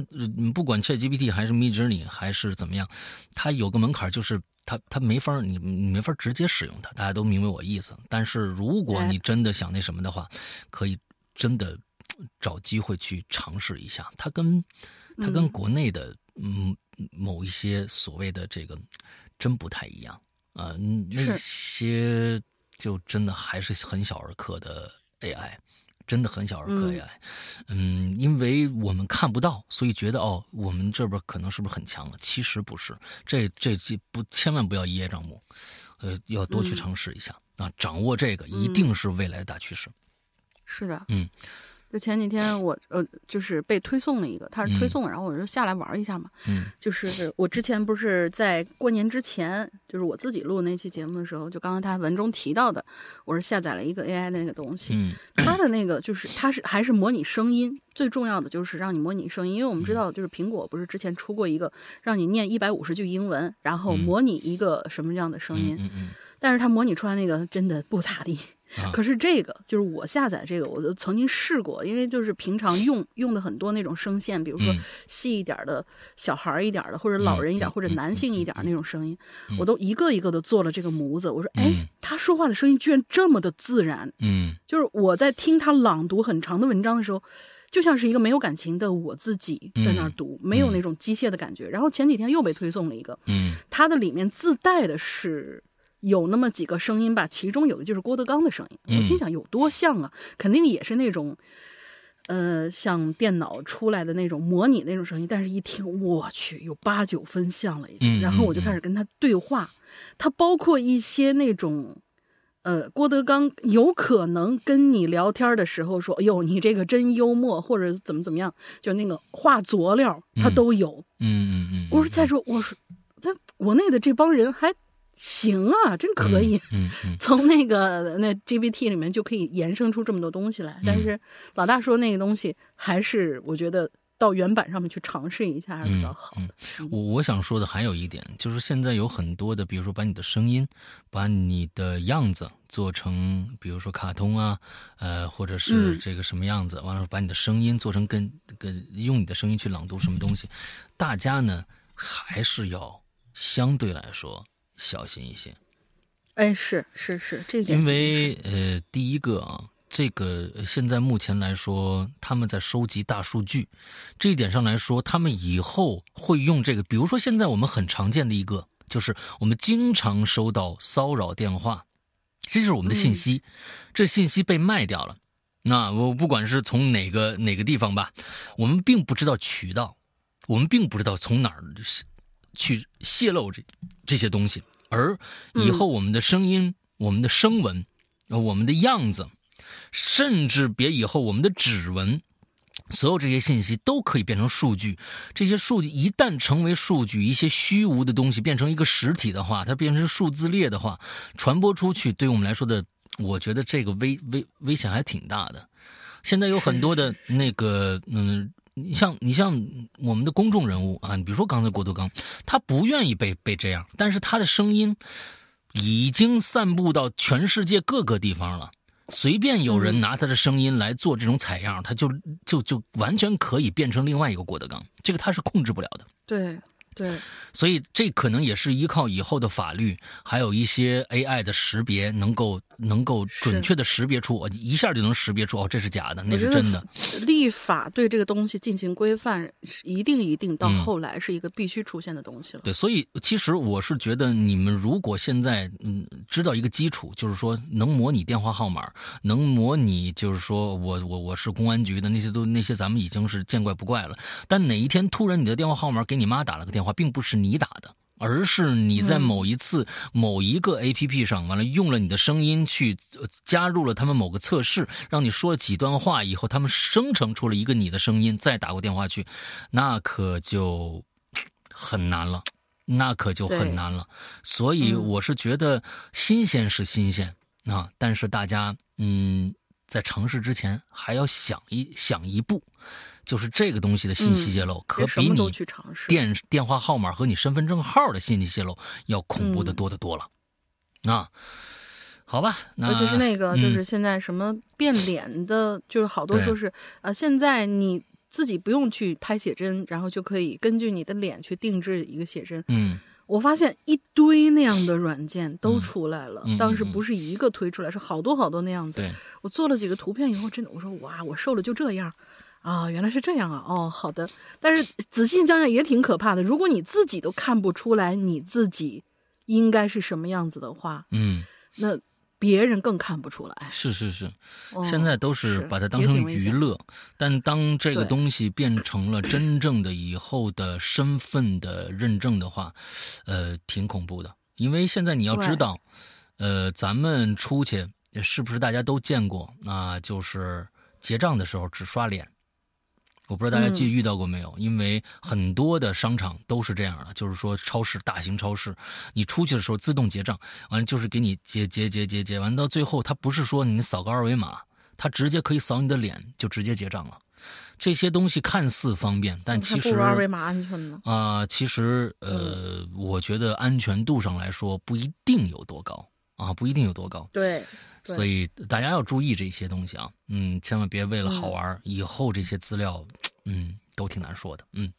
A: 不管 ChatGPT 还是 Midjourney 还是怎么样，它有个门槛，就是它它没法你你没法直接使用它。大家都明白我意思。但是如果你真的想那什么的话，可以真的找机会去尝试一下。它跟它跟国内的嗯某一些所谓的这个真不太一样。啊，那些就真的还是很小儿科的 AI，真的很小儿科 AI。嗯，因为我们看不到，所以觉得哦，我们这边可能是不是很强了？其实不是，这这这不千万不要一叶障目，呃，要多去尝试一下。啊，掌握这个一定是未来的大趋势。
B: 是的，
A: 嗯，
B: 就前几天我呃，就是被推送了一个，他是推送，然后我就下来玩一下嘛。
A: 嗯，
B: 就是我之前不是在过年之前，就是我自己录那期节目的时候，就刚刚他文中提到的，我是下载了一个 AI 的那个东西。
A: 嗯，
B: 它的那个就是它是还是模拟声音，最重要的就是让你模拟声音，因为我们知道就是苹果不是之前出过一个让你念一百五十句英文，然后模拟一个什么样的声音，
A: 嗯嗯，
B: 但是它模拟出来那个真的不咋地。可是这个就是我下载这个，我就曾经试过，因为就是平常用用的很多那种声线，比如说细一点的小孩一点的，或者老人一点，或者男性一点那种声音，我都一个一个的做了这个模子。我说，哎，他说话的声音居然这么的自然，
A: 嗯，
B: 就是我在听他朗读很长的文章的时候，就像是一个没有感情的我自己在那儿读，没有那种机械的感觉。然后前几天又被推送了一个，
A: 嗯，
B: 它的里面自带的是。有那么几个声音吧，其中有的就是郭德纲的声音。我心想，有多像啊？肯定也是那种，呃，像电脑出来的那种模拟那种声音。但是一听，我去，有八九分像了已经。然后我就开始跟他对话，他包括一些那种，呃，郭德纲有可能跟你聊天的时候说：“哎呦，你这个真幽默，或者怎么怎么样。”就那个话佐料，他都有。
A: 嗯嗯嗯。
B: 我说再说，我说在国内的这帮人还。行啊，真可以。
A: 嗯嗯，[LAUGHS]
B: 从那个那 GPT 里面就可以延伸出这么多东西来。但是老大说那个东西还是我觉得到原版上面去尝试一下还是比较好的。
A: 我我想说的还有一点就是，现在有很多的，比如说把你的声音、把你的样子做成，比如说卡通啊，呃，或者是这个什么样子，完了把你的声音做成跟跟用你的声音去朗读什么东西，大家呢还是要相对来说。小心一些，
B: 哎，是是是，这点。
A: 因为呃，第一个啊，这个现在目前来说，他们在收集大数据，这一点上来说，他们以后会用这个。比如说，现在我们很常见的一个，就是我们经常收到骚扰电话，这就是我们的信息，这信息被卖掉了。那我不管是从哪个哪个地方吧，我们并不知道渠道，我们并不知道从哪儿去泄露这这些东西。而以后我们的声音、我们的声纹、我们的样子，甚至别以后我们的指纹，所有这些信息都可以变成数据。这些数据一旦成为数据，一些虚无的东西变成一个实体的话，它变成数字列的话，传播出去，对我们来说的，我觉得这个危危危险还挺大的。现在有很多的那个，嗯。你像你像我们的公众人物啊，你比如说刚才郭德纲，他不愿意被被这样，但是他的声音已经散布到全世界各个地方了。随便有人拿他的声音来做这种采样，他就就就完全可以变成另外一个郭德纲，这个他是控制不了的。
B: 对。对，
A: 所以这可能也是依靠以后的法律，还有一些 AI 的识别，能够能够准确的识别出，一下就能识别出哦，这是假的，那是真的。
B: 立法对这个东西进行规范，一定一定到后来是一个必须出现的东西了。
A: 对，所以其实我是觉得，你们如果现在嗯知道一个基础，就是说能模拟电话号码，能模拟，就是说我我我是公安局的那些都那些咱们已经是见怪不怪了。但哪一天突然你的电话号码给你妈打了个电话。话并不是你打的，而是你在某一次某一个 A P P 上，完了用了你的声音去加入了他们某个测试，让你说了几段话以后，他们生成出了一个你的声音，再打过电话去，那可就很难了，那可就很难了。所以我是觉得新鲜是新鲜啊，但是大家嗯，在尝试之前还要想一想一步。就是这个东西的信息泄露，可比你电电话号码和你身份证号的信息泄露要恐怖的多得多了。啊，好吧，
B: 尤其是那个，就是现在什么变脸的，就是好多说是啊，现在你自己不用去拍写真，然后就可以根据你的脸去定制一个写真。
A: 嗯，
B: 我发现一堆那样的软件都出来了，当时不是一个推出来，是好多好多那样子。我做了几个图片以后，真的，我说哇，我瘦了就这样。啊，原来是这样啊！哦，好的。但是仔细想想也挺可怕的。如果你自己都看不出来你自己应该是什么样子的话，
A: 嗯，
B: 那别人更看不出来。
A: 是是是，现在都是把它当成娱乐。但当这个东西变成了真正的以后的身份的认证的话，呃，挺恐怖的。因为现在你要知道，呃，咱们出去是不是大家都见过？那就是。结账的时候只刷脸。我不知道大家记遇到过没有？因为很多的商场都是这样的，就是说超市、大型超市，你出去的时候自动结账，完了就是给你结结结结结，完到最后他不是说你扫个二维码，他直接可以扫你的脸就直接结账了。这些东西看似方便，但其实
B: 二维码安全呢？
A: 啊，其实呃，我觉得安全度上来说不一定有多高啊，不一定有多高。
B: 对。
A: 所以大家要注意这些东西啊，嗯，千万别为了好玩，以后这些资料，嗯，都挺难说的，嗯，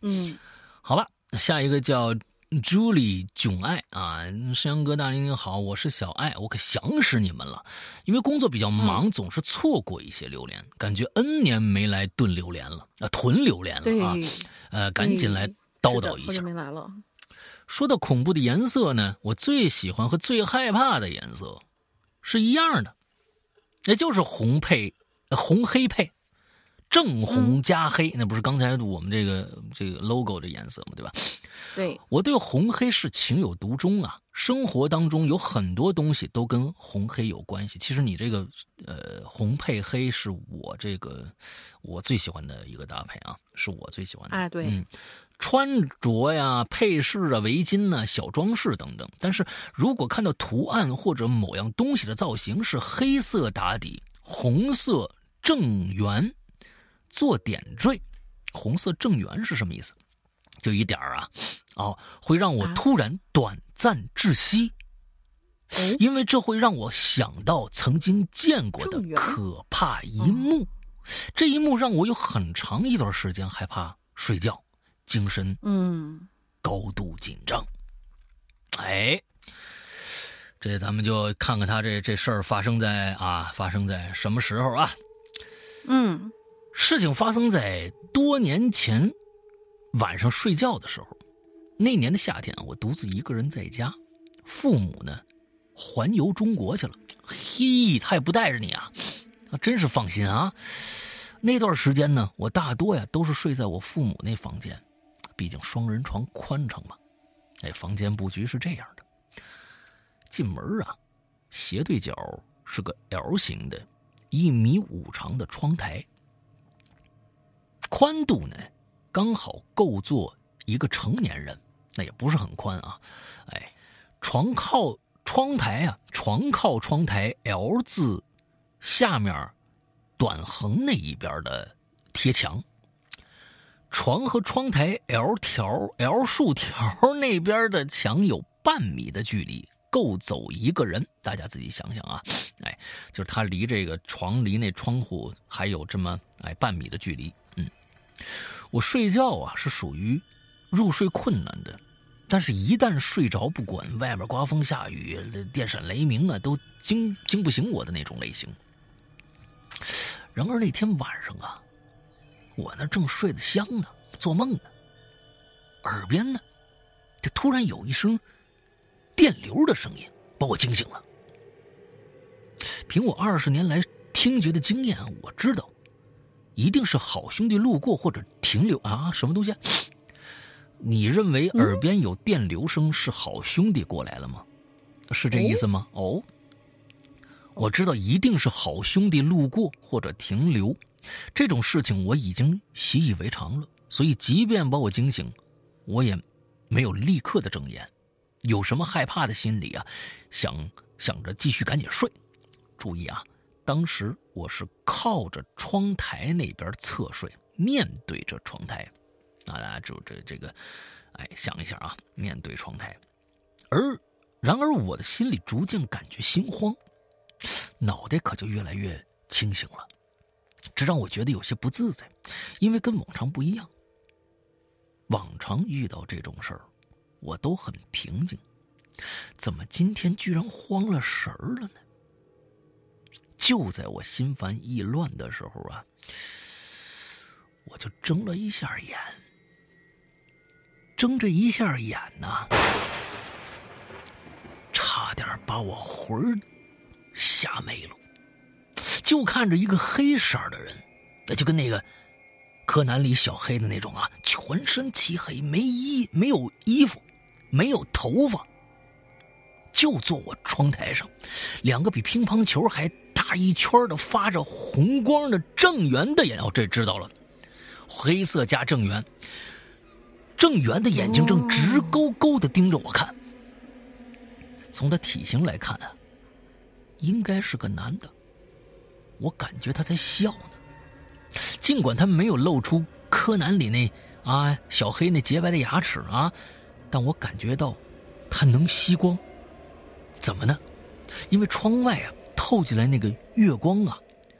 B: 嗯，
A: 好吧，下一个叫 Julie 囧爱啊，山羊哥大林好，我是小爱，我可想死你们了，因为工作比较忙，总是错过一些榴莲，感觉 N 年没来炖榴莲了，啊，囤榴莲了啊，呃，赶紧来叨叨一下，
B: 没来了。
A: 说到恐怖的颜色呢，我最喜欢和最害怕的颜色。是一样的，那就是红配红黑配，正红加黑，那不是刚才我们这个这个 logo 的颜色吗？对吧？
B: 对，
A: 我对红黑是情有独钟啊。生活当中有很多东西都跟红黑有关系。其实你这个呃红配黑是我这个我最喜欢的一个搭配啊，是我最喜欢的。
B: 哎，对，
A: 嗯。穿着呀、配饰啊、围巾呐、小装饰等等，但是如果看到图案或者某样东西的造型是黑色打底、红色正圆做点缀，红色正圆是什么意思？就一点啊，哦，会让我突然短暂窒息，因为这会让我想到曾经见过的可怕一幕，这一幕让我有很长一段时间害怕睡觉。精神
B: 嗯
A: 高度紧张，哎，这咱们就看看他这这事儿发生在啊发生在什么时候啊？
B: 嗯，
A: 事情发生在多年前晚上睡觉的时候。那年的夏天啊，我独自一个人在家，父母呢环游中国去了。嘿，他也不带着你啊？啊，真是放心啊。那段时间呢，我大多呀都是睡在我父母那房间。毕竟双人床宽敞嘛，哎，房间布局是这样的：进门啊，斜对角是个 L 型的，一米五长的窗台，宽度呢刚好够坐一个成年人，那也不是很宽啊。哎，床靠窗台啊，床靠窗台 L 字下面短横那一边的贴墙。床和窗台 L 条 L 竖条那边的墙有半米的距离，够走一个人。大家自己想想啊，哎，就是他离这个床离那窗户还有这么哎半米的距离。嗯，我睡觉啊是属于入睡困难的，但是一旦睡着，不管外面刮风下雨、电闪雷鸣啊，都惊惊不醒我的那种类型。然而那天晚上啊。我那正睡得香呢，做梦呢，耳边呢，就突然有一声电流的声音，把我惊醒了。凭我二十年来听觉的经验，我知道，一定是好兄弟路过或者停留啊，什么东西？你认为耳边有电流声是好兄弟过来了吗？是这意思吗？哦，我知道一定是好兄弟路过或者停留。这种事情我已经习以为常了，所以即便把我惊醒，我也没有立刻的睁眼。有什么害怕的心理啊？想想着继续赶紧睡。注意啊，当时我是靠着窗台那边侧睡，面对着窗台。啊，大家就这这个，哎，想一下啊，面对窗台。而然而我的心里逐渐感觉心慌，脑袋可就越来越清醒了。这让我觉得有些不自在，因为跟往常不一样。往常遇到这种事儿，我都很平静，怎么今天居然慌了神儿了呢？就在我心烦意乱的时候啊，我就睁了一下眼，睁这一下眼呢，差点把我魂儿吓没了。就看着一个黑色的人，那就跟那个柯南里小黑的那种啊，全身漆黑，没衣，没有衣服，没有头发，就坐我窗台上，两个比乒乓球还大一圈的发着红光的正圆的眼，哦，这知道了，黑色加正圆，正圆的眼睛正直勾勾的盯着我看。从他体型来看啊，应该是个男的。我感觉他在笑呢，尽管他没有露出柯南里那啊小黑那洁白的牙齿啊，但我感觉到他能吸光。怎么呢？因为窗外啊透进来那个月光啊，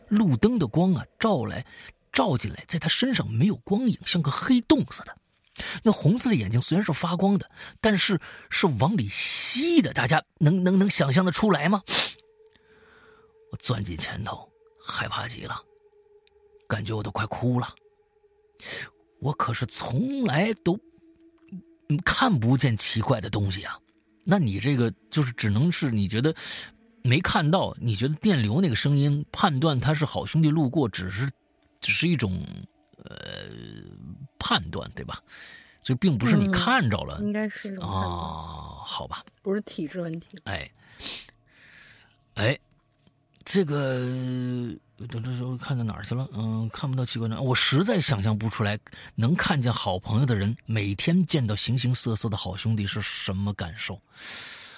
A: 路灯的光啊照来照进来，在他身上没有光影，像个黑洞似的。那红色的眼睛虽然是发光的，但是是往里吸的。大家能能能想象的出来吗？我钻进前头，害怕极了，感觉我都快哭了。我可是从来都看不见奇怪的东西啊。那你这个就是只能是你觉得没看到，你觉得电流那个声音判断他是好兄弟路过，只是只是一种呃判断，对吧？就并不是你看着了，
B: 应该是
A: 啊，好吧，
B: 不是体质问题。
A: 哎，哎，这个等这时候看到哪儿去了？嗯，看不到奇怪的，我实在想象不出来，能看见好朋友的人，每天见到形形色色的好兄弟是什么感受。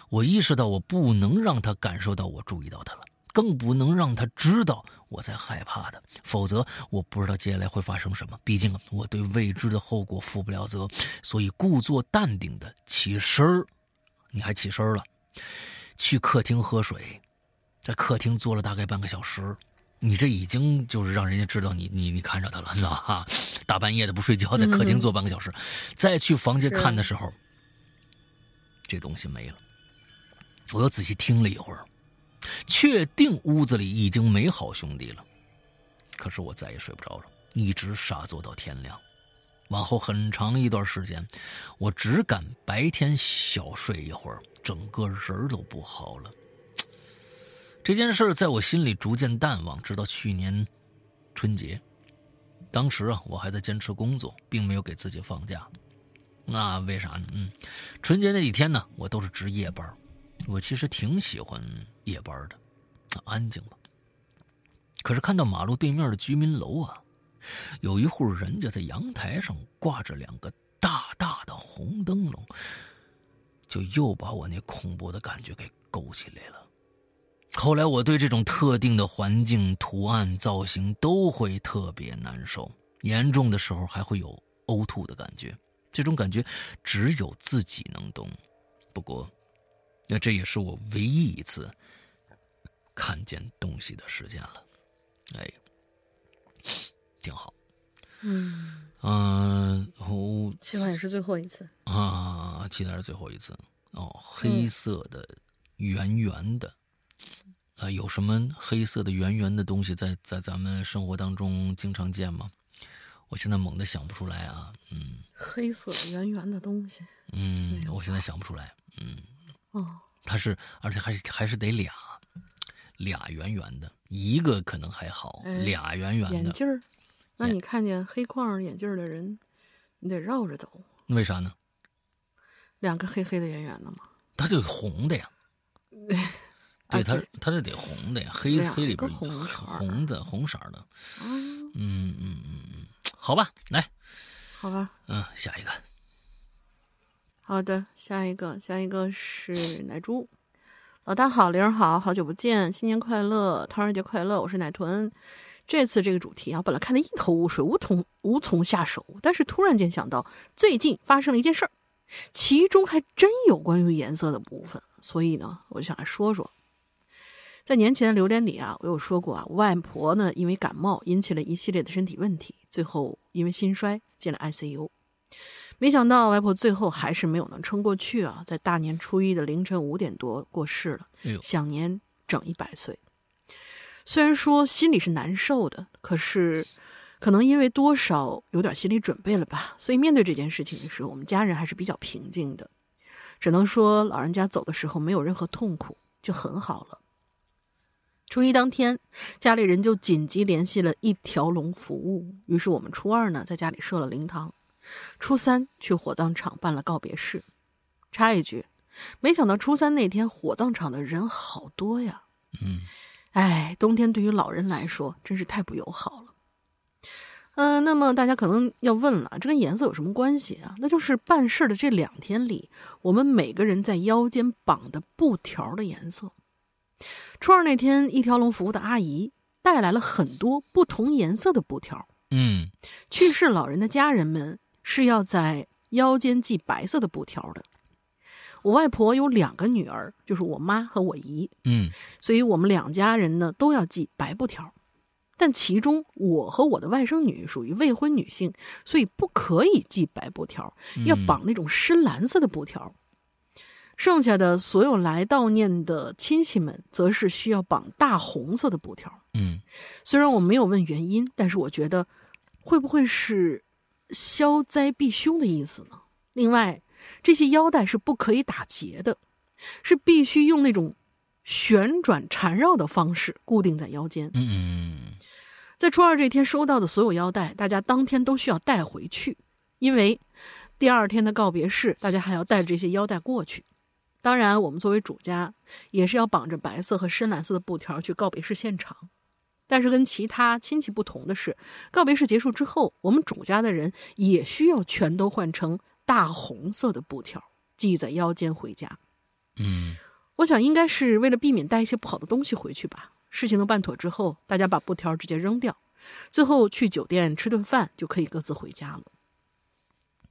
A: 我意识到，我不能让他感受到我注意到他了。更不能让他知道我在害怕的，否则我不知道接下来会发生什么。毕竟我对未知的后果负不了责，所以故作淡定的起身儿。你还起身了？去客厅喝水，在客厅坐了大概半个小时。你这已经就是让人家知道你你你看着他了，你知道哈？大半夜的不睡觉，在客厅坐半个小时，再去房间看的时候，这东西没了。我又仔细听了一会儿。确定屋子里已经没好兄弟了，可是我再也睡不着了，一直傻坐到天亮。往后很长一段时间，我只敢白天小睡一会儿，整个人都不好了。这件事在我心里逐渐淡忘，直到去年春节，当时啊，我还在坚持工作，并没有给自己放假。那为啥呢？嗯，春节那几天呢，我都是值夜班。我其实挺喜欢夜班的，安静吧。可是看到马路对面的居民楼啊，有一户人家在阳台上挂着两个大大的红灯笼，就又把我那恐怖的感觉给勾起来了。后来我对这种特定的环境、图案、造型都会特别难受，严重的时候还会有呕吐的感觉。这种感觉只有自己能懂。不过。那这也是我唯一一次看见东西的时间了，哎，挺好。
B: 嗯
A: 嗯，我
B: 希望也是最后一次
A: 啊，期待是最后一次。哦，黑色的圆圆的啊，有什么黑色的圆圆的东西在在咱们生活当中经常见吗？我现在猛的想不出来啊。嗯，
B: 黑色圆圆的东西。
A: 嗯，我现在想不出来。嗯。
B: 哦，
A: 它是，而且还是还是得俩，俩圆圆的，一个可能还好，俩圆圆的
B: 眼镜儿。那你看见黑框眼镜的人，你得绕着走。
A: 为啥呢？
B: 两个黑黑的圆圆的嘛。
A: 它就红的呀。[LAUGHS] 对，它它是得红的呀，黑黑里边红红的红色的。嗯嗯嗯嗯，好吧，来，
B: 好吧，
A: 嗯，下一个。
B: 好的，下一个，下一个是奶猪。老大好，玲儿好，好久不见，新年快乐，唐人节快乐，我是奶豚。这次这个主题啊，本来看得一头雾水，无从无从下手，但是突然间想到最近发生了一件事儿，其中还真有关于颜色的部分，所以呢，我就想来说说。在年前的榴莲里啊，我有说过啊，外婆呢因为感冒引起了一系列的身体问题，最后因为心衰进了 ICU。没想到外婆最后还是没有能撑过去啊，在大年初一的凌晨五点多过世了，享年整一百岁。虽然说心里是难受的，可是可能因为多少有点心理准备了吧，所以面对这件事情的时候，我们家人还是比较平静的。只能说老人家走的时候没有任何痛苦，就很好了。初一当天，家里人就紧急联系了一条龙服务，于是我们初二呢在家里设了灵堂。初三去火葬场办了告别式，插一句，没想到初三那天火葬场的人好多呀。
A: 嗯，
B: 哎，冬天对于老人来说真是太不友好了。嗯，那么大家可能要问了，这跟颜色有什么关系啊？那就是办事的这两天里，我们每个人在腰间绑的布条的颜色。初二那天，一条龙服务的阿姨带来了很多不同颜色的布条。
A: 嗯，
B: 去世老人的家人们是要在腰间系白色的布条的。我外婆有两个女儿，就是我妈和我姨。
A: 嗯，
B: 所以我们两家人呢都要系白布条。但其中我和我的外甥女属于未婚女性，所以不可以系白布条，要绑那种深蓝色的布条。剩下的所有来悼念的亲戚们，则是需要绑大红色的布条。
A: 嗯，
B: 虽然我没有问原因，但是我觉得会不会是消灾避凶的意思呢？另外，这些腰带是不可以打结的，是必须用那种旋转缠绕的方式固定在腰间。
A: 嗯，
B: 在初二这天收到的所有腰带，大家当天都需要带回去，因为第二天的告别式，大家还要带着这些腰带过去。当然，我们作为主家，也是要绑着白色和深蓝色的布条去告别式现场。但是跟其他亲戚不同的是，告别式结束之后，我们主家的人也需要全都换成大红色的布条系在腰间回家。
A: 嗯，
B: 我想应该是为了避免带一些不好的东西回去吧。事情都办妥之后，大家把布条直接扔掉，最后去酒店吃顿饭就可以各自回家了。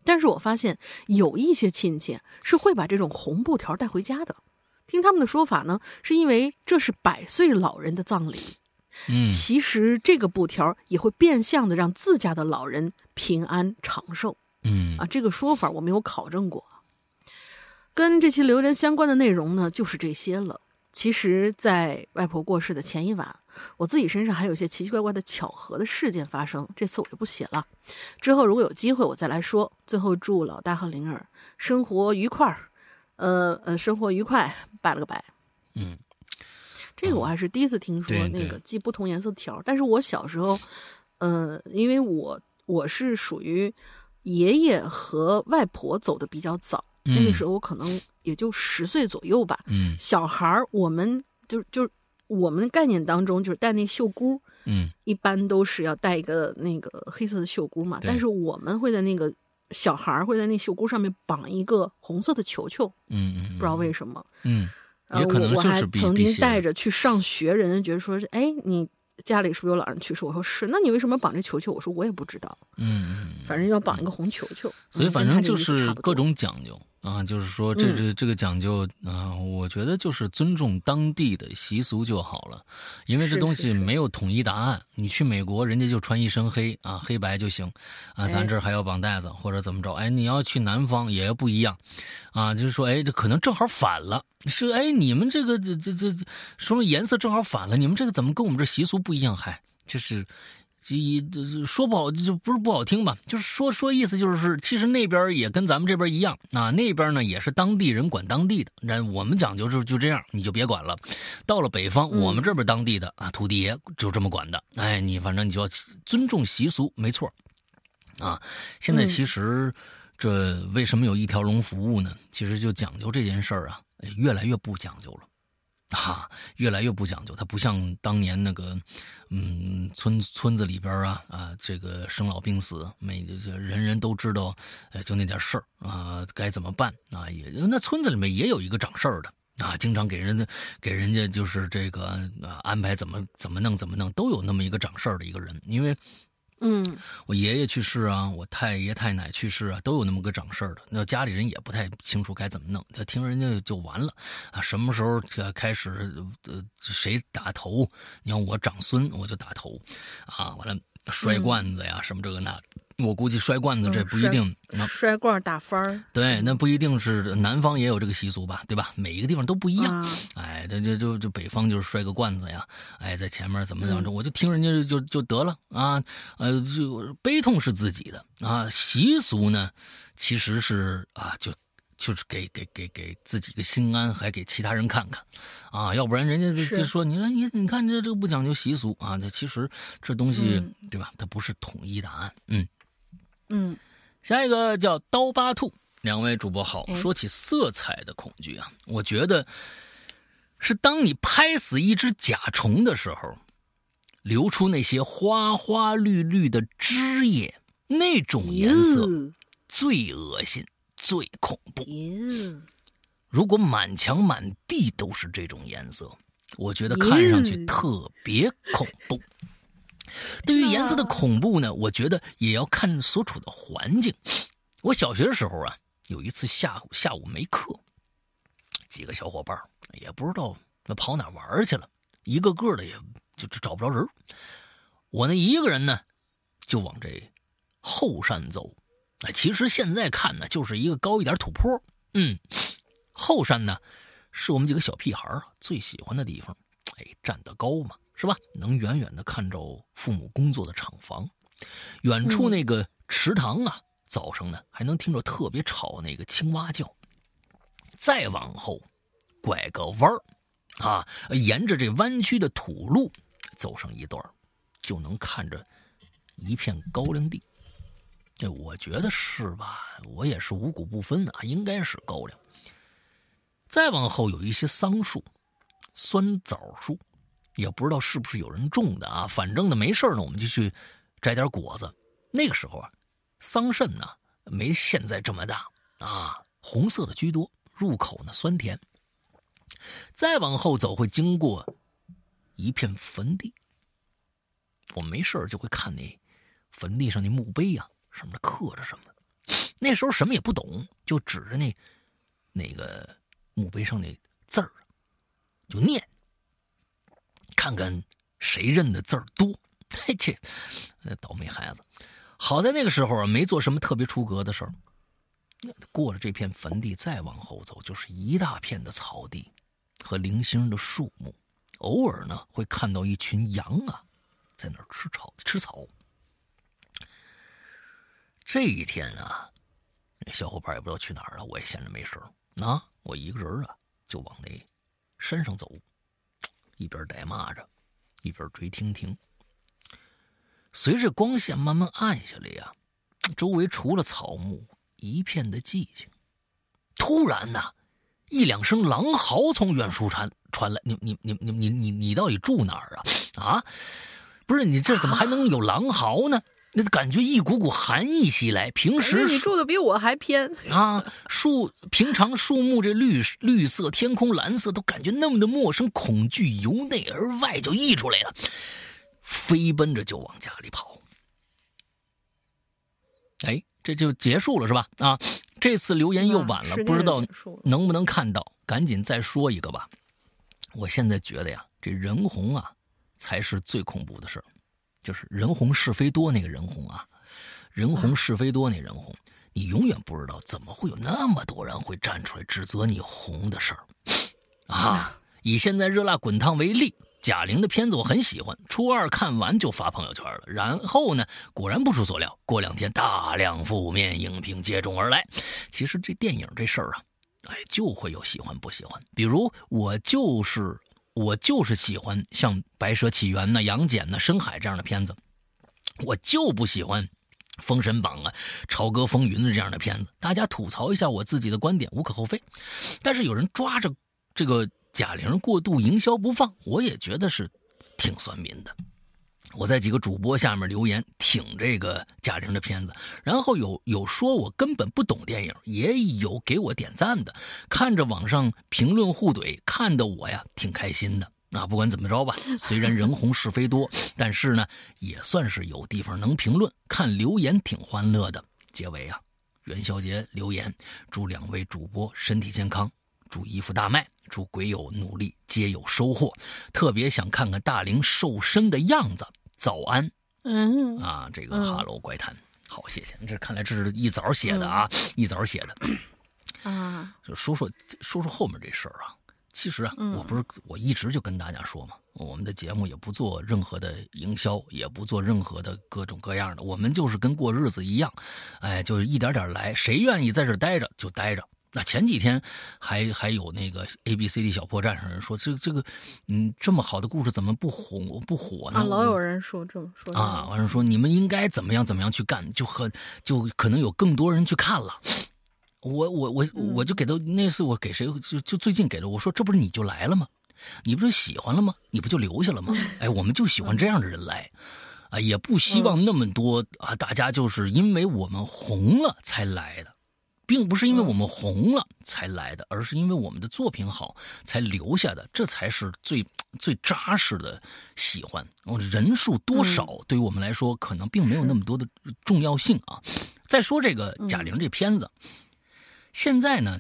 B: 但是我发现有一些亲戚是会把这种红布条带回家的。听他们的说法呢，是因为这是百岁老人的葬礼。
A: 嗯，
B: 其实这个布条也会变相的让自家的老人平安长寿。
A: 嗯
B: 啊，这个说法我没有考证过。跟这期留言相关的内容呢，就是这些了。其实，在外婆过世的前一晚。我自己身上还有一些奇奇怪怪的巧合的事件发生，这次我就不写了。之后如果有机会我再来说。最后祝老大和灵儿生活愉快，呃呃，生活愉快，拜了个拜。
A: 嗯，
B: 这个我还是第一次听说那个系不同颜色条。但是我小时候，呃，因为我我是属于爷爷和外婆走的比较早，那个时候我可能也就十岁左右吧。
A: 嗯，
B: 小孩儿我们就就。我们概念当中就是戴那袖箍，
A: 嗯，
B: 一般都是要戴一个那个黑色的袖箍嘛。但是我们会在那个小孩儿会在那袖箍上面绑一个红色的球球，
A: 嗯嗯，
B: 不知道为什么，
A: 嗯，也可能
B: 我还曾经带着去上学，人家觉得说是，哎，你家里是不是有老人去世？我说是，那你为什么绑这球球？我说我也不知道，
A: 嗯嗯，
B: 反正要绑一个红球球，
A: 所以反正就是各种讲究。啊，就是说，这这这个讲究啊，我觉得就是尊重当地的习俗就好了，因为这东西没有统一答案。你去美国，人家就穿一身黑啊，黑白就行，啊，咱这儿还要绑带子或者怎么着？哎，你要去南方也不一样，啊，就是说，哎，这可能正好反了，是哎，你们这个这这这说明颜色正好反了，你们这个怎么跟我们这习俗不一样？还就是。这说不好就不是不好听吧，就是说说意思就是，其实那边也跟咱们这边一样啊，那边呢也是当地人管当地的，那我们讲究就就这样，你就别管了。到了北方，我们这边当地的啊土地爷就这么管的，哎，你反正你就要尊重习俗，没错。啊，现在其实这为什么有一条龙服务呢？其实就讲究这件事儿啊，越来越不讲究了。哈，越来越不讲究，他不像当年那个，嗯，村村子里边啊啊，这个生老病死，每人人都知道，呃，就那点事儿啊，该怎么办啊？也那村子里面也有一个掌事儿的啊，经常给人家给人家就是这个啊安排怎么怎么弄怎么弄，都有那么一个掌事儿的一个人，因为。
B: 嗯，
A: 我爷爷去世啊，我太爷太奶去世啊，都有那么个掌事儿的。那家里人也不太清楚该怎么弄，就听人家就完了啊。什么时候开始呃谁打头？你看我长孙，我就打头啊。完了摔罐子呀，什么这个那。我估计摔罐子这不一定，
B: 摔罐打翻儿。
A: 对，那不一定是南方也有这个习俗吧？对吧？每一个地方都不一样。哎，这这就就北方就是摔个罐子呀，哎，在前面怎么怎么着，我就听人家就就得了啊。呃，就悲痛是自己的啊，习俗呢，其实是啊，就就是给给给给自己个心安，还给其他人看看啊，要不然人家就说你说你你看这这个不讲究习俗啊，这其实这东西对吧？它不是统一答案，嗯。
B: 嗯，
A: 下一个叫刀疤兔，两位主播好。说起色彩的恐惧啊，我觉得是当你拍死一只甲虫的时候，流出那些花花绿绿的汁液，那种颜色最恶心、最恐怖。如果满墙满地都是这种颜色，我觉得看上去特别恐怖。对于颜色的恐怖呢，我觉得也要看所处的环境。我小学的时候啊，有一次下午下午没课，几个小伙伴也不知道那跑哪玩去了，一个个的也就找不着人。我那一个人呢，就往这后山走。哎，其实现在看呢，就是一个高一点土坡。嗯，后山呢，是我们几个小屁孩啊最喜欢的地方。哎，站得高嘛。是吧？能远远的看着父母工作的厂房，远处那个池塘啊，早上呢还能听着特别吵那个青蛙叫。再往后，拐个弯儿，啊，沿着这弯曲的土路走上一段，就能看着一片高粱地。这我觉得是吧？我也是五谷不分啊，应该是高粱。再往后有一些桑树、酸枣树。也不知道是不是有人种的啊，反正呢没事呢，我们就去摘点果子。那个时候啊，桑葚呢没现在这么大啊，红色的居多，入口呢酸甜。再往后走会经过一片坟地，我没事就会看那坟地上那墓碑啊，上面刻着什么。那时候什么也不懂，就指着那那个墓碑上那字儿就念。看看谁认的字儿多，[LAUGHS] 嘿切，倒霉孩子！好在那个时候啊，没做什么特别出格的事儿。过了这片坟地，再往后走，就是一大片的草地和零星的树木，偶尔呢会看到一群羊啊，在那儿吃草吃草。这一天啊，那小伙伴也不知道去哪儿了，我也闲着没事啊，我一个人啊就往那山上走。一边逮蚂蚱，一边追婷婷。随着光线慢慢暗下来呀，周围除了草木，一片的寂静。突然呢，一两声狼嚎从远处传传来。你你你你你你你到底住哪儿啊？啊，不是你这怎么还能有狼嚎呢？那感觉一股股寒意袭来。平时
B: 你住的比我还偏 [LAUGHS]
A: 啊！树平常树木这绿绿色，天空蓝色，都感觉那么的陌生，恐惧由内而外就溢出来了，飞奔着就往家里跑。哎，这就结束了是吧？啊，这次留言又晚了，不知道能不能看到，赶紧再说一个吧。我现在觉得呀，这人红啊，才是最恐怖的事儿。就是人红是非多那个人红啊，人红是非多那人红，你永远不知道怎么会有那么多人会站出来指责你红的事儿，啊！以现在热辣滚烫为例，贾玲的片子我很喜欢，初二看完就发朋友圈了。然后呢，果然不出所料，过两天大量负面影评接踵而来。其实这电影这事儿啊，哎，就会有喜欢不喜欢。比如我就是。我就是喜欢像《白蛇起源》呐、《杨戬》呐、《深海》这样的片子，我就不喜欢《封神榜》啊、《朝歌风云》的这样的片子。大家吐槽一下我自己的观点，无可厚非。但是有人抓着这个贾玲过度营销不放，我也觉得是挺酸民的。我在几个主播下面留言挺这个贾玲的片子，然后有有说我根本不懂电影，也有给我点赞的。看着网上评论互怼，看得我呀挺开心的。那不管怎么着吧，虽然人红是非多，但是呢也算是有地方能评论，看留言挺欢乐的。结尾啊，元宵节留言，祝两位主播身体健康，祝衣服大卖，祝鬼友努力皆有收获。特别想看看大玲瘦身的样子。早安，
B: 嗯
A: 啊，这个哈喽怪谈，好，谢谢。这看来这是一早写的啊，[CLEARS THROAT] 一早写的
B: 啊。
A: 就说说说说后面这事儿啊。其实啊，我不是我一直就跟大家说嘛，我们的节目也不做任何的营销，也不做任何的各种各样的，我们就是跟过日子一样，哎，就是一点点来，谁愿意在这待着就待着。那前几天还还有那个 A B C D 小破站上人说，这这个，嗯，这么好的故事怎么不红不火呢？
B: 啊，老有人说这么说
A: 啊，完了说你们应该怎么样怎么样去干，就和就可能有更多人去看了。我我我我就给他那次我给谁就就最近给的我说这不是你就来了吗？你不是喜欢了吗？你不就留下了吗？[LAUGHS] 哎，我们就喜欢这样的人来，啊，也不希望那么多啊，大家就是因为我们红了才来的，并不是因为我们红了才来的，而是因为我们的作品好才留下的，这才是最 [TSK] 最扎实的喜欢。人数多少对于我们来说可能并没有那么多的重要性啊。再说这个贾玲这片子，现在呢，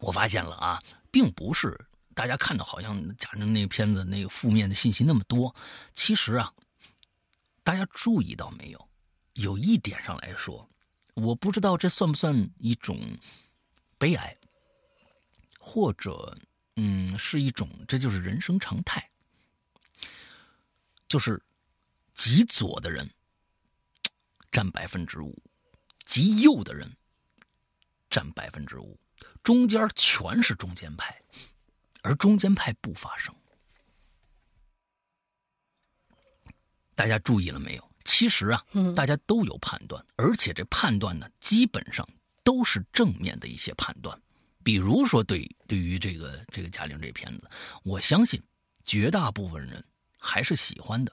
A: 我发现了啊，并不是。大家看到好像贾玲那个片子那个负面的信息那么多，其实啊，大家注意到没有？有一点上来说，我不知道这算不算一种悲哀，或者嗯，是一种这就是人生常态，就是极左的人占百分之五，极右的人占百分之五，中间全是中间派。而中间派不发声，大家注意了没有？其实啊，大家都有判断，而且这判断呢，基本上都是正面的一些判断。比如说，对对于这个这个贾玲这片子，我相信绝大部分人还是喜欢的，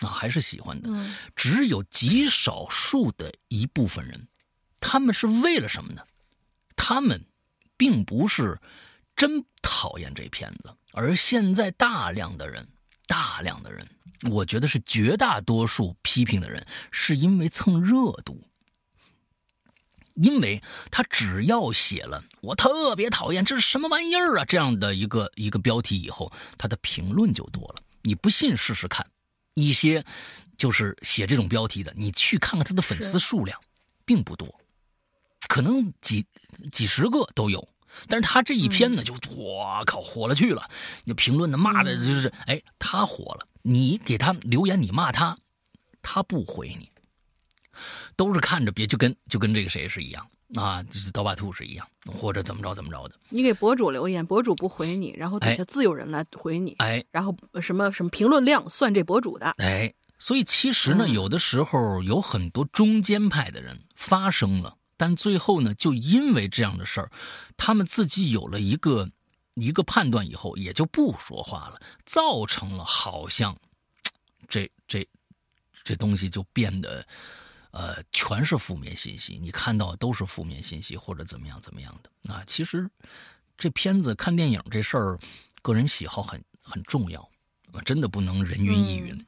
A: 啊，还是喜欢的。只有极少数的一部分人，他们是为了什么呢？他们并不是。真讨厌这片子，而现在大量的人，大量的人，我觉得是绝大多数批评的人，是因为蹭热度，因为他只要写了“我特别讨厌这是什么玩意儿啊”这样的一个一个标题以后，他的评论就多了。你不信试试看，一些就是写这种标题的，你去看看他的粉丝数量，并不多，可能几几十个都有。但是他这一篇呢，就我靠火了去了，那评论的骂的就是，哎，他火了，你给他留言，你骂他，他不回你，都是看着别就跟就跟这个谁是一样。啊，就是刀疤兔是一样，或者怎么着怎么着的。
B: 你给博主留言，博主不回你，然后底下自有人来回你，
A: 哎，
B: 然后什么什么评论量算这博主的，
A: 哎，所以其实呢，有的时候有很多中间派的人发声了。但最后呢，就因为这样的事儿，他们自己有了一个一个判断以后，也就不说话了，造成了好像这这这东西就变得呃全是负面信息，你看到都是负面信息或者怎么样怎么样的啊。其实这片子看电影这事儿，个人喜好很很重要，真的不能人云亦云。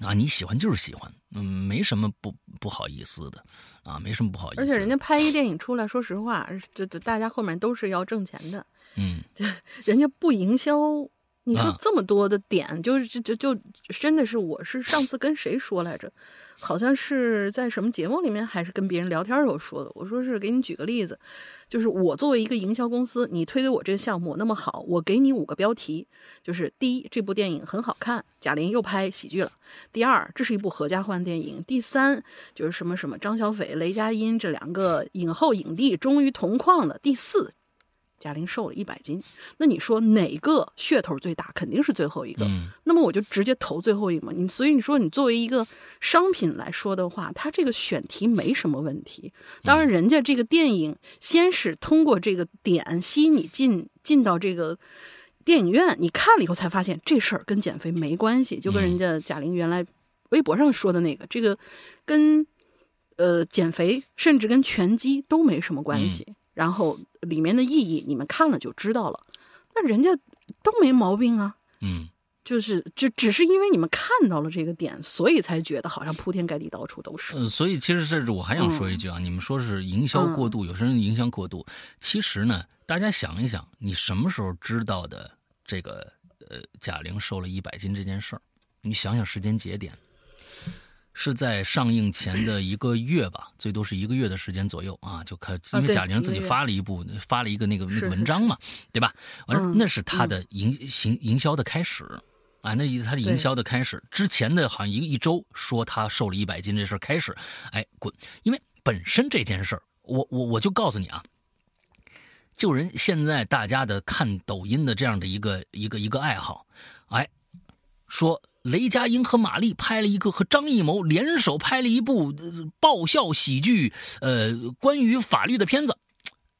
A: 啊，你喜欢就是喜欢，嗯，没什么不不好意思的，啊，没什么不好意思。
B: 而且人家拍一电影出来，说实话，这这大家后面都是要挣钱的，[LAUGHS]
A: 嗯，
B: 人家不营销，你说这么多的点，就是就就就真的是，我是上次跟谁说来着？好像是在什么节目里面，还是跟别人聊天时候说的。我说是给你举个例子，就是我作为一个营销公司，你推给我这个项目那么好，我给你五个标题，就是第一，这部电影很好看，贾玲又拍喜剧了；第二，这是一部合家欢电影；第三，就是什么什么张小斐、雷佳音这两个影后影帝终于同框了；第四。贾玲瘦了一百斤，那你说哪个噱头最大？肯定是最后一个。那么我就直接投最后一个嘛。你所以你说你作为一个商品来说的话，它这个选题没什么问题。当然，人家这个电影先是通过这个点吸引你进进到这个电影院，你看了以后才发现这事儿跟减肥没关系，就跟人家贾玲原来微博上说的那个，这个跟呃减肥甚至跟拳击都没什么关系。然后里面的意义你们看了就知道了，那人家都没毛病啊，
A: 嗯，
B: 就是只只是因为你们看到了这个点，所以才觉得好像铺天盖地到处都是。
A: 嗯，所以其实甚至我还想说一句啊，你们说是营销过度，有些人营销过度，其实呢，大家想一想，你什么时候知道的这个呃贾玲瘦了一百斤这件事儿？你想想时间节点。是在上映前的一个月吧，最多是一个月的时间左右啊，就看，因为贾玲自己发了一部，发了一个那个那个文章嘛，对吧？完了，那是他的营行营销的开始啊，那他的营销的开始之前的好像一一周说他瘦了一百斤这事儿开始，哎滚！因为本身这件事儿，我我我就告诉你啊，就人现在大家的看抖音的这样的一个一个一个爱好，哎，说。雷佳音和马丽拍了一个，和张艺谋联手拍了一部爆笑喜剧，呃，关于法律的片子。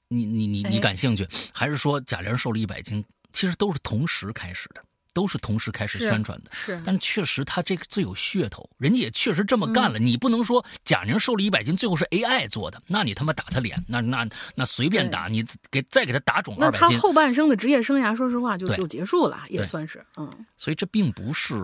A: 你你你你感兴趣？还是说贾玲瘦了一百斤其实都是同时开始的。都是同时开始宣传的，
B: 是，
A: 但是确实他这个最有噱头，人家也确实这么干了。你不能说贾宁瘦了一百斤，最后是 AI 做的，那你他妈打他脸，那那那随便打，你给再给他打肿二百斤，
B: 他后半生的职业生涯，说实话就就结束了，也算是嗯。
A: 所以这并不是，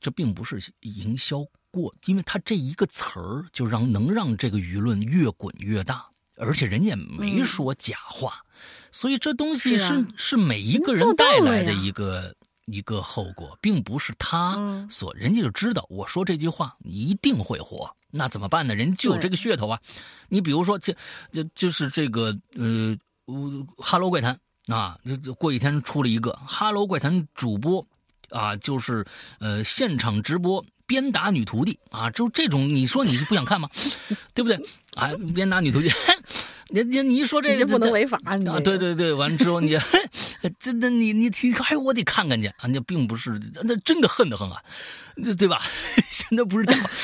A: 这并不是营销过，因为他这一个词儿就让能让这个舆论越滚越大，而且人家也没说假话，所以这东西是是每一个人带来的一个。一个后果，并不是他所，人家就知道我说这句话你一定会火，那怎么办呢？人就有这个噱头啊。你比如说，就就就是这个呃，哈喽怪谈啊，就过几天出了一个哈喽怪谈主播啊，就是呃现场直播鞭打女徒弟啊，就这种，你说你是不想看吗？[LAUGHS] 对不对？啊，鞭打女徒弟。[LAUGHS] 你你你一说这个，
B: 不能违法你啊！
A: 对对对，完了之后你，[LAUGHS] 真的你你提，哎，我得看看去啊！那并不是，那真的恨得很啊，对吧？[LAUGHS] 现在不是假话。[LAUGHS]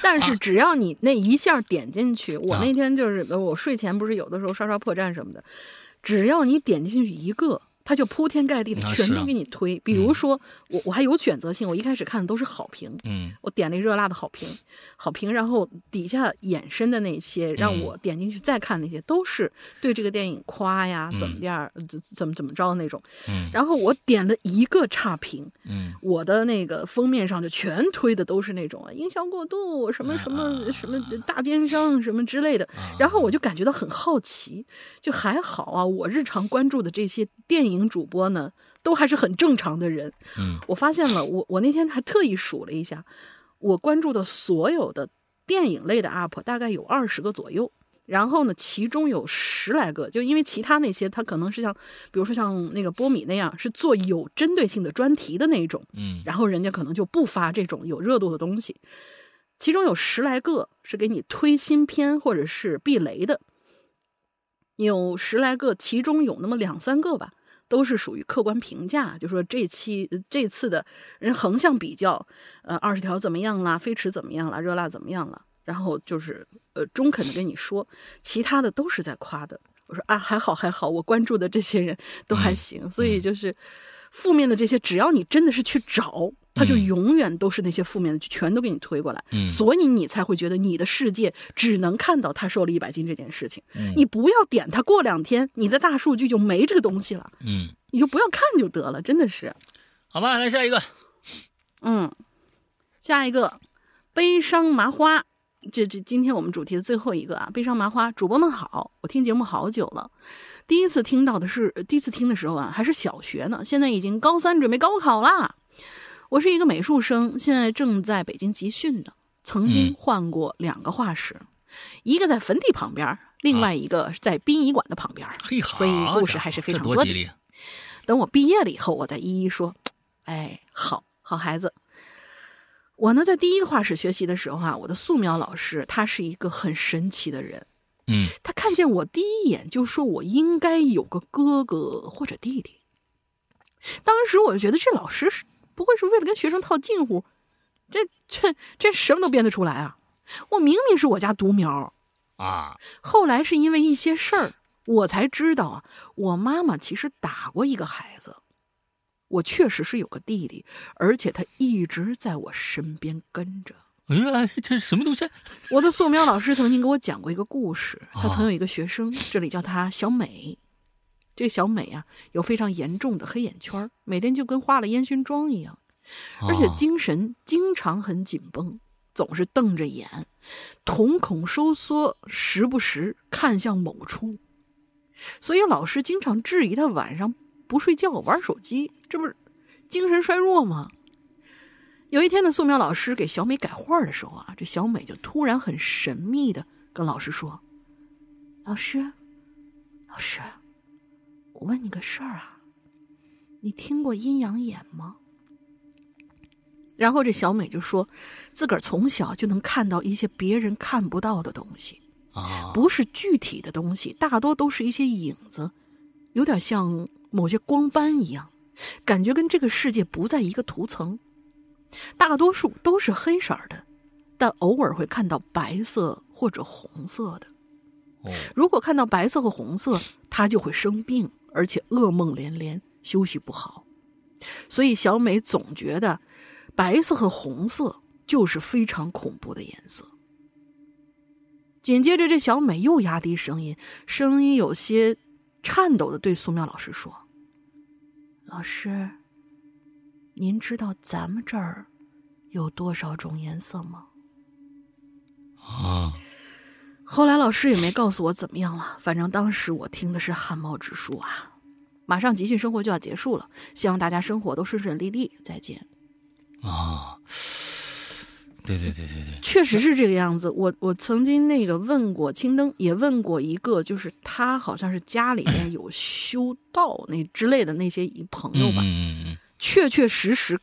B: 但是只要你那一下点进去，我那天就是我睡前不是有的时候刷刷破绽什么的，只要你点进去一个。他就铺天盖地的全都给你推，比如说我我还有选择性，我一开始看的都是好评，
A: 嗯，
B: 我点了热辣的好评，好评，然后底下衍生的那些让我点进去再看那些都是对这个电影夸呀，怎么样，怎怎么怎么着的那种，
A: 嗯，
B: 然后我点了一个差评，
A: 嗯，
B: 我的那个封面上就全推的都是那种啊营销过度，什么什么什么大奸商什么之类的，然后我就感觉到很好奇，就还好啊，我日常关注的这些电影。主播呢，都还是很正常的人。
A: 嗯，
B: 我发现了，我我那天还特意数了一下，我关注的所有的电影类的 UP 大概有二十个左右。然后呢，其中有十来个，就因为其他那些他可能是像，比如说像那个波米那样，是做有针对性的专题的那种。
A: 嗯，
B: 然后人家可能就不发这种有热度的东西。其中有十来个是给你推新片或者是避雷的，有十来个，其中有那么两三个吧。都是属于客观评价，就说这期这次的人横向比较，呃，二十条怎么样啦，飞驰怎么样了，热辣怎么样了，然后就是呃中肯的跟你说，其他的都是在夸的。我说啊，还好还好，我关注的这些人都还行，所以就是负面的这些，只要你真的是去找。他就永远都是那些负面的，全都给你推过来，所以你才会觉得你的世界只能看到他瘦了一百斤这件事情。你不要点他，过两天你的大数据就没这个东西了。
A: 嗯，
B: 你就不要看就得了，真的是。
A: 好吧，来下一个。
B: 嗯，下一个悲伤麻花，这这今天我们主题的最后一个啊，悲伤麻花主播们好，我听节目好久了，第一次听到的是第一次听的时候啊，还是小学呢，现在已经高三准备高考啦。我是一个美术生，现在正在北京集训呢。曾经换过两个画室，一个在坟地旁边，另外一个在殡仪馆的旁边。嘿所以故事还是非常多的。等我毕业了以后，我再一一说。哎，好好孩子，我呢在第一个画室学习的时候啊，我的素描老师他是一个很神奇的人。
A: 嗯，
B: 他看见我第一眼就说我应该有个哥哥或者弟弟。当时我就觉得这老师是。不会是为了跟学生套近乎？这这这什么都编得出来啊！我明明是我家独苗
A: 啊！
B: 后来是因为一些事儿，我才知道啊，我妈妈其实打过一个孩子。我确实是有个弟弟，而且他一直在我身边跟着。
A: 哎呀，这是什么东西？
B: 我的素描老师曾经给我讲过一个故事，他曾有一个学生，这里叫他小美。这个小美啊，有非常严重的黑眼圈，每天就跟化了烟熏妆一样，而且精神经常很紧绷，总是瞪着眼，瞳孔收缩，时不时看向某处。所以老师经常质疑他晚上不睡觉玩手机，这不是精神衰弱吗？有一天的素描老师给小美改画的时候啊，这小美就突然很神秘的跟老师说：“老师，老师。”我问你个事儿啊，你听过阴阳眼吗？然后这小美就说，自个儿从小就能看到一些别人看不到的东西
A: 啊，
B: 不是具体的东西，大多都是一些影子，有点像某些光斑一样，感觉跟这个世界不在一个图层。大多数都是黑色的，但偶尔会看到白色或者红色的。
A: 哦，
B: 如果看到白色和红色，他就会生病。而且噩梦连连，休息不好。所以小美总觉得白色和红色就是非常恐怖的颜色。紧接着，这小美又压低声音，声音有些颤抖的对苏妙老师说：“老师，您知道咱们这儿有多少种颜色吗？”
A: 啊！
B: 后来老师也没告诉我怎么样了，反正当时我听的是汗毛直竖啊。马上集训生活就要结束了，希望大家生活都顺顺利利。再见。
A: 啊！对对对对对，
B: 确实是这个样子。我我曾经那个问过青灯，也问过一个，就是他好像是家里面有修道那之类的那些朋友吧。
A: 嗯嗯嗯。
B: 确确实实，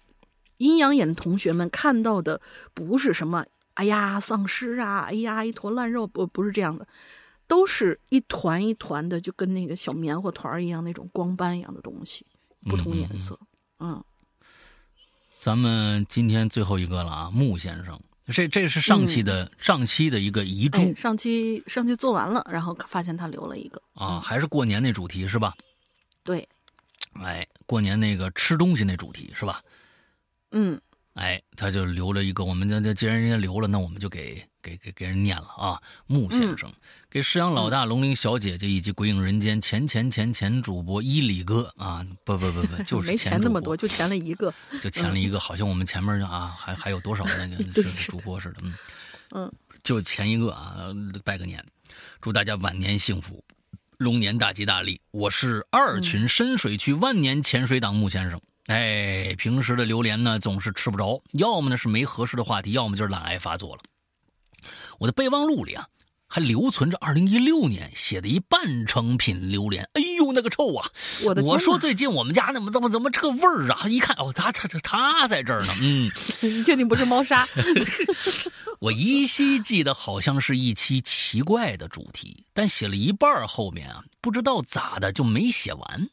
B: 阴阳眼的同学们看到的不是什么“哎呀丧尸啊，哎呀一坨烂肉”，不不是这样的，都是一团一团的，就跟那个小棉花团一样那种光斑一样的东西，不同颜色。嗯。
A: 咱们今天最后一个了啊，穆先生，这这是上期的上期的一个遗嘱，
B: 上期上期做完了，然后发现他留了一个
A: 啊，还是过年那主题是吧？
B: 对，
A: 哎，过年那个吃东西那主题是吧？
B: 嗯，
A: 哎，他就留了一个，我们那那既然人家留了，那我们就给。给给给人念了啊，穆先生，给石阳老大、龙鳞小姐姐以及鬼影人间前前前前主播伊里哥啊，不不不不，就是
B: 没钱那么多，就钱了一个，
A: 就钱了一个，好像我们前面啊还还有多少那个 [LAUGHS] 是主播似的，嗯
B: 嗯，
A: 就前一个啊，拜个年，祝大家晚年幸福，龙年大吉大利。我是二群深水区万年潜水党穆先生，哎，平时的榴莲呢总是吃不着，要么呢是没合适的话题，要么就是懒癌发作了。我的备忘录里啊，还留存着二零一六年写的一半成品榴莲。哎呦，那个臭啊！
B: 我的
A: 我说最近我们家怎么怎么怎么这个味儿啊？一看哦，他他他他在这儿呢。嗯，[LAUGHS]
B: 你确定不是猫砂？[LAUGHS] [LAUGHS]
A: 我依稀记得好像是一期奇怪的主题，但写了一半后面啊，不知道咋的就没写完。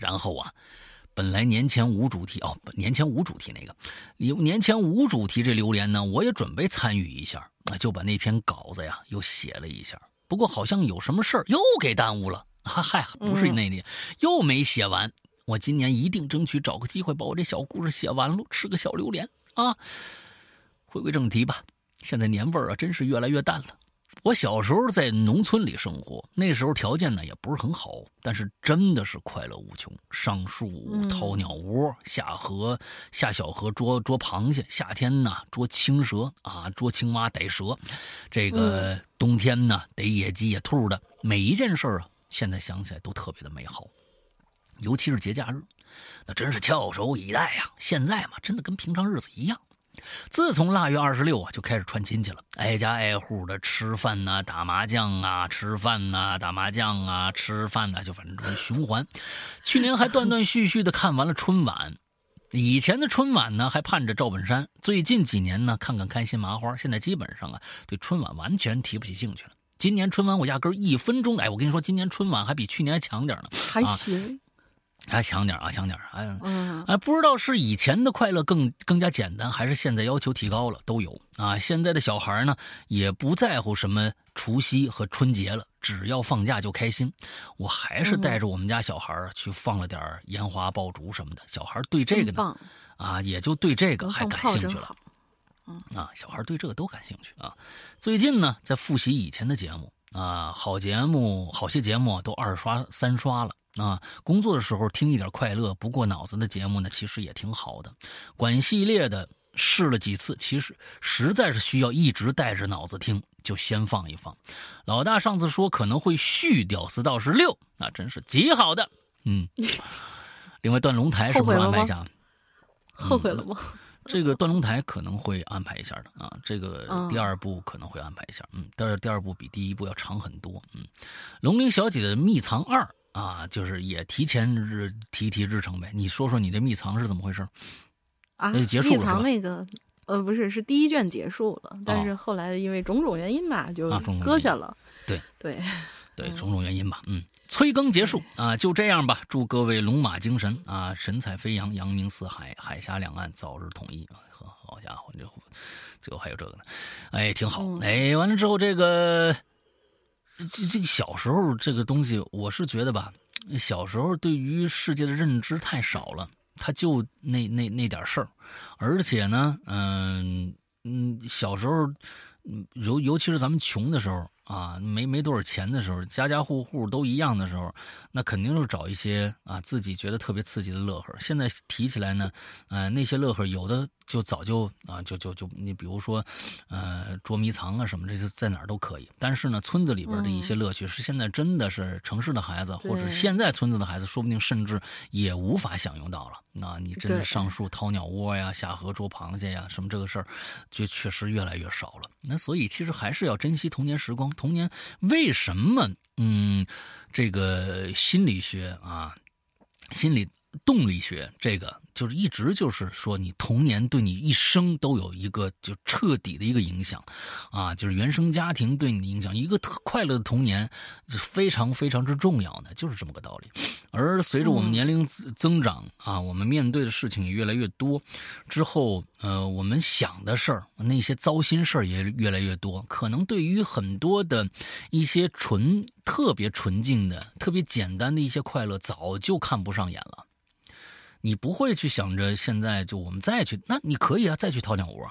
A: 然后啊。本来年前无主题哦，年前无主题那个，有年前无主题这榴莲呢，我也准备参与一下，那就把那篇稿子呀又写了一下。不过好像有什么事儿又给耽误了，哈嗨，不是那里又没写完。我今年一定争取找个机会把我这小故事写完了，吃个小榴莲啊。回归正题吧，现在年味儿啊真是越来越淡了。我小时候在农村里生活，那时候条件呢也不是很好，但是真的是快乐无穷。上树掏鸟窝，下河下小河捉捉螃蟹，夏天呢捉青蛇啊，捉青蛙逮蛇，这个冬天呢逮野鸡野兔的，每一件事啊，现在想起来都特别的美好，尤其是节假日，那真是翘首以待呀。现在嘛，真的跟平常日子一样。自从腊月二十六啊，就开始串亲戚了，挨家挨户的吃饭呐、打麻将啊、吃饭呐、打麻将啊、吃饭呐，就反正这么循环。去年还断断续续的看完了春晚，以前的春晚呢还盼着赵本山，最近几年呢看看开心麻花，现在基本上啊对春晚完全提不起兴趣了。今年春晚我压根一分钟，哎，我跟你说，今年春晚还比去年还强点呢，
B: 还行。
A: 还强点啊，强点哎，哎，不知道是以前的快乐更更加简单，还是现在要求提高了，都有啊。现在的小孩呢，也不在乎什么除夕和春节了，只要放假就开心。我还是带着我们家小孩去放了点烟花爆竹什么的，小孩对这个呢，啊，也就对这个还感兴趣了。啊，小孩对这个都感兴趣啊。最近呢，在复习以前的节目啊，好节目，好些节目都二刷三刷了。啊，工作的时候听一点快乐不过脑子的节目呢，其实也挺好的。管系列的试了几次，其实实在是需要一直带着脑子听，就先放一放。老大上次说可能会续《屌丝道士六》，那真是极好的。嗯，[LAUGHS] 另外断龙台是不是安排一下？
B: 后悔了吗？[LAUGHS]
A: 这个断龙台可能会安排一下的啊，这个第二部可能会安排一下。嗯，但是第二部比第一部要长很多。嗯，龙鳞小姐的秘藏二。啊，就是也提前日提提日程呗。你说说你这密藏是怎么回事？
B: 啊，
A: 那结束了
B: 密藏那个，呃，不是，是第一卷结束了，但是后来因为种种原因吧，就搁下了。
A: 对
B: 对
A: 对，种种原因吧。嗯，催更结束啊，就这样吧。祝各位龙马精神啊，神采飞扬，扬名四海，海峡两岸早日统一啊！好家伙，这最后还有这个呢，哎，挺好。哎，完了之后这个。这这个小时候这个东西，我是觉得吧，小时候对于世界的认知太少了，他就那那那点事儿，而且呢，嗯嗯，小时候，尤尤其是咱们穷的时候。啊，没没多少钱的时候，家家户户都一样的时候，那肯定是找一些啊自己觉得特别刺激的乐呵。现在提起来呢，呃，那些乐呵有的就早就啊就就就你比如说，呃，捉迷藏啊什么，这些在哪儿都可以。但是呢，村子里边的一些乐趣是现在真的是城市的孩子或者现在村子的孩子，说不定甚至也无法享用到了。那你真的上树掏鸟窝呀，下河捉螃蟹呀，什么这个事儿，就确实越来越少了。那所以其实还是要珍惜童年时光。童年为什么？嗯，这个心理学啊，心理动力学这个。就是一直就是说，你童年对你一生都有一个就彻底的一个影响，啊，就是原生家庭对你的影响，一个特快乐的童年是非常非常之重要的，就是这么个道理。而随着我们年龄增长啊，我们面对的事情也越来越多，之后呃，我们想的事儿，那些糟心事儿也越来越多，可能对于很多的一些纯特别纯净的、特别简单的一些快乐，早就看不上眼了。你不会去想着现在就我们再去，那你可以啊，再去掏鸟窝，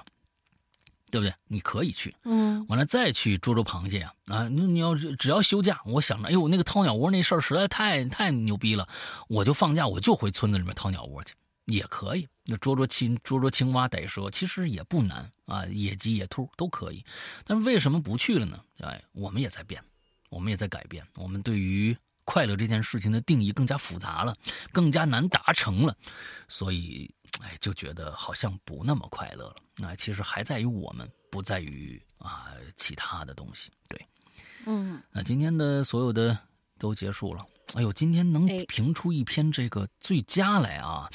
A: 对不对？你可以去，
B: 嗯，
A: 完了再去捉捉螃蟹啊啊！你你要只要休假，我想着，哎呦，那个掏鸟窝那事儿实在太太牛逼了，我就放假我就回村子里面掏鸟窝去，也可以。那捉捉青捉捉青蛙逮蛇，其实也不难啊，野鸡野兔都可以。但是为什么不去了呢？哎，我们也在变，我们也在改变，我们对于。快乐这件事情的定义更加复杂了，更加难达成了，所以，哎，就觉得好像不那么快乐了。那其实还在于我们，不在于啊其他的东西。对，
B: 嗯。
A: 那今天的所有的都结束了。哎呦，今天能评出一篇这个最佳来啊？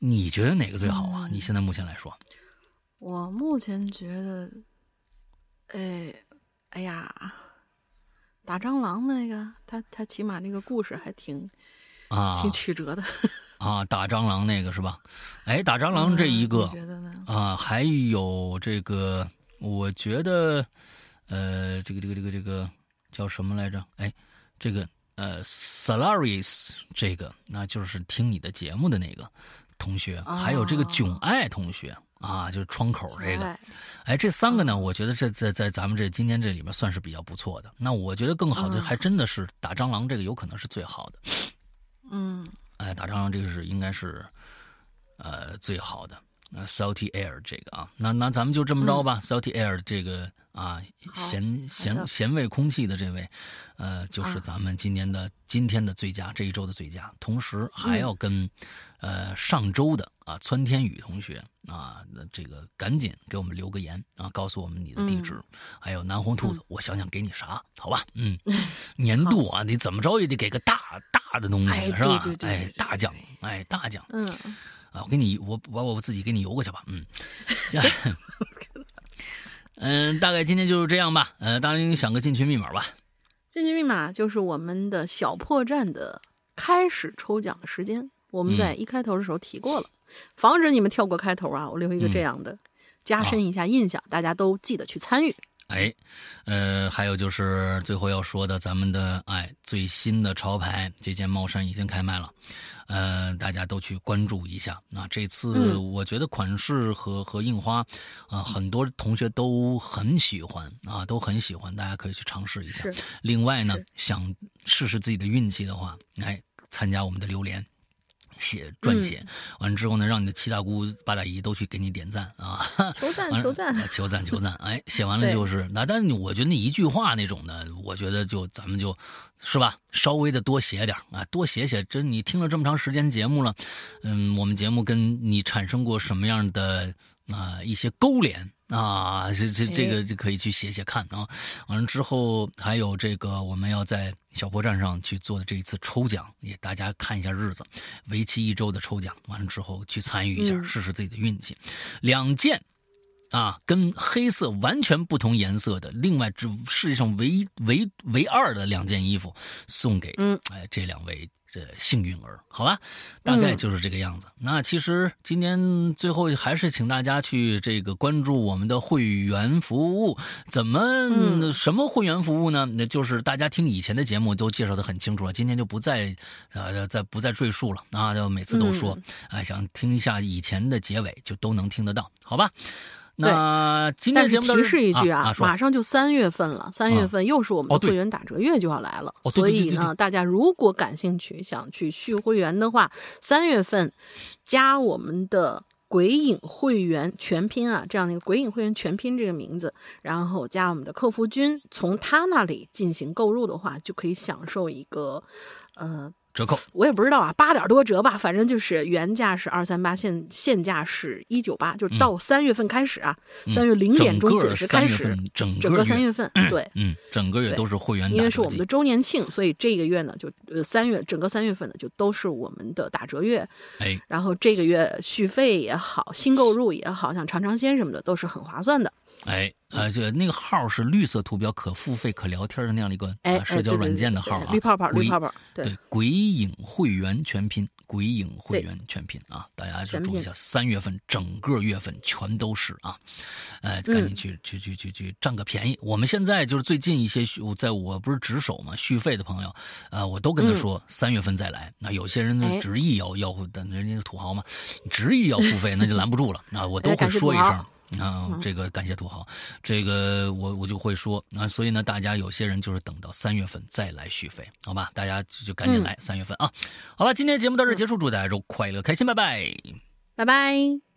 A: 你觉得哪个最好啊？你现在目前来说，
B: 我目前觉得，哎，哎呀。打蟑螂那个，他他起码那个故事还挺
A: 啊，
B: 挺曲折的 [LAUGHS]
A: 啊。打蟑螂那个是吧？哎，打蟑螂这一个啊，还有这个，我觉得呃，这个这个这个这个叫什么来着？哎，这个呃，Salaris 这个，那就是听你的节目的那个同学，还有这个囧爱同学。啊，就是窗口这个，哎，这三个呢，我觉得这在在咱们这今天这里面算是比较不错的。那我觉得更好的还真的是打蟑螂这个，有可能是最好的。
B: 嗯，
A: 哎，打蟑螂这个是应该是呃最好的。那 Salty Air 这个啊，那那咱们就这么着吧。Salty Air 这个啊，咸咸咸味空气的这位，呃，就是咱们今年的今天的最佳，这一周的最佳。同时还要跟呃上周的啊川天宇同学啊，那这个赶紧给我们留个言啊，告诉我们你的地址。还有南红兔子，我想想给你啥，好吧？嗯，年度啊，你怎么着也得给个大大的东西是吧？哎，大奖，哎，大奖，
B: 嗯。
A: 啊，我给你，我我我自己给你邮过去吧，嗯，[LAUGHS] [LAUGHS] 嗯，大概今天就是这样吧，呃，大林想个进群密码吧。
B: 进群密码就是我们的小破站的开始抽奖的时间，我们在一开头的时候提过了，防止你们跳过开头啊，我留一个这样的，加深一下印象，大家都记得去参与。
A: 哎，呃，还有就是最后要说的，咱们的哎最新的潮牌这件帽衫已经开卖了，呃，大家都去关注一下。那这次我觉得款式和和印花啊，很多同学都很喜欢啊，都很喜欢，大家可以去尝试一下。另外呢，想试试自己的运气的话，来参加我们的榴莲。写撰写完了之后呢，让你的七大姑八大姨都去给你点赞啊！[LAUGHS]
B: 求赞求赞
A: 求赞求赞！哎，写完了就是那，但是我觉得那一句话那种的，我觉得就咱们就是吧，稍微的多写点啊，多写写。这你听了这么长时间节目了，嗯，我们节目跟你产生过什么样的啊一些勾连？啊，这这这个就可以去写写看啊。完了之后，还有这个我们要在小破站上去做的这一次抽奖，也大家看一下日子，为期一周的抽奖。完了之后去参与一下，试试自己的运气。两件啊，跟黑色完全不同颜色的，另外这世界上唯唯唯二的两件衣服送给
B: 嗯
A: 哎这两位。这幸运儿，好吧，大概就是这个样子。那其实今天最后还是请大家去这个关注我们的会员服务。怎么什么会员服务呢？那就是大家听以前的节目都介绍的很清楚了，今天就不再呃再不再赘述了啊，就每次都说，啊，想听一下以前的结尾就都能听得到，好吧？那今天节目
B: 提示一句
A: 啊，
B: 马上就三月份了，三月份又是我们的会员打折月就要来了，所以呢，大家如果感兴趣想去续会员的话，三月份加我们的鬼影会员全拼啊，这样的一个鬼影会员全拼这个名字，然后加我们的客服君，从他那里进行购入的话，就可以享受一个呃。
A: 折扣。
B: 我也不知道啊，八点多折吧，反正就是原价是二三八，现现价是一九八，就是到三月份开始啊，三月零点钟准时开始，
A: 整
B: 个三月份，对，
A: 嗯，整个月都是会员，
B: 因为是我们的周年庆，所以这个月呢，就呃三月整个三月份呢，就都是我们的打折月，
A: 哎，
B: 然后这个月续费也好，新购入也好像尝尝鲜什么的，都是很划算的。
A: 哎，呃，这那个号是绿色图标，可付费、可聊天的那样的一个社交软件的号啊，
B: 绿泡泡，绿泡泡，
A: 对，鬼影会员全拼，鬼影会员全拼啊，大家就注意一下，三月份整个月份全都是啊，哎，赶紧去去去去去占个便宜。我们现在就是最近一些续，在我不是值守嘛，续费的朋友，呃，我都跟他说三月份再来。那有些人呢执意要要，等人家土豪嘛，执意要付费，那就拦不住了啊，我都会说一声。啊，这个感谢土豪，这个我我就会说啊，所以呢，大家有些人就是等到三月份再来续费，好吧？大家就赶紧来三月份啊，好吧？今天节目到这结束，祝大家都快乐开心，拜拜，
B: 拜拜。